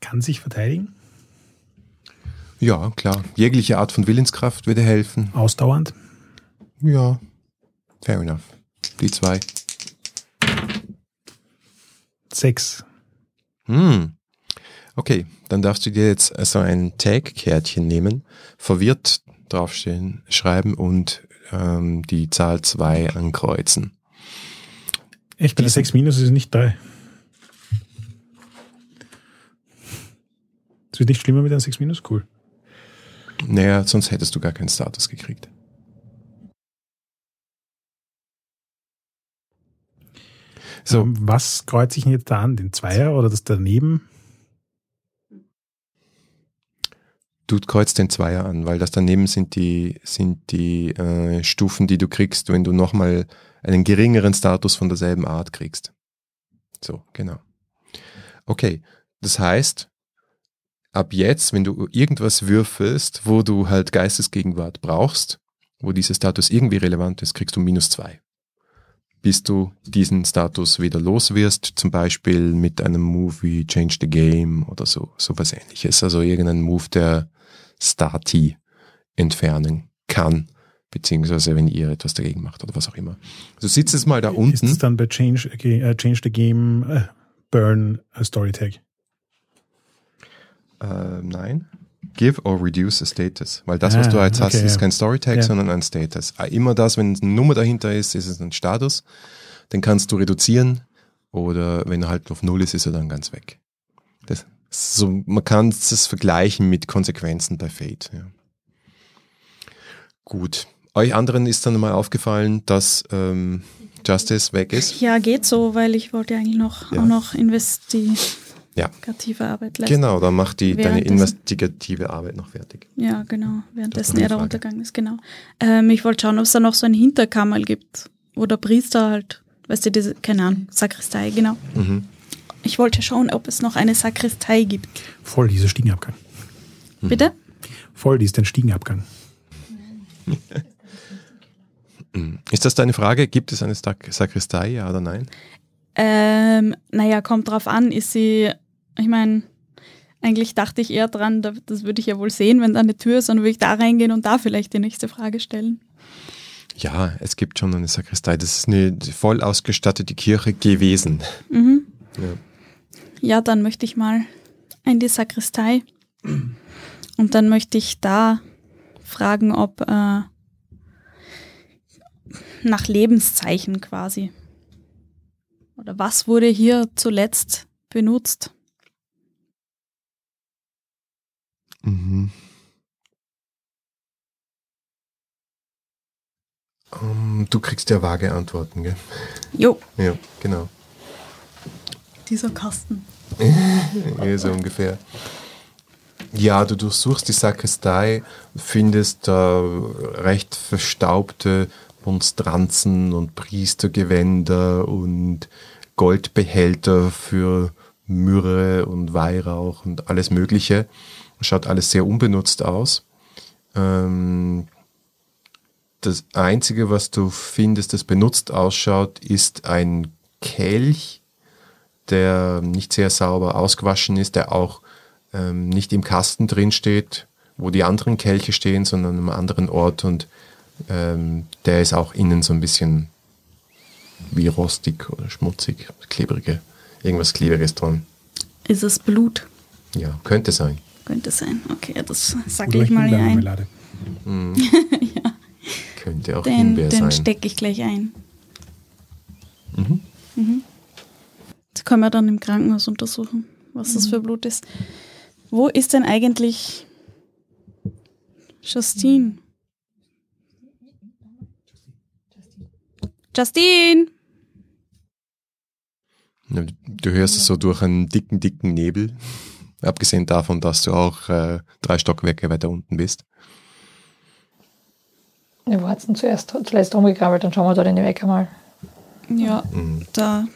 Speaker 1: Kann sich verteidigen?
Speaker 2: Ja, klar. Jegliche Art von Willenskraft würde helfen.
Speaker 1: Ausdauernd?
Speaker 2: Ja, fair enough. Die zwei.
Speaker 1: Sechs.
Speaker 2: Hm. Okay, dann darfst du dir jetzt so ein Tag-Kärtchen nehmen, verwirrt draufstehen, schreiben und ähm, die Zahl 2 ankreuzen.
Speaker 1: Echt,
Speaker 2: Diesen-
Speaker 1: 6 minus ist es nicht 3. wird nicht schlimmer mit einem 6 Minus? Cool.
Speaker 2: Naja, sonst hättest du gar keinen Status gekriegt.
Speaker 1: So. Was kreuzt sich denn jetzt da an? Den Zweier oder das daneben?
Speaker 2: Du kreuzt den Zweier an, weil das daneben sind die, sind die äh, Stufen, die du kriegst, wenn du nochmal einen geringeren Status von derselben Art kriegst. So, genau. Okay, das heißt, ab jetzt, wenn du irgendwas würfelst, wo du halt Geistesgegenwart brauchst, wo dieser Status irgendwie relevant ist, kriegst du minus zwei. Bis du diesen Status wieder los wirst, zum Beispiel mit einem Move wie Change the Game oder so, sowas ähnliches. Also irgendein Move, der Stati entfernen kann, beziehungsweise wenn ihr etwas dagegen macht oder was auch immer. Also sitzt es mal da unten. Ist
Speaker 1: es dann bei Change, uh, change the Game uh, Burn a Story Tag?
Speaker 2: Äh, nein. Give or reduce a status. Weil das, ah, was du jetzt okay, hast, ist kein Story Tag, ja. sondern ein Status. Ah, immer das, wenn eine Nummer dahinter ist, ist es ein Status. Den kannst du reduzieren. Oder wenn er halt auf Null ist, ist er dann ganz weg. Das, so, man kann es vergleichen mit Konsequenzen bei Fate. Ja. Gut. Euch anderen ist dann mal aufgefallen, dass ähm, Justice weg ist?
Speaker 3: Ja, geht so, weil ich wollte eigentlich noch, ja. auch noch investieren investigative ja. Arbeit leisten.
Speaker 2: Genau, dann macht die deine investigative Arbeit noch fertig.
Speaker 3: Ja, genau, währenddessen er da runtergegangen ist, genau. Ähm, ich wollte schauen, ob es da noch so ein Hinterkammer gibt, wo der Priester halt, weißt du, diese, keine Ahnung, Sakristei, genau. Mhm. Ich wollte schauen, ob es noch eine Sakristei gibt.
Speaker 1: Voll dieser Stiegenabgang.
Speaker 3: Mhm. Bitte?
Speaker 1: Voll, die ist ein Stiegenabgang.
Speaker 2: Ist das deine Frage? Gibt es eine Sakristei, ja oder nein?
Speaker 3: Ähm, naja, kommt drauf an, ist sie, ich meine, eigentlich dachte ich eher dran, das würde ich ja wohl sehen, wenn da eine Tür ist, dann würde ich da reingehen und da vielleicht die nächste Frage stellen.
Speaker 2: Ja, es gibt schon eine Sakristei. Das ist eine voll ausgestattete Kirche gewesen.
Speaker 3: Mhm. Ja. ja, dann möchte ich mal in die Sakristei. Und dann möchte ich da fragen, ob äh, nach Lebenszeichen quasi. Oder was wurde hier zuletzt benutzt?
Speaker 2: Mhm. Um, du kriegst ja vage Antworten, gell?
Speaker 3: Jo.
Speaker 2: Ja, genau.
Speaker 3: Dieser Kasten.
Speaker 2: ja, so ungefähr. Ja, du durchsuchst die Sakristei, findest da recht verstaubte Monstranzen und Priestergewänder und Goldbehälter für Myrrhe und Weihrauch und alles Mögliche. Schaut alles sehr unbenutzt aus. Ähm, das Einzige, was du findest, das benutzt ausschaut, ist ein Kelch, der nicht sehr sauber ausgewaschen ist, der auch ähm, nicht im Kasten drin steht, wo die anderen Kelche stehen, sondern einem anderen Ort und ähm, der ist auch innen so ein bisschen wie rostig oder schmutzig, klebrige, irgendwas Klebriges dran.
Speaker 3: Ist es Blut?
Speaker 2: Ja, könnte sein.
Speaker 3: Könnte sein, okay, das sage ich mal hier ein.
Speaker 2: Mhm. ja. Könnte auch den, Himbeer
Speaker 3: den
Speaker 2: sein.
Speaker 3: Den stecke ich gleich ein. Mhm. Mhm. Das können wir dann im Krankenhaus untersuchen, was mhm. das für Blut ist. Wo ist denn eigentlich Justine? Justine!
Speaker 2: Du hörst es so durch einen dicken, dicken Nebel. Abgesehen davon, dass du auch äh, drei Stockwerke weiter unten bist.
Speaker 4: Ja, wo hat es denn zuerst, zuletzt rumgekrabbelt? Dann schauen wir dort in die Ecke mal.
Speaker 3: Ja, mhm. da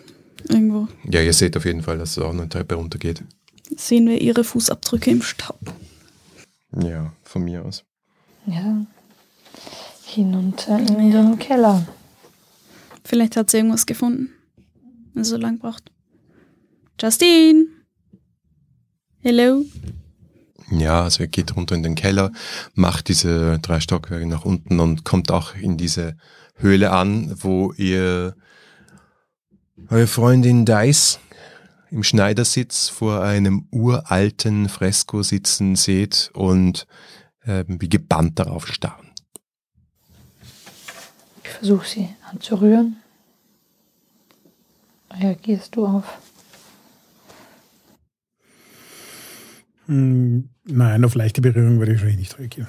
Speaker 3: irgendwo.
Speaker 2: Ja, ihr seht auf jeden Fall, dass es auch eine Treppe runtergeht.
Speaker 3: Sehen wir ihre Fußabdrücke im Staub.
Speaker 2: Ja, von mir aus.
Speaker 4: Ja, hinunter in den Keller.
Speaker 3: Vielleicht hat sie irgendwas gefunden, wenn sie so lange braucht. Justine! Hello?
Speaker 2: Ja, also er geht runter in den Keller, macht diese drei Stockwerke nach unten und kommt auch in diese Höhle an, wo ihr eure Freundin Dice im Schneidersitz vor einem uralten Fresko sitzen seht und äh, wie gebannt darauf starren.
Speaker 4: Ich versuche sie anzurühren. Reagierst du auf?
Speaker 1: Hm, Nein, auf leichte Berührung würde ich wahrscheinlich nicht reagieren.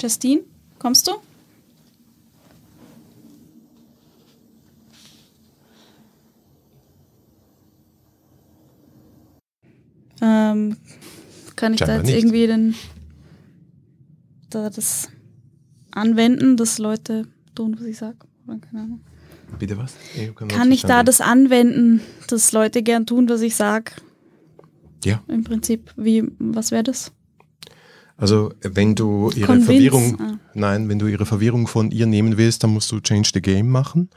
Speaker 3: Justine, kommst du? Ähm, kann ich da
Speaker 2: Scheinbar
Speaker 3: jetzt
Speaker 2: nicht.
Speaker 3: irgendwie den, da das anwenden, dass Leute tun, was ich sage? Keine Ahnung.
Speaker 2: Bitte was? Ich Wort
Speaker 3: Kann ich da das anwenden, dass Leute gern tun, was ich sage?
Speaker 2: Ja.
Speaker 3: Im Prinzip, wie, was wäre das?
Speaker 2: Also wenn du ihre
Speaker 3: Convince,
Speaker 2: Verwirrung,
Speaker 3: ah.
Speaker 2: nein, wenn du ihre Verwirrung von ihr nehmen willst, dann musst du change the game machen,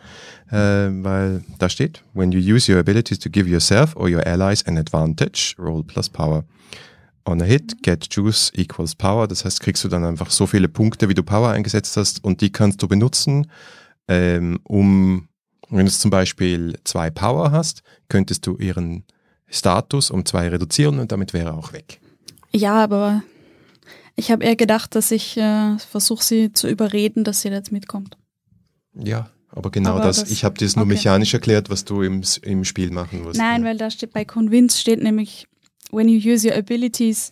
Speaker 2: äh, weil da steht, when you use your abilities to give yourself or your allies an advantage, roll plus power. On a hit, get juice equals power. Das heißt, kriegst du dann einfach so viele Punkte, wie du Power eingesetzt hast und die kannst du benutzen, ähm, um, wenn du zum Beispiel zwei Power hast, könntest du ihren Status um zwei reduzieren und damit wäre er auch weg.
Speaker 3: Ja, aber ich habe eher gedacht, dass ich äh, versuche, sie zu überreden, dass sie jetzt mitkommt.
Speaker 2: Ja, aber genau
Speaker 3: Aber
Speaker 2: das,
Speaker 3: das-
Speaker 2: ich habe dir es nur
Speaker 3: okay.
Speaker 2: mechanisch erklärt, was du im, im Spiel machen musst.
Speaker 3: Nein,
Speaker 2: ja.
Speaker 3: weil da steht bei Convince steht nämlich, when you use your abilities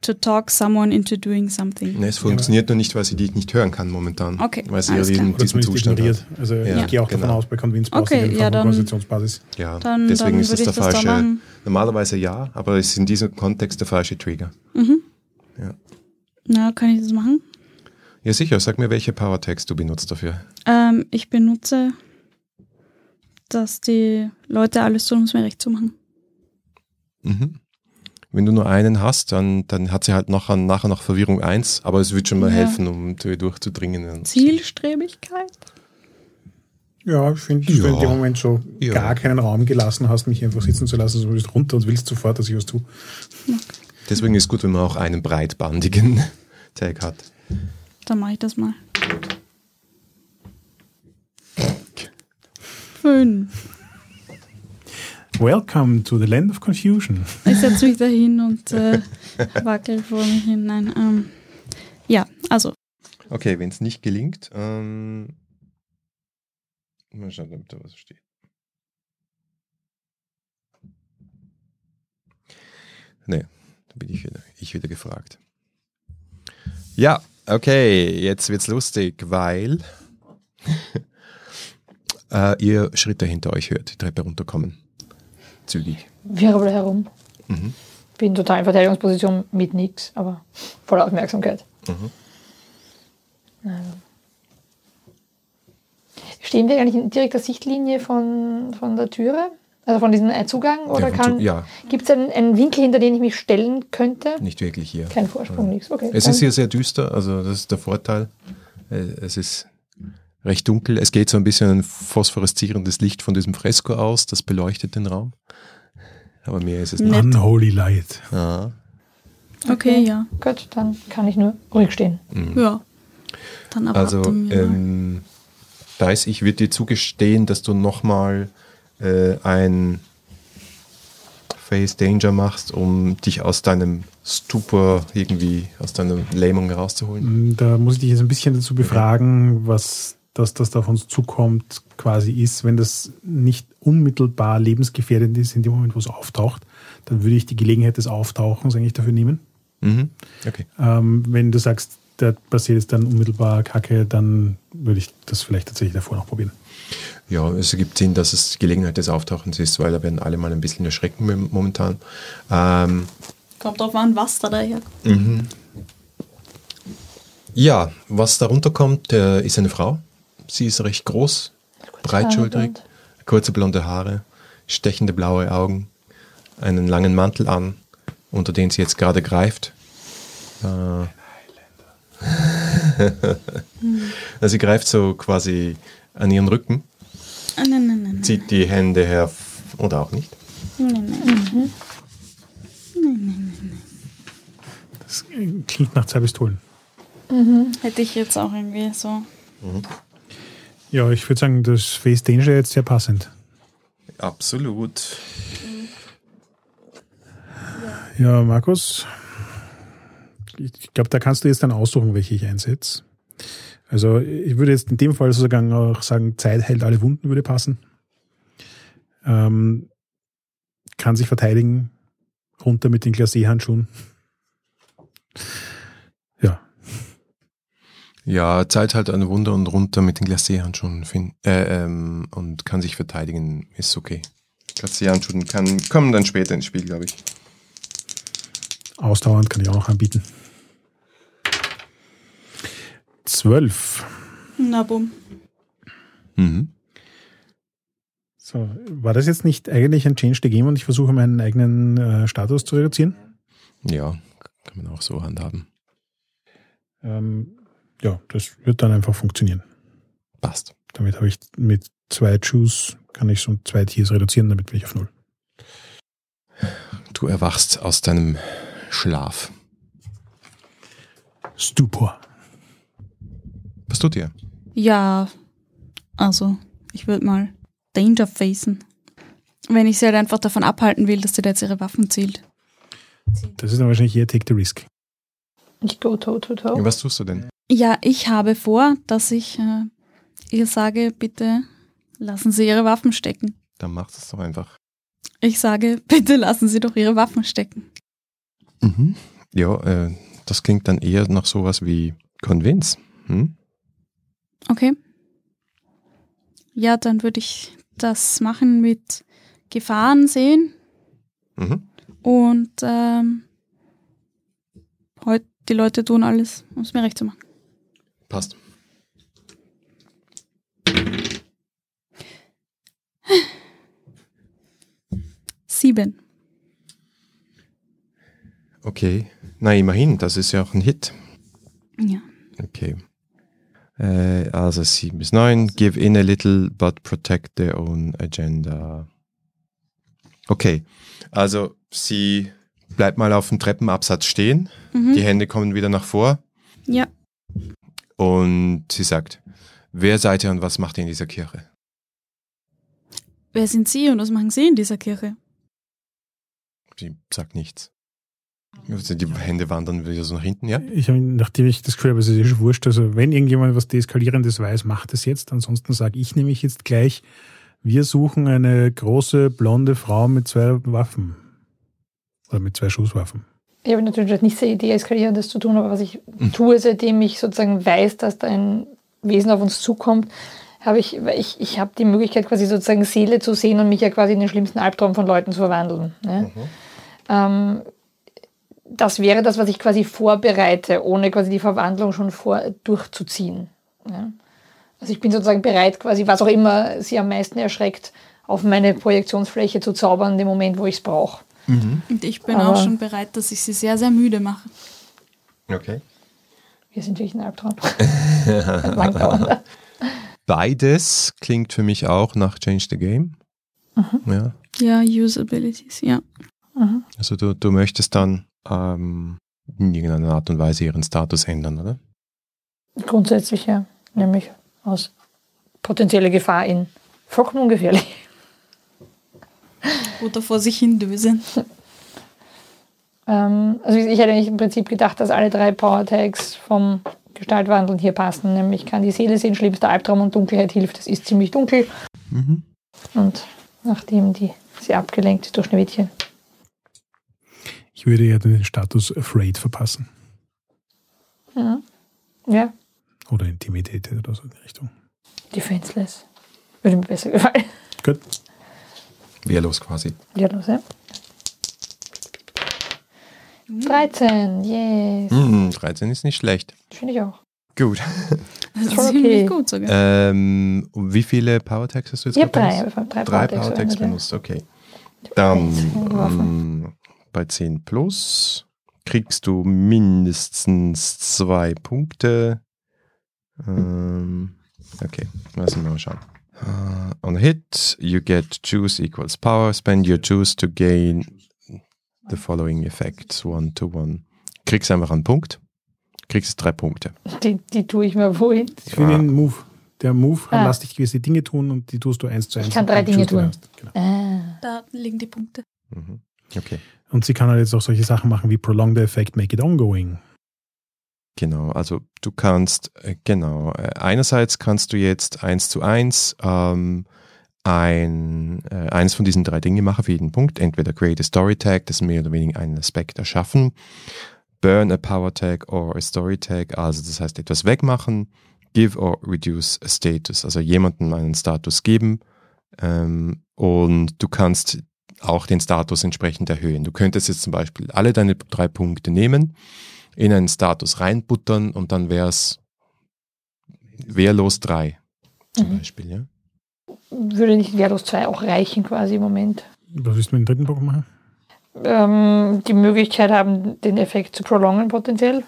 Speaker 3: to talk someone into doing something.
Speaker 2: Nee, es funktioniert nur nicht, weil sie dich nicht hören kann momentan.
Speaker 3: Okay,
Speaker 2: Weil sie
Speaker 3: alles
Speaker 2: ja diesen, diesen Zustand hat.
Speaker 1: Also
Speaker 2: Ja,
Speaker 1: ich gehe auch davon
Speaker 2: genau.
Speaker 1: aus, bei Convince brauchst
Speaker 3: Okay, ja, dann-
Speaker 1: eine Konstitutionsbasis.
Speaker 2: Ja,
Speaker 3: Dann,
Speaker 2: deswegen
Speaker 3: dann
Speaker 2: ist das der
Speaker 3: das da
Speaker 2: falsche,
Speaker 3: machen.
Speaker 2: normalerweise ja, aber es ist in diesem Kontext der falsche Trigger.
Speaker 3: Mhm.
Speaker 2: Ja.
Speaker 3: Na, kann ich das machen?
Speaker 2: Ja, sicher, sag mir, welche Power Tags du benutzt dafür.
Speaker 3: Ähm, ich benutze, dass die Leute alles tun, um es mir recht zu machen.
Speaker 2: Mhm. Wenn du nur einen hast, dann, dann hat sie halt nachher, nachher noch Verwirrung 1, aber es wird schon mal
Speaker 3: Ja.
Speaker 2: helfen, um durchzudringen.
Speaker 3: Zielstrebigkeit?
Speaker 1: Ja, ich finde, dass du
Speaker 2: Ja.
Speaker 1: in dem Moment so
Speaker 2: Ja.
Speaker 1: gar keinen Raum gelassen hast, mich einfach sitzen zu lassen, so du bist runter und willst sofort, dass ich was tue.
Speaker 2: Deswegen ist gut, wenn man auch einen breitbandigen Tag hat.
Speaker 3: Dann mache ich das mal. Fünf.
Speaker 1: Welcome to the land of confusion.
Speaker 3: Ich setze mich dahin und äh, wackel vor mich hin. Nein, ähm, ja, also
Speaker 2: Okay, wenn es nicht gelingt, ähm, mal schauen, ob da was steht. Nee, da bin ich wieder, ich wieder gefragt. Ja, okay, jetzt wird's lustig, weil äh, ihr Schritte hinter euch hört, die Treppe runterkommen. Zügig.
Speaker 4: Wirbel herum.
Speaker 2: Mhm.
Speaker 4: Bin total in Verteidigungsposition mit nix, aber voller Aufmerksamkeit.
Speaker 2: Mhm.
Speaker 4: Also. Stehen wir eigentlich in direkter Sichtlinie von, von der Türe? Also von diesem Zugang? Oder
Speaker 2: Ja,
Speaker 4: kann,
Speaker 2: ja,
Speaker 4: gibt es einen, einen Winkel, hinter den ich mich stellen könnte?
Speaker 2: nicht wirklich hier.
Speaker 4: Kein Vorsprung, nichts. Okay.
Speaker 2: Es ist hier sehr düster, also das ist der Vorteil. Äh, Es ist recht dunkel. Es geht so ein bisschen ein phosphoreszierendes Licht von diesem Fresko aus, das beleuchtet den Raum. Aber mehr ist es nicht.
Speaker 1: Unholy light.
Speaker 2: Ja.
Speaker 3: okay, ja.
Speaker 4: Gut, dann kann ich nur ruhig stehen.
Speaker 3: Ja. Dann
Speaker 2: Also,
Speaker 3: wir mal.
Speaker 2: ähm, Dice, ich würde dir zugestehen, dass du nochmal äh, ein Face Danger machst, um dich aus deinem Stupor irgendwie, aus deiner Lähmung rauszuholen.
Speaker 1: Da muss ich dich jetzt ein bisschen dazu befragen, was das, das da auf uns zukommt, quasi ist. Wenn das nicht unmittelbar lebensgefährdend ist in dem Moment, wo es auftaucht, dann würde ich die Gelegenheit des Auftauchens eigentlich dafür nehmen.
Speaker 2: Mhm. Okay.
Speaker 1: Ähm, wenn du sagst, da passiert jetzt dann unmittelbar Kacke, dann würde ich das vielleicht tatsächlich davor noch probieren.
Speaker 2: Ja, es ergibt Sinn, dass es die Gelegenheit des Auftauchens ist, weil da werden alle mal ein bisschen erschrecken mom- momentan. Ähm,
Speaker 3: Kommt drauf an, was da daher
Speaker 2: ja, was darunter kommt, äh, ist eine Frau. Sie ist recht groß, breitschultrig,
Speaker 4: blond.
Speaker 2: kurze blonde Haare, stechende blaue Augen, einen langen Mantel an, unter den sie jetzt gerade greift. Äh, Also sie greift so quasi an ihren Rücken,
Speaker 3: Ah, nein, nein, nein.
Speaker 2: zieht die Hände her oder auch nicht.
Speaker 3: nein, nein.
Speaker 1: Das klingt nach zwei Pistolen.
Speaker 3: Hätte ich jetzt auch irgendwie so.
Speaker 1: Ja, ich würde sagen, das Face Danger jetzt sehr passend.
Speaker 2: Absolut.
Speaker 1: Ja, Markus, ich glaube, da kannst du jetzt dann aussuchen, welche ich einsetze. Also ich würde jetzt in dem Fall sozusagen auch sagen, Zeit heilt alle Wunden würde passen. ähm, kann sich verteidigen, runter mit den Glacé-Handschuhen. Ja.
Speaker 2: Zahlt halt ein Wunder und runter mit den Glacé-Handschuhen fin- äh, ähm, und kann sich verteidigen, ist okay. Glacé-Handschuhen kann, kommen dann später ins Spiel, glaube ich.
Speaker 1: Ausdauernd kann ich auch noch anbieten. Zwölf.
Speaker 3: Na bumm.
Speaker 2: Mhm.
Speaker 1: So, war das jetzt nicht eigentlich ein Change the Game und ich versuche meinen eigenen äh, Status zu reduzieren?
Speaker 2: Ja, kann man auch so handhaben.
Speaker 1: Ähm, ja, das wird dann einfach funktionieren.
Speaker 2: Passt.
Speaker 1: Damit habe ich mit zwei Choose, kann ich so zwei Tiers reduzieren, damit bin ich auf null.
Speaker 2: Du erwachst aus deinem Schlaf.
Speaker 1: Stupor.
Speaker 2: Was tut ihr?
Speaker 3: Ja, also ich würde mal Danger facen. Wenn ich sie halt einfach davon abhalten will, dass sie da jetzt ihre Waffen zielt.
Speaker 1: Das ist dann wahrscheinlich eher Take the Risk.
Speaker 4: Ich go toe to toe.
Speaker 2: Was tust du denn?
Speaker 3: Ja, ich habe vor, dass ich äh, ihr sage, bitte lassen Sie Ihre Waffen stecken.
Speaker 2: Dann machst du es doch einfach.
Speaker 3: Ich sage, bitte lassen Sie doch Ihre Waffen stecken.
Speaker 2: Mhm. Ja, äh, das klingt dann eher nach sowas wie Convince. Hm?
Speaker 3: Okay. Ja, dann würde ich das machen mit Gefahren sehen
Speaker 2: Mhm.
Speaker 3: und ähm, heute die Leute tun alles, um es mir recht zu machen.
Speaker 2: Passt.
Speaker 3: Sieben.
Speaker 2: Okay. Na, immerhin, das ist ja auch ein Hit.
Speaker 3: Ja.
Speaker 2: Okay. Äh, also 7 bis 9. Give in a little, but protect their own agenda. Okay. Also sie bleibt mal auf dem Treppenabsatz stehen.
Speaker 3: Mhm.
Speaker 2: Die Hände kommen wieder nach vor.
Speaker 3: Ja.
Speaker 2: Und sie sagt, wer seid ihr und was macht ihr in dieser Kirche?
Speaker 3: Wer sind Sie und was machen Sie in dieser Kirche?
Speaker 2: Sie sagt nichts. Also die Hände wandern wieder so nach hinten, ja?
Speaker 1: Ich habe, nachdem ich das Gefühl habe, es ist eh schon wurscht, also wenn irgendjemand was Deeskalierendes weiß, macht es jetzt. Ansonsten sage ich nämlich jetzt gleich, wir suchen eine große blonde Frau mit zwei Waffen. Oder mit zwei Schusswaffen.
Speaker 4: Ich habe natürlich nicht sehr deeskalierendes zu tun, aber was ich tue, seitdem ich sozusagen weiß, dass da ein Wesen auf uns zukommt, habe ich, ich, ich habe die Möglichkeit, quasi sozusagen Seele zu sehen und mich ja quasi in den schlimmsten Albtraum von Leuten zu verwandeln. Ne? Ähm, das wäre das, was ich quasi vorbereite, ohne quasi die Verwandlung schon vor durchzuziehen. Ja? Also ich bin sozusagen bereit, quasi was auch immer sie am meisten erschreckt, auf meine Projektionsfläche zu zaubern, in dem Moment, wo ich es brauche.
Speaker 3: Und ich bin
Speaker 4: Aber-
Speaker 3: auch schon bereit, dass ich Sie sehr, sehr müde mache.
Speaker 2: Okay.
Speaker 4: Wir sind wirklich ein Albtraum.
Speaker 2: Beides klingt für mich auch nach Change the Game. Ja.
Speaker 3: Ja, Usabilities, ja.
Speaker 2: Also du, du möchtest dann ähm, in irgendeiner Art und Weise ihren Status ändern, oder?
Speaker 4: Grundsätzlich ja, nämlich aus potenzieller Gefahr in vollkommen ungefährlich.
Speaker 3: Oder vor sich hin dösen.
Speaker 4: Ähm, also ich hätte eigentlich im Prinzip gedacht, dass alle drei Power Tags vom Gestaltwandeln hier passen. Nämlich kann die Seele sehen, schlimmster Albtraum und Dunkelheit hilft. Es ist ziemlich dunkel.
Speaker 2: Mhm.
Speaker 4: Und nachdem die sie abgelenkt ist durch Schneewittchen.
Speaker 1: Ich würde ja den Status Afraid verpassen.
Speaker 4: Ja. ja,
Speaker 1: Oder Intimidated oder so in die Richtung.
Speaker 4: defenseless. Würde mir besser gefallen.
Speaker 1: Gut.
Speaker 2: Wehrlos quasi.
Speaker 4: Ja, los, ja. 13, yes.
Speaker 2: Mhm, 13 ist nicht schlecht.
Speaker 4: Finde ich auch.
Speaker 2: Gut.
Speaker 3: Das ist
Speaker 4: okay.
Speaker 3: ziemlich gut sogar.
Speaker 2: Ähm, wie viele Power Tags hast du jetzt
Speaker 4: Ich habe drei.
Speaker 2: benutzt?
Speaker 4: ich hab drei,
Speaker 2: Drei
Speaker 4: Power
Speaker 2: Power benutzt, okay. Dann mm, bei 10 plus kriegst du mindestens zwei Punkte. Ähm, okay, lassen wir mal schauen. Uh, on a hit, you get juice equals power. Spend your juice to gain the following effects, one to one. Kriegst einfach einen Punkt. Kriegst drei Punkte.
Speaker 4: Die, die tue ich mir wohin.
Speaker 1: Ich finde
Speaker 2: Ah.
Speaker 1: den Move. Der Move
Speaker 4: Ah.
Speaker 1: lässt dich gewisse Dinge tun und die tust du eins zu eins.
Speaker 4: kann drei Dinge tun.
Speaker 1: Genau.
Speaker 4: Ah.
Speaker 3: Da liegen die Punkte.
Speaker 2: Mhm. Okay.
Speaker 1: Und sie kann halt jetzt auch solche Sachen machen wie Prolong the Effect, Make it ongoing.
Speaker 2: Genau, also du kannst, äh, genau, äh, einerseits kannst du jetzt eins zu eins ähm, ein, äh, eines von diesen drei Dingen machen für jeden Punkt. Entweder create a story tag, das mehr oder weniger einen Aspekt erschaffen, burn a power tag or a story tag, also das heißt etwas wegmachen, give or reduce a status, also jemandem einen Status geben ähm, und du kannst auch den Status entsprechend erhöhen. Du könntest jetzt zum Beispiel alle deine drei Punkte nehmen, in einen Status reinbuttern und dann wäre es wehrlos drei zum
Speaker 4: Mhm.
Speaker 2: Beispiel. Ja?
Speaker 4: Würde nicht Wehrlos 2 auch reichen quasi im Moment?
Speaker 1: Was willst du mit dem dritten Punkt machen?
Speaker 4: Ähm, die Möglichkeit haben, den Effekt zu prolongen potenziell.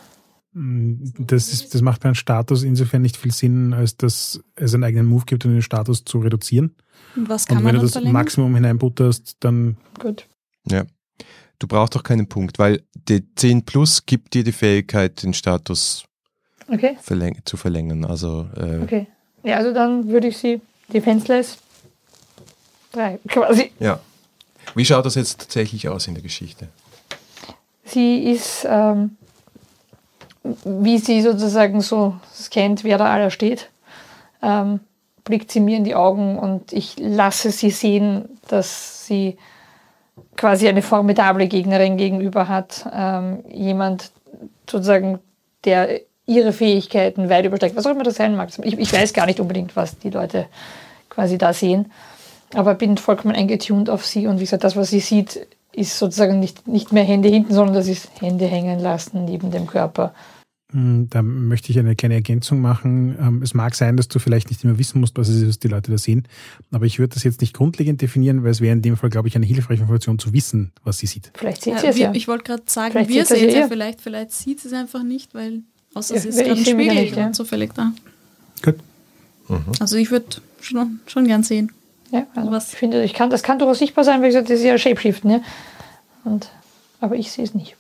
Speaker 1: Mm, Das, ist, das macht bei einem Status insofern nicht viel Sinn, als dass es einen eigenen Move gibt, um den Status zu reduzieren.
Speaker 3: Und was kann
Speaker 1: Und
Speaker 3: man
Speaker 1: wenn du das
Speaker 3: verlängern?
Speaker 1: Maximum hineinbutterst, dann
Speaker 4: Gut.
Speaker 2: Ja. Du brauchst doch keinen Punkt, weil die 10 Plus gibt dir die Fähigkeit, den Status
Speaker 4: Okay,
Speaker 2: verläng zu verlängern. Also äh,
Speaker 4: okay. Ja, also dann würde ich sie defenseless 3 quasi.
Speaker 2: ja. Wie schaut das jetzt tatsächlich aus in der Geschichte?
Speaker 4: Sie ist, ähm, wie sie sozusagen so scannt, wer da aller steht, ähm, blickt sie mir in die Augen und ich lasse sie sehen, dass sie quasi eine formidable Gegnerin gegenüber hat. Ähm, jemand sozusagen, der ihre Fähigkeiten weit übersteigt. Was auch immer das sein mag. Ich, ich weiß gar nicht unbedingt, was die Leute quasi da sehen. Aber bin vollkommen eingetuned auf sie und wie gesagt, das, was sie sieht, ist sozusagen nicht, nicht mehr Hände hinten, sondern das ist Hände hängen lassen neben dem Körper.
Speaker 1: Mm, da möchte ich eine kleine Ergänzung machen. Ähm, Es mag sein, dass du vielleicht nicht immer wissen musst, was es ist, was die Leute da sehen, aber ich würde das jetzt nicht grundlegend definieren, weil es wäre in dem Fall, glaube ich, eine hilfreiche Information zu wissen, was sie sieht.
Speaker 4: Vielleicht sieht
Speaker 3: Ja,
Speaker 4: sie es ja.
Speaker 3: Ich wollte gerade sagen,
Speaker 4: Vielleicht
Speaker 3: wir sehen es ja vielleicht, vielleicht sieht sie es einfach nicht, weil außer
Speaker 4: Ja,
Speaker 3: sie ist gerade im Spiegel
Speaker 4: nicht, ja.
Speaker 3: und zufällig da.
Speaker 1: Gut.
Speaker 3: Also ich würde schon, schon gern sehen.
Speaker 4: Ja, also
Speaker 3: Was?
Speaker 4: ich finde, ich kann, das kann durchaus sichtbar sein, weil ich gesagt, das ist ja Shapeshiften, ja. Und, aber ich sehe es nicht.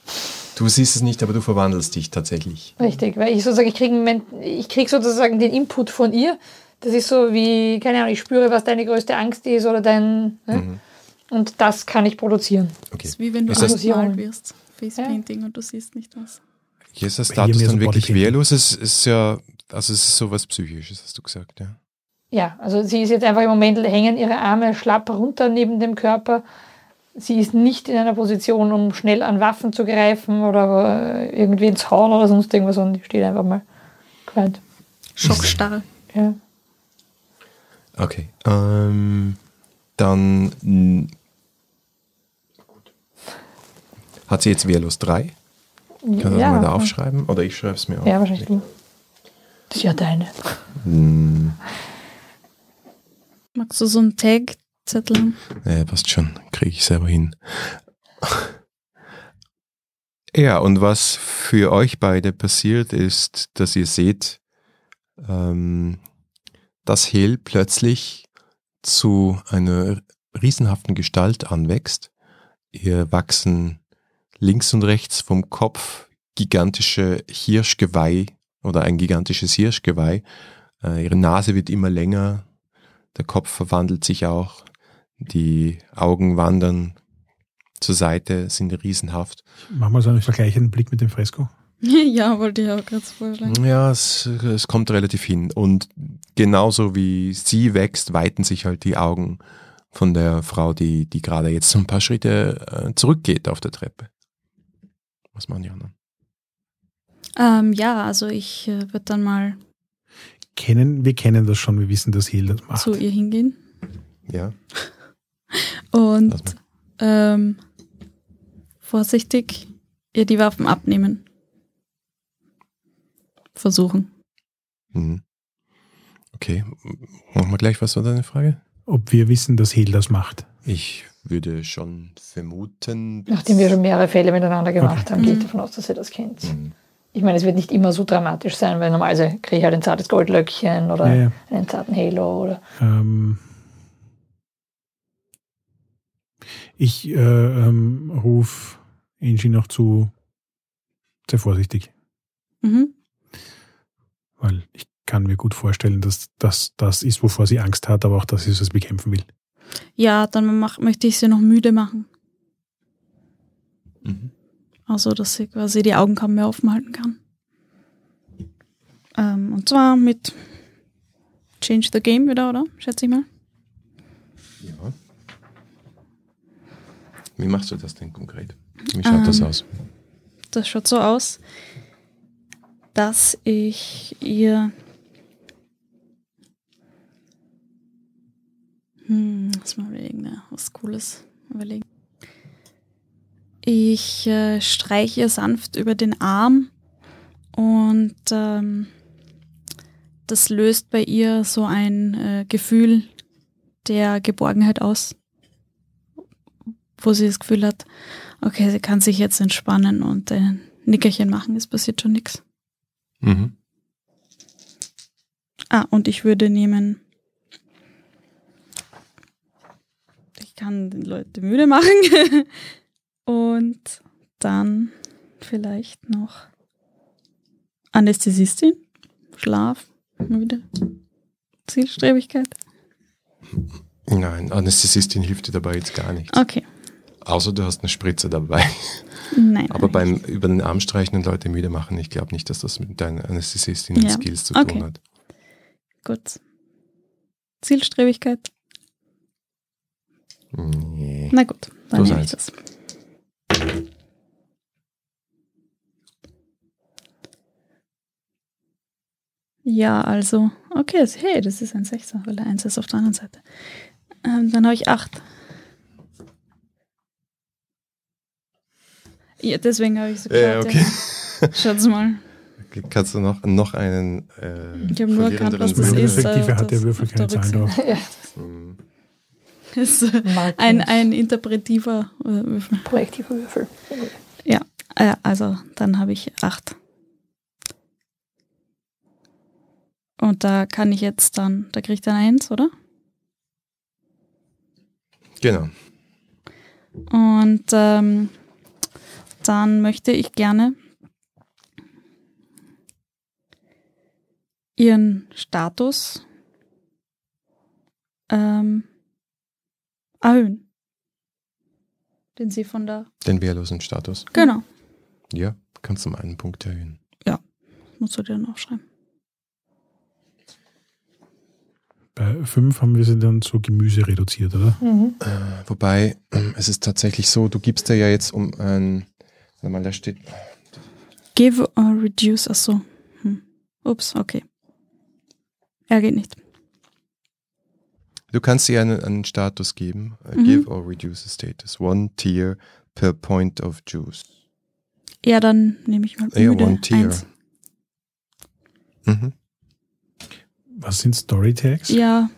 Speaker 2: Du siehst es nicht, aber du verwandelst dich tatsächlich.
Speaker 4: Richtig, weil ich sozusagen, ich kriege ich krieg sozusagen den Input von ihr. Das ist so wie, keine Ahnung, ich spüre, was deine größte Angst ist oder dein. Ne? Und das kann ich produzieren.
Speaker 2: Okay.
Speaker 3: Das ist wie wenn du
Speaker 2: das-
Speaker 3: angemalt wirst. Facepainting und du siehst nicht was.
Speaker 2: Hier ist der
Speaker 1: hier
Speaker 2: Status dann
Speaker 1: so
Speaker 2: wirklich wehrlos. Es ist ja, also es ist sowas Psychisches, hast du gesagt, ja.
Speaker 4: Ja, also sie ist jetzt einfach im Moment, hängen ihre Arme schlapp runter neben dem Körper. Sie ist nicht in einer Position, um schnell an Waffen zu greifen oder äh, irgendwie ins Hauen oder sonst irgendwas, sondern die steht einfach mal quiet.
Speaker 3: Schockstarre.
Speaker 4: Ja.
Speaker 2: Okay. Ähm, dann hat sie jetzt wehrlos 3? Kannst du das mal da aufschreiben? Oder ich schreibe es mir auf.
Speaker 4: Ja, wahrscheinlich du. Das ist ja deine.
Speaker 2: Hm,
Speaker 3: Magst du so einen Tag-Zettel haben?
Speaker 2: ja, passt schon. Kriege ich selber hin. Ja, und was für euch beide passiert ist, dass ihr seht, ähm, dass Hel plötzlich zu einer riesenhaften Gestalt anwächst. Ihr wachsen links und rechts vom Kopf gigantische Hirschgeweih oder ein gigantisches Hirschgeweih. Äh, ihre Nase wird immer länger, der Kopf verwandelt sich auch, die Augen wandern zur Seite, sind riesenhaft.
Speaker 1: Mach mal so einen vergleichenden Blick mit dem Fresko.
Speaker 3: ja, wollte ich auch gerade vorschlagen.
Speaker 2: Ja, es, es kommt relativ hin. Und genauso wie sie wächst, weiten sich halt die Augen von der Frau, die, die gerade jetzt so ein paar Schritte äh, zurückgeht auf der Treppe. Was machen die anderen?
Speaker 3: Ähm, ja, also ich äh, würde dann mal
Speaker 1: Kennen, wir kennen das schon, wir wissen, dass Heal das macht.
Speaker 3: zu ihr hingehen
Speaker 2: Ja.
Speaker 3: Und ähm, vorsichtig ihr die Waffen abnehmen. Versuchen.
Speaker 2: Mhm. Okay. Machen wir gleich, was war deine Frage?
Speaker 1: Ob wir wissen, dass Heal das macht.
Speaker 2: Ich würde schon vermuten.
Speaker 4: Nachdem wir schon mehrere Fälle miteinander gemacht
Speaker 1: Okay.
Speaker 4: haben, gehe ich
Speaker 3: Mhm.
Speaker 4: davon aus, dass ihr das kennt.
Speaker 2: Mhm.
Speaker 4: Ich meine, es wird nicht immer so dramatisch sein, weil normalerweise kriege ich halt ein zartes Goldlöckchen oder
Speaker 1: Ja, ja.
Speaker 4: einen zarten Halo oder.
Speaker 1: Ähm, ich äh, ähm, rufe Angie noch zu, sehr vorsichtig,
Speaker 3: Mhm.
Speaker 1: weil ich kann mir gut vorstellen, dass das das ist, wovor sie Angst hat, aber auch dass sie es bekämpfen will.
Speaker 3: Ja, dann mach, möchte ich sie noch müde machen.
Speaker 2: Mhm.
Speaker 3: Also, dass sie quasi die Augen kaum mehr offen halten kann. Ähm, und zwar mit Change the Game wieder, oder? Schätze ich mal.
Speaker 2: Wie machst du das denn konkret? Wie schaut das
Speaker 3: Ähm,
Speaker 2: aus?
Speaker 3: Das schaut so aus, dass ich ihr. Hm, lass mal überlegen, ne? was Cooles überlegen. Ich äh, streiche ihr sanft über den Arm und ähm, das löst bei ihr so ein äh, Gefühl der Geborgenheit aus, wo sie das Gefühl hat, okay, sie kann sich jetzt entspannen und ein Nickerchen machen, es passiert schon nichts.
Speaker 2: Mhm.
Speaker 3: Ah, und ich würde nehmen. Ich kann die Leute müde machen. und dann vielleicht noch Anästhesistin, Schlaf, wieder Zielstrebigkeit.
Speaker 2: Nein, Anästhesistin hilft dir dabei jetzt gar nicht.
Speaker 3: Okay,
Speaker 2: Außer du hast eine Spritze dabei.
Speaker 3: nein.
Speaker 2: Aber beim über den Arm streichen und Leute müde machen, ich glaube nicht, dass das mit deinen
Speaker 3: Ja.
Speaker 2: Anästhesistin-Skills zu
Speaker 3: Okay.
Speaker 2: tun hat.
Speaker 3: Gut. Zielstrebigkeit.
Speaker 2: Nee.
Speaker 3: Na gut, dann nehme ich das. Ja, also, okay, hey, das ist ein Sechser, weil der Eins ist auf der anderen Seite. Ähm, dann habe ich acht. Ja, deswegen habe ich so
Speaker 2: Ja,
Speaker 3: gesagt.
Speaker 2: okay.
Speaker 3: Ja. Schaut's mal.
Speaker 2: Kannst du noch, noch einen äh,
Speaker 3: Ich habe nur erkannt, was das ist.
Speaker 2: Würfel?
Speaker 1: Effektive
Speaker 3: äh,
Speaker 1: hat der
Speaker 3: das
Speaker 1: Würfel keine Zahlen drauf.
Speaker 4: Ja.
Speaker 3: Das ist äh, ein, ein interpretiver äh, Würfel.
Speaker 4: projektiver Würfel.
Speaker 3: Äh, also, dann habe ich acht. Und da kann ich jetzt dann, da kriege ich dann eins, oder?
Speaker 2: Genau.
Speaker 3: Und ähm, dann möchte ich gerne ihren Status ähm, erhöhen. Den sie von der.
Speaker 2: Den wehrlosen Status.
Speaker 3: Genau.
Speaker 2: Ja, kannst du um einen Punkt erhöhen.
Speaker 3: Musst du dir dann aufschreiben.
Speaker 1: Bei fünf haben wir sie dann zu Gemüse reduziert, oder?
Speaker 4: Mhm.
Speaker 2: Äh, wobei, ähm, es ist tatsächlich so, du gibst dir ja jetzt um ein, warte mal, da steht,
Speaker 3: Give or reduce, ach so. Hm. Ups, okay. Er geht nicht.
Speaker 2: du kannst dir einen, einen Status geben, äh,
Speaker 3: Mhm.
Speaker 2: give or reduce a status, one tier per point of juice.
Speaker 3: Ja, dann nehme ich mal
Speaker 2: Ja,
Speaker 3: müde.
Speaker 2: one tier.
Speaker 3: Eins.
Speaker 2: Mhm.
Speaker 1: Was sind Storytags?
Speaker 3: Ja,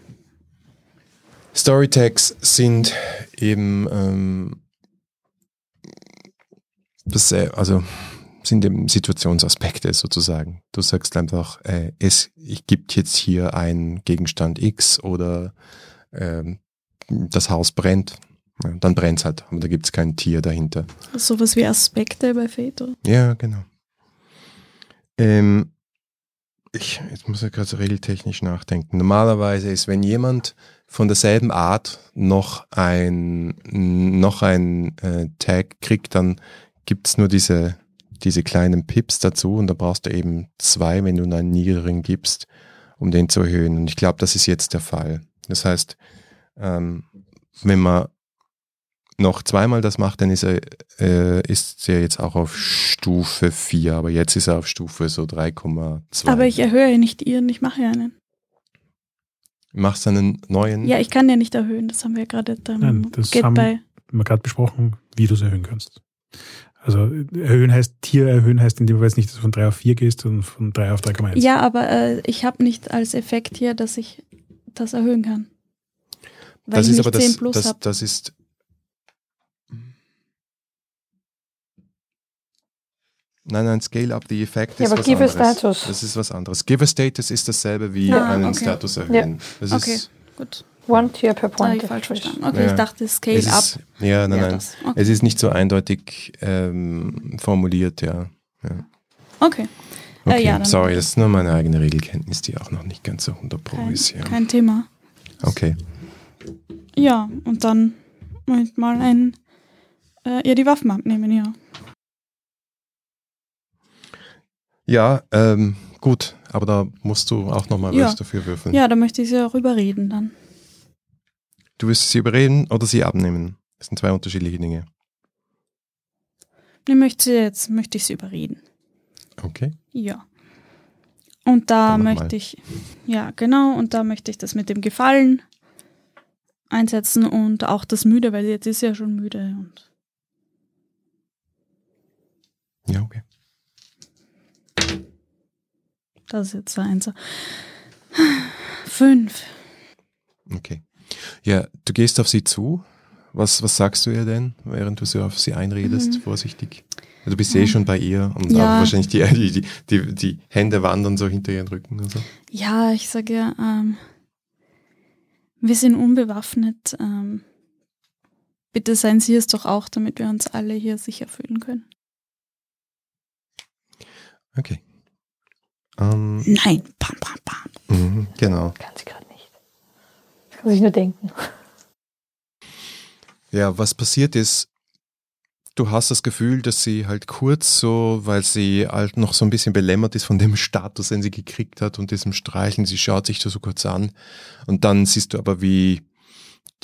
Speaker 2: Storytags sind eben, ähm, das, äh, also sind eben Situationsaspekte sozusagen. Du sagst einfach, äh, es gibt jetzt hier einen Gegenstand X oder ähm, das Haus brennt. Ja, dann brennt es halt, aber da gibt es kein Tier dahinter.
Speaker 3: sowas wie Aspekte bei Fate. oder?
Speaker 2: Ja, genau. Ähm, ich, jetzt muss ich gerade regeltechnisch nachdenken. Normalerweise ist, wenn jemand von derselben Art noch ein, noch ein äh, Tag kriegt, dann gibt's nur diese, diese kleinen Pips dazu und da brauchst du eben zwei, wenn du einen niedrigen gibst, um den zu erhöhen. Und ich glaube, das ist jetzt der Fall. Das heißt, ähm, wenn man noch zweimal das macht, dann ist er, äh, ist er jetzt auch auf Stufe 4, aber jetzt ist er auf Stufe so 3,2.
Speaker 3: Aber ich erhöhe nicht ihren, ich mache ja einen.
Speaker 2: Machst einen neuen?
Speaker 3: Ja, ich kann ja nicht erhöhen, das haben wir gerade dann
Speaker 1: Nein, das
Speaker 3: geht
Speaker 1: haben-
Speaker 3: bei.
Speaker 1: Haben wir gerade besprochen, wie du es erhöhen kannst. Also erhöhen heißt, Tier erhöhen heißt in dem Fall nicht, dass du von 3 auf 4 gehst, sondern von 3 auf 3,1.
Speaker 3: Ja, aber äh, ich habe nicht als Effekt hier, dass ich das erhöhen kann. Weil
Speaker 2: das
Speaker 3: ich
Speaker 2: ist
Speaker 3: nicht
Speaker 2: aber
Speaker 3: 10
Speaker 2: das,
Speaker 3: plus
Speaker 2: das,
Speaker 3: habe.
Speaker 2: das ist. Nein, nein, Scale Up the Effect
Speaker 4: Ja,
Speaker 2: ist
Speaker 4: aber
Speaker 2: was
Speaker 4: Give a
Speaker 2: anderes.
Speaker 4: Status.
Speaker 2: Das ist was anderes. Give a Status ist dasselbe wie
Speaker 3: Ah,
Speaker 2: einen
Speaker 3: okay.
Speaker 2: Status erhöhen. Das
Speaker 3: Okay,
Speaker 2: ist,
Speaker 3: gut.
Speaker 4: One tier per point.
Speaker 3: ich
Speaker 4: of
Speaker 3: falsch verstanden. Okay,
Speaker 2: Ja.
Speaker 3: ich dachte Scale
Speaker 2: es
Speaker 3: Up.
Speaker 2: ist, ja, nein,
Speaker 3: Ja,
Speaker 2: nein.
Speaker 3: das. Okay.
Speaker 2: Es ist nicht so eindeutig ähm, formuliert, ja. ja.
Speaker 3: okay. Äh,
Speaker 2: Okay,
Speaker 3: ja, dann-
Speaker 2: sorry, das ist nur meine eigene Regelkenntnis, die auch noch nicht ganz so 100 Pro
Speaker 3: Kein,
Speaker 2: ist. Ja.
Speaker 3: kein Thema.
Speaker 2: Okay.
Speaker 3: Ja, und dann ich mal ein, äh, ihr die Waffen abnehmen, ja.
Speaker 2: Ja, ähm, gut, aber da musst du auch nochmal
Speaker 3: Ja.
Speaker 2: was dafür würfeln.
Speaker 3: Ja, da möchte ich sie auch überreden dann.
Speaker 2: Du wirst sie überreden oder sie abnehmen. Das sind zwei unterschiedliche Dinge.
Speaker 3: Ich möchte jetzt, möchte ich sie überreden.
Speaker 2: Okay.
Speaker 3: Ja. Und da möchte
Speaker 2: mal.
Speaker 3: ich, ja, genau, und da möchte ich das mit dem Gefallen einsetzen und auch das Müde, weil jetzt ist ja schon müde und
Speaker 2: Ja, okay.
Speaker 3: das ist jetzt ein Einser. Fünf.
Speaker 2: Okay. Ja, du gehst auf sie zu. Was, was sagst du ihr denn, während du so auf sie einredest,
Speaker 3: Mhm.
Speaker 2: vorsichtig? Du bist eh schon bei ihr und
Speaker 3: Ja.
Speaker 2: auch wahrscheinlich die, die, die, die, die Hände wandern so hinter ihren Rücken und so.
Speaker 3: Ja, ich sage ja, ähm, wir sind unbewaffnet. Ähm, bitte seien Sie es doch auch, damit wir uns alle hier sicher fühlen können.
Speaker 2: Okay. Ähm,
Speaker 3: Nein, pam, pam, pam.
Speaker 2: mhm, genau.
Speaker 4: Kann sie gerade kann sich nur denken.
Speaker 2: Ja, was passiert ist, du hast das Gefühl, dass sie halt kurz so, weil sie halt noch so ein bisschen belämmert ist von dem Status, den sie gekriegt hat und diesem Streicheln, sie schaut sich das so kurz an und dann siehst du aber, wie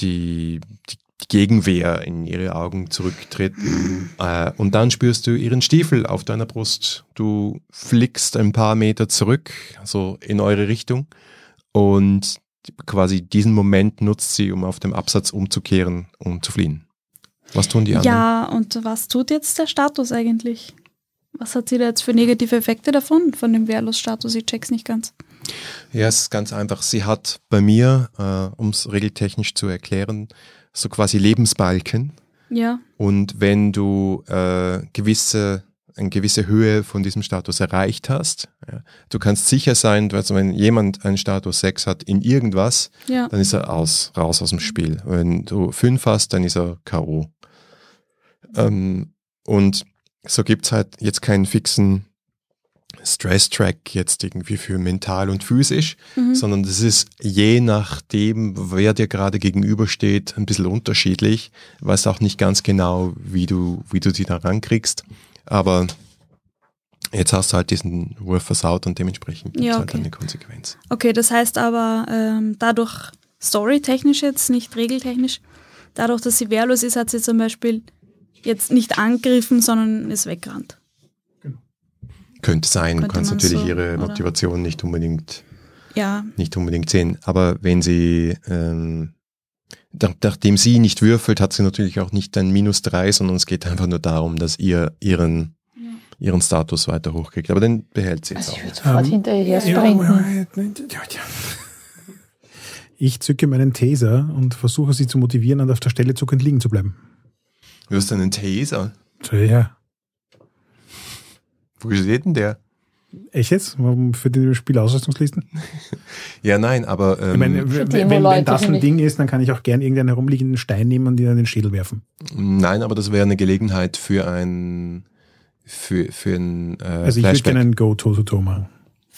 Speaker 2: die, die, die Gegenwehr in ihre Augen zurücktritt äh, und dann spürst du ihren Stiefel auf deiner Brust. Du flickst ein paar Meter zurück, so in eure Richtung und quasi diesen Moment nutzt sie, um auf dem Absatz umzukehren und zu fliehen. Was tun die anderen?
Speaker 3: Ja, und was tut jetzt der Status eigentlich? Was hat sie da jetzt für negative Effekte davon, von dem Wehrlos-Status? Ich check's nicht ganz.
Speaker 2: Ja, es ist ganz einfach. Sie hat bei mir, äh, um es regeltechnisch zu erklären, so quasi Lebensbalken.
Speaker 3: Ja,
Speaker 2: Und wenn du äh, gewisse, eine gewisse Höhe von diesem Status erreicht hast, ja, du kannst sicher sein, also wenn jemand einen Status 6 hat in irgendwas,
Speaker 3: ja.
Speaker 2: dann ist er aus, raus aus dem Spiel. Wenn du 5 hast, dann ist er K.O. Ähm, und so gibt's halt jetzt keinen fixen Stress-Track jetzt irgendwie für mental und physisch,
Speaker 3: Mhm.
Speaker 2: sondern das ist je nachdem, wer dir gerade gegenübersteht, ein bisschen unterschiedlich. Weiß auch nicht ganz genau, wie du, wie du sie da rankriegst. Aber jetzt hast du halt diesen Wurf versaut und dementsprechend gibt's
Speaker 3: Ja,
Speaker 2: halt
Speaker 3: okay.
Speaker 2: eine Konsequenz.
Speaker 3: Okay, das heißt aber, ähm, dadurch, storytechnisch jetzt, nicht regeltechnisch, dadurch, dass sie wehrlos ist, hat sie zum Beispiel jetzt nicht angegriffen, sondern ist weggerannt.
Speaker 2: Könnte sein, du kannst natürlich
Speaker 3: so,
Speaker 2: ihre
Speaker 3: oder?
Speaker 2: Motivation nicht unbedingt,
Speaker 3: Ja,
Speaker 2: nicht unbedingt sehen. Aber wenn sie, ähm, nachdem sie nicht würfelt, hat sie natürlich auch nicht ein Minus drei, sondern es geht einfach nur darum, dass ihr ihren, ihren Status weiter hochkriegt. Aber den behält sie jetzt
Speaker 4: Also
Speaker 2: auch.
Speaker 4: ich würde sofort
Speaker 1: Ähm,
Speaker 4: hinter ihr her
Speaker 1: Ja,
Speaker 4: sprinten.
Speaker 1: ja, ja. Ich zücke meinen Taser und versuche sie zu motivieren, und auf der Stelle zuckend liegen zu bleiben.
Speaker 2: Du hast einen Taser.
Speaker 1: Ja.
Speaker 2: Wo steht denn der?
Speaker 1: Echt jetzt? Warum für die Spielausrüstungslisten?
Speaker 2: Ja, nein, aber ähm,
Speaker 1: ich meine, wenn, wenn, wenn das ein Ding ist, dann kann ich auch gern irgendeinen herumliegenden Stein nehmen und ihn an den Schädel werfen.
Speaker 2: nein, aber das wäre eine Gelegenheit für ein für, für ein äh,
Speaker 1: Also ich würde gerne ein Go Toe-to-Toe machen.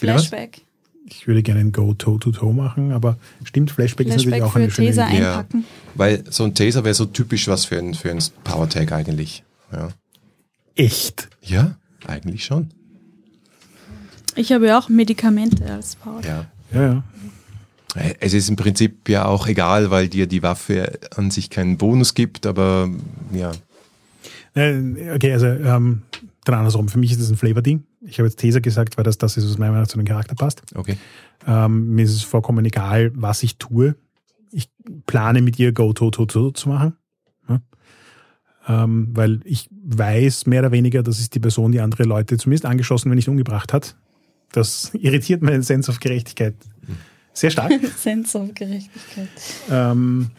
Speaker 2: Bitte was?
Speaker 3: Flashback.
Speaker 1: Ich würde gerne ein Go Toe-to-Toe machen, aber stimmt, Flashback, ist
Speaker 3: Flashback
Speaker 1: natürlich auch
Speaker 3: für
Speaker 1: eine schöne
Speaker 3: Taser
Speaker 1: Idee.
Speaker 2: Ja.
Speaker 3: einpacken.
Speaker 2: Weil so ein Taser wäre so typisch was für ein, für ein Power-Tag eigentlich. Ja.
Speaker 1: Echt?
Speaker 2: ja, eigentlich schon.
Speaker 3: Ich habe ja auch Medikamente als Power.
Speaker 2: Ja.
Speaker 1: Ja, ja.
Speaker 2: Äh, Es ist im Prinzip ja auch egal, weil dir die Waffe an sich keinen Bonus gibt, aber ja.
Speaker 1: Äh, Okay, also ähm, dann andersrum. Für mich ist das ein Flavor-Ding. Ich habe jetzt Taser gesagt, weil das das ist, was meiner Meinung nach zu dem Charakter passt.
Speaker 2: Okay.
Speaker 1: Ähm, mir ist es vollkommen egal, was ich tue. Ich plane mit ihr Go to to to zu machen. Ja? Ähm, weil ich weiß mehr oder weniger, das ist die Person, die andere Leute zumindest angeschossen, wenn nicht umgebracht hat. Das irritiert meinen Sense of Gerechtigkeit sehr stark.
Speaker 3: Sense of Gerechtigkeit.
Speaker 1: ähm,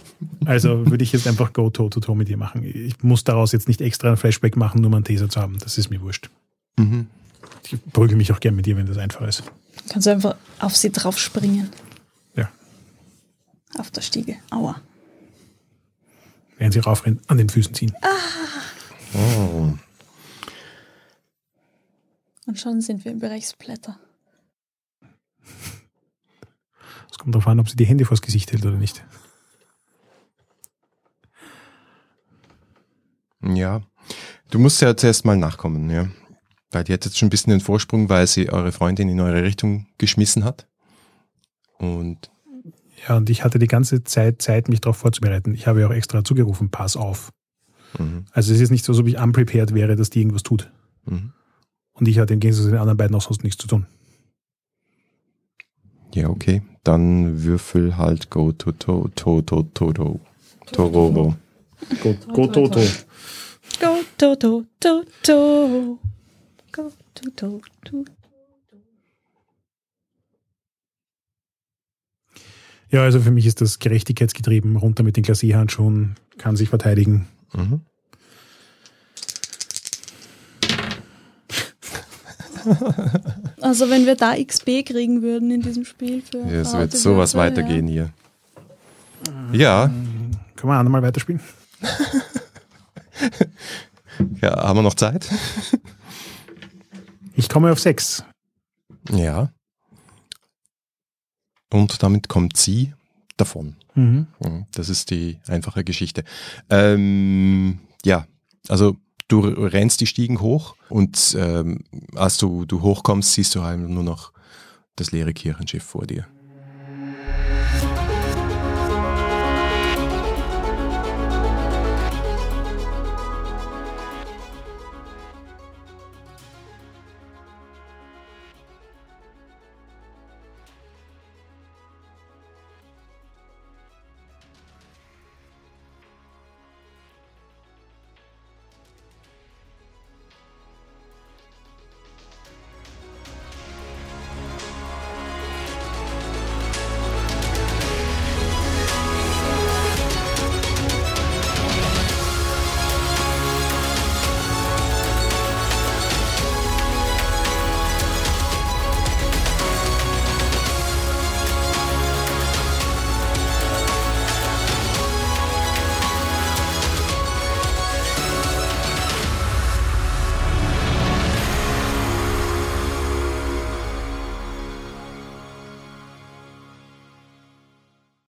Speaker 1: also würde ich jetzt einfach Go to to to mit ihr machen. Ich muss daraus jetzt nicht extra ein Flashback machen, nur um einen Taser zu haben. Das ist mir wurscht.
Speaker 2: Mhm.
Speaker 1: Ich prügel mich auch gern mit ihr, wenn das einfach ist.
Speaker 3: Kannst du einfach auf sie drauf springen.
Speaker 1: Ja.
Speaker 3: Auf der Stiege. Aua.
Speaker 1: Während sie raufrennen, an den Füßen ziehen.
Speaker 2: Oh.
Speaker 3: Und schon sind wir im Bereich Splatter.
Speaker 1: Es kommt darauf an, ob sie die Hände vors Gesicht hält oder nicht.
Speaker 2: Ja. Du musst ja zuerst mal nachkommen, ja. Weil die hat jetzt schon ein bisschen den Vorsprung, weil sie eure Freundin in eure Richtung geschmissen hat. Und
Speaker 1: Ja, und ich hatte die ganze Zeit Zeit, mich darauf vorzubereiten. Ich habe ja auch extra zugerufen, pass auf.
Speaker 2: Mhm.
Speaker 1: Also es ist nicht so, als ob ich unprepared wäre, dass die irgendwas tut.
Speaker 2: Mhm.
Speaker 1: Und ich hatte im Gegensatz zu den anderen beiden auch sonst nichts zu tun.
Speaker 2: Ja, okay. Dann würfel halt Go to to to to to to Tororo.
Speaker 1: Go, go Toto.
Speaker 3: Go, to, to, to, to. Go, to, to, to.
Speaker 1: Ja, also für mich ist das gerechtigkeitsgetrieben. Runter mit den Glacé-Handschuhen, kann sich verteidigen.
Speaker 2: Mhm.
Speaker 3: Also wenn wir da XP kriegen würden in diesem Spiel für
Speaker 2: Ja, es wird sowas
Speaker 3: Würfe,
Speaker 2: weitergehen hier. Ja,
Speaker 1: Können wir einmal weiterspielen?
Speaker 2: ja, haben wir noch Zeit?
Speaker 1: Ich komme auf sechs.
Speaker 2: Ja. Und damit kommt sie davon.
Speaker 1: Mhm.
Speaker 2: Mhm, Das ist die einfache Geschichte. Ähm, ja, also du rennst die Stiegen hoch und ähm, als du, du hochkommst, siehst du halt nur noch das leere Kirchenschiff vor dir.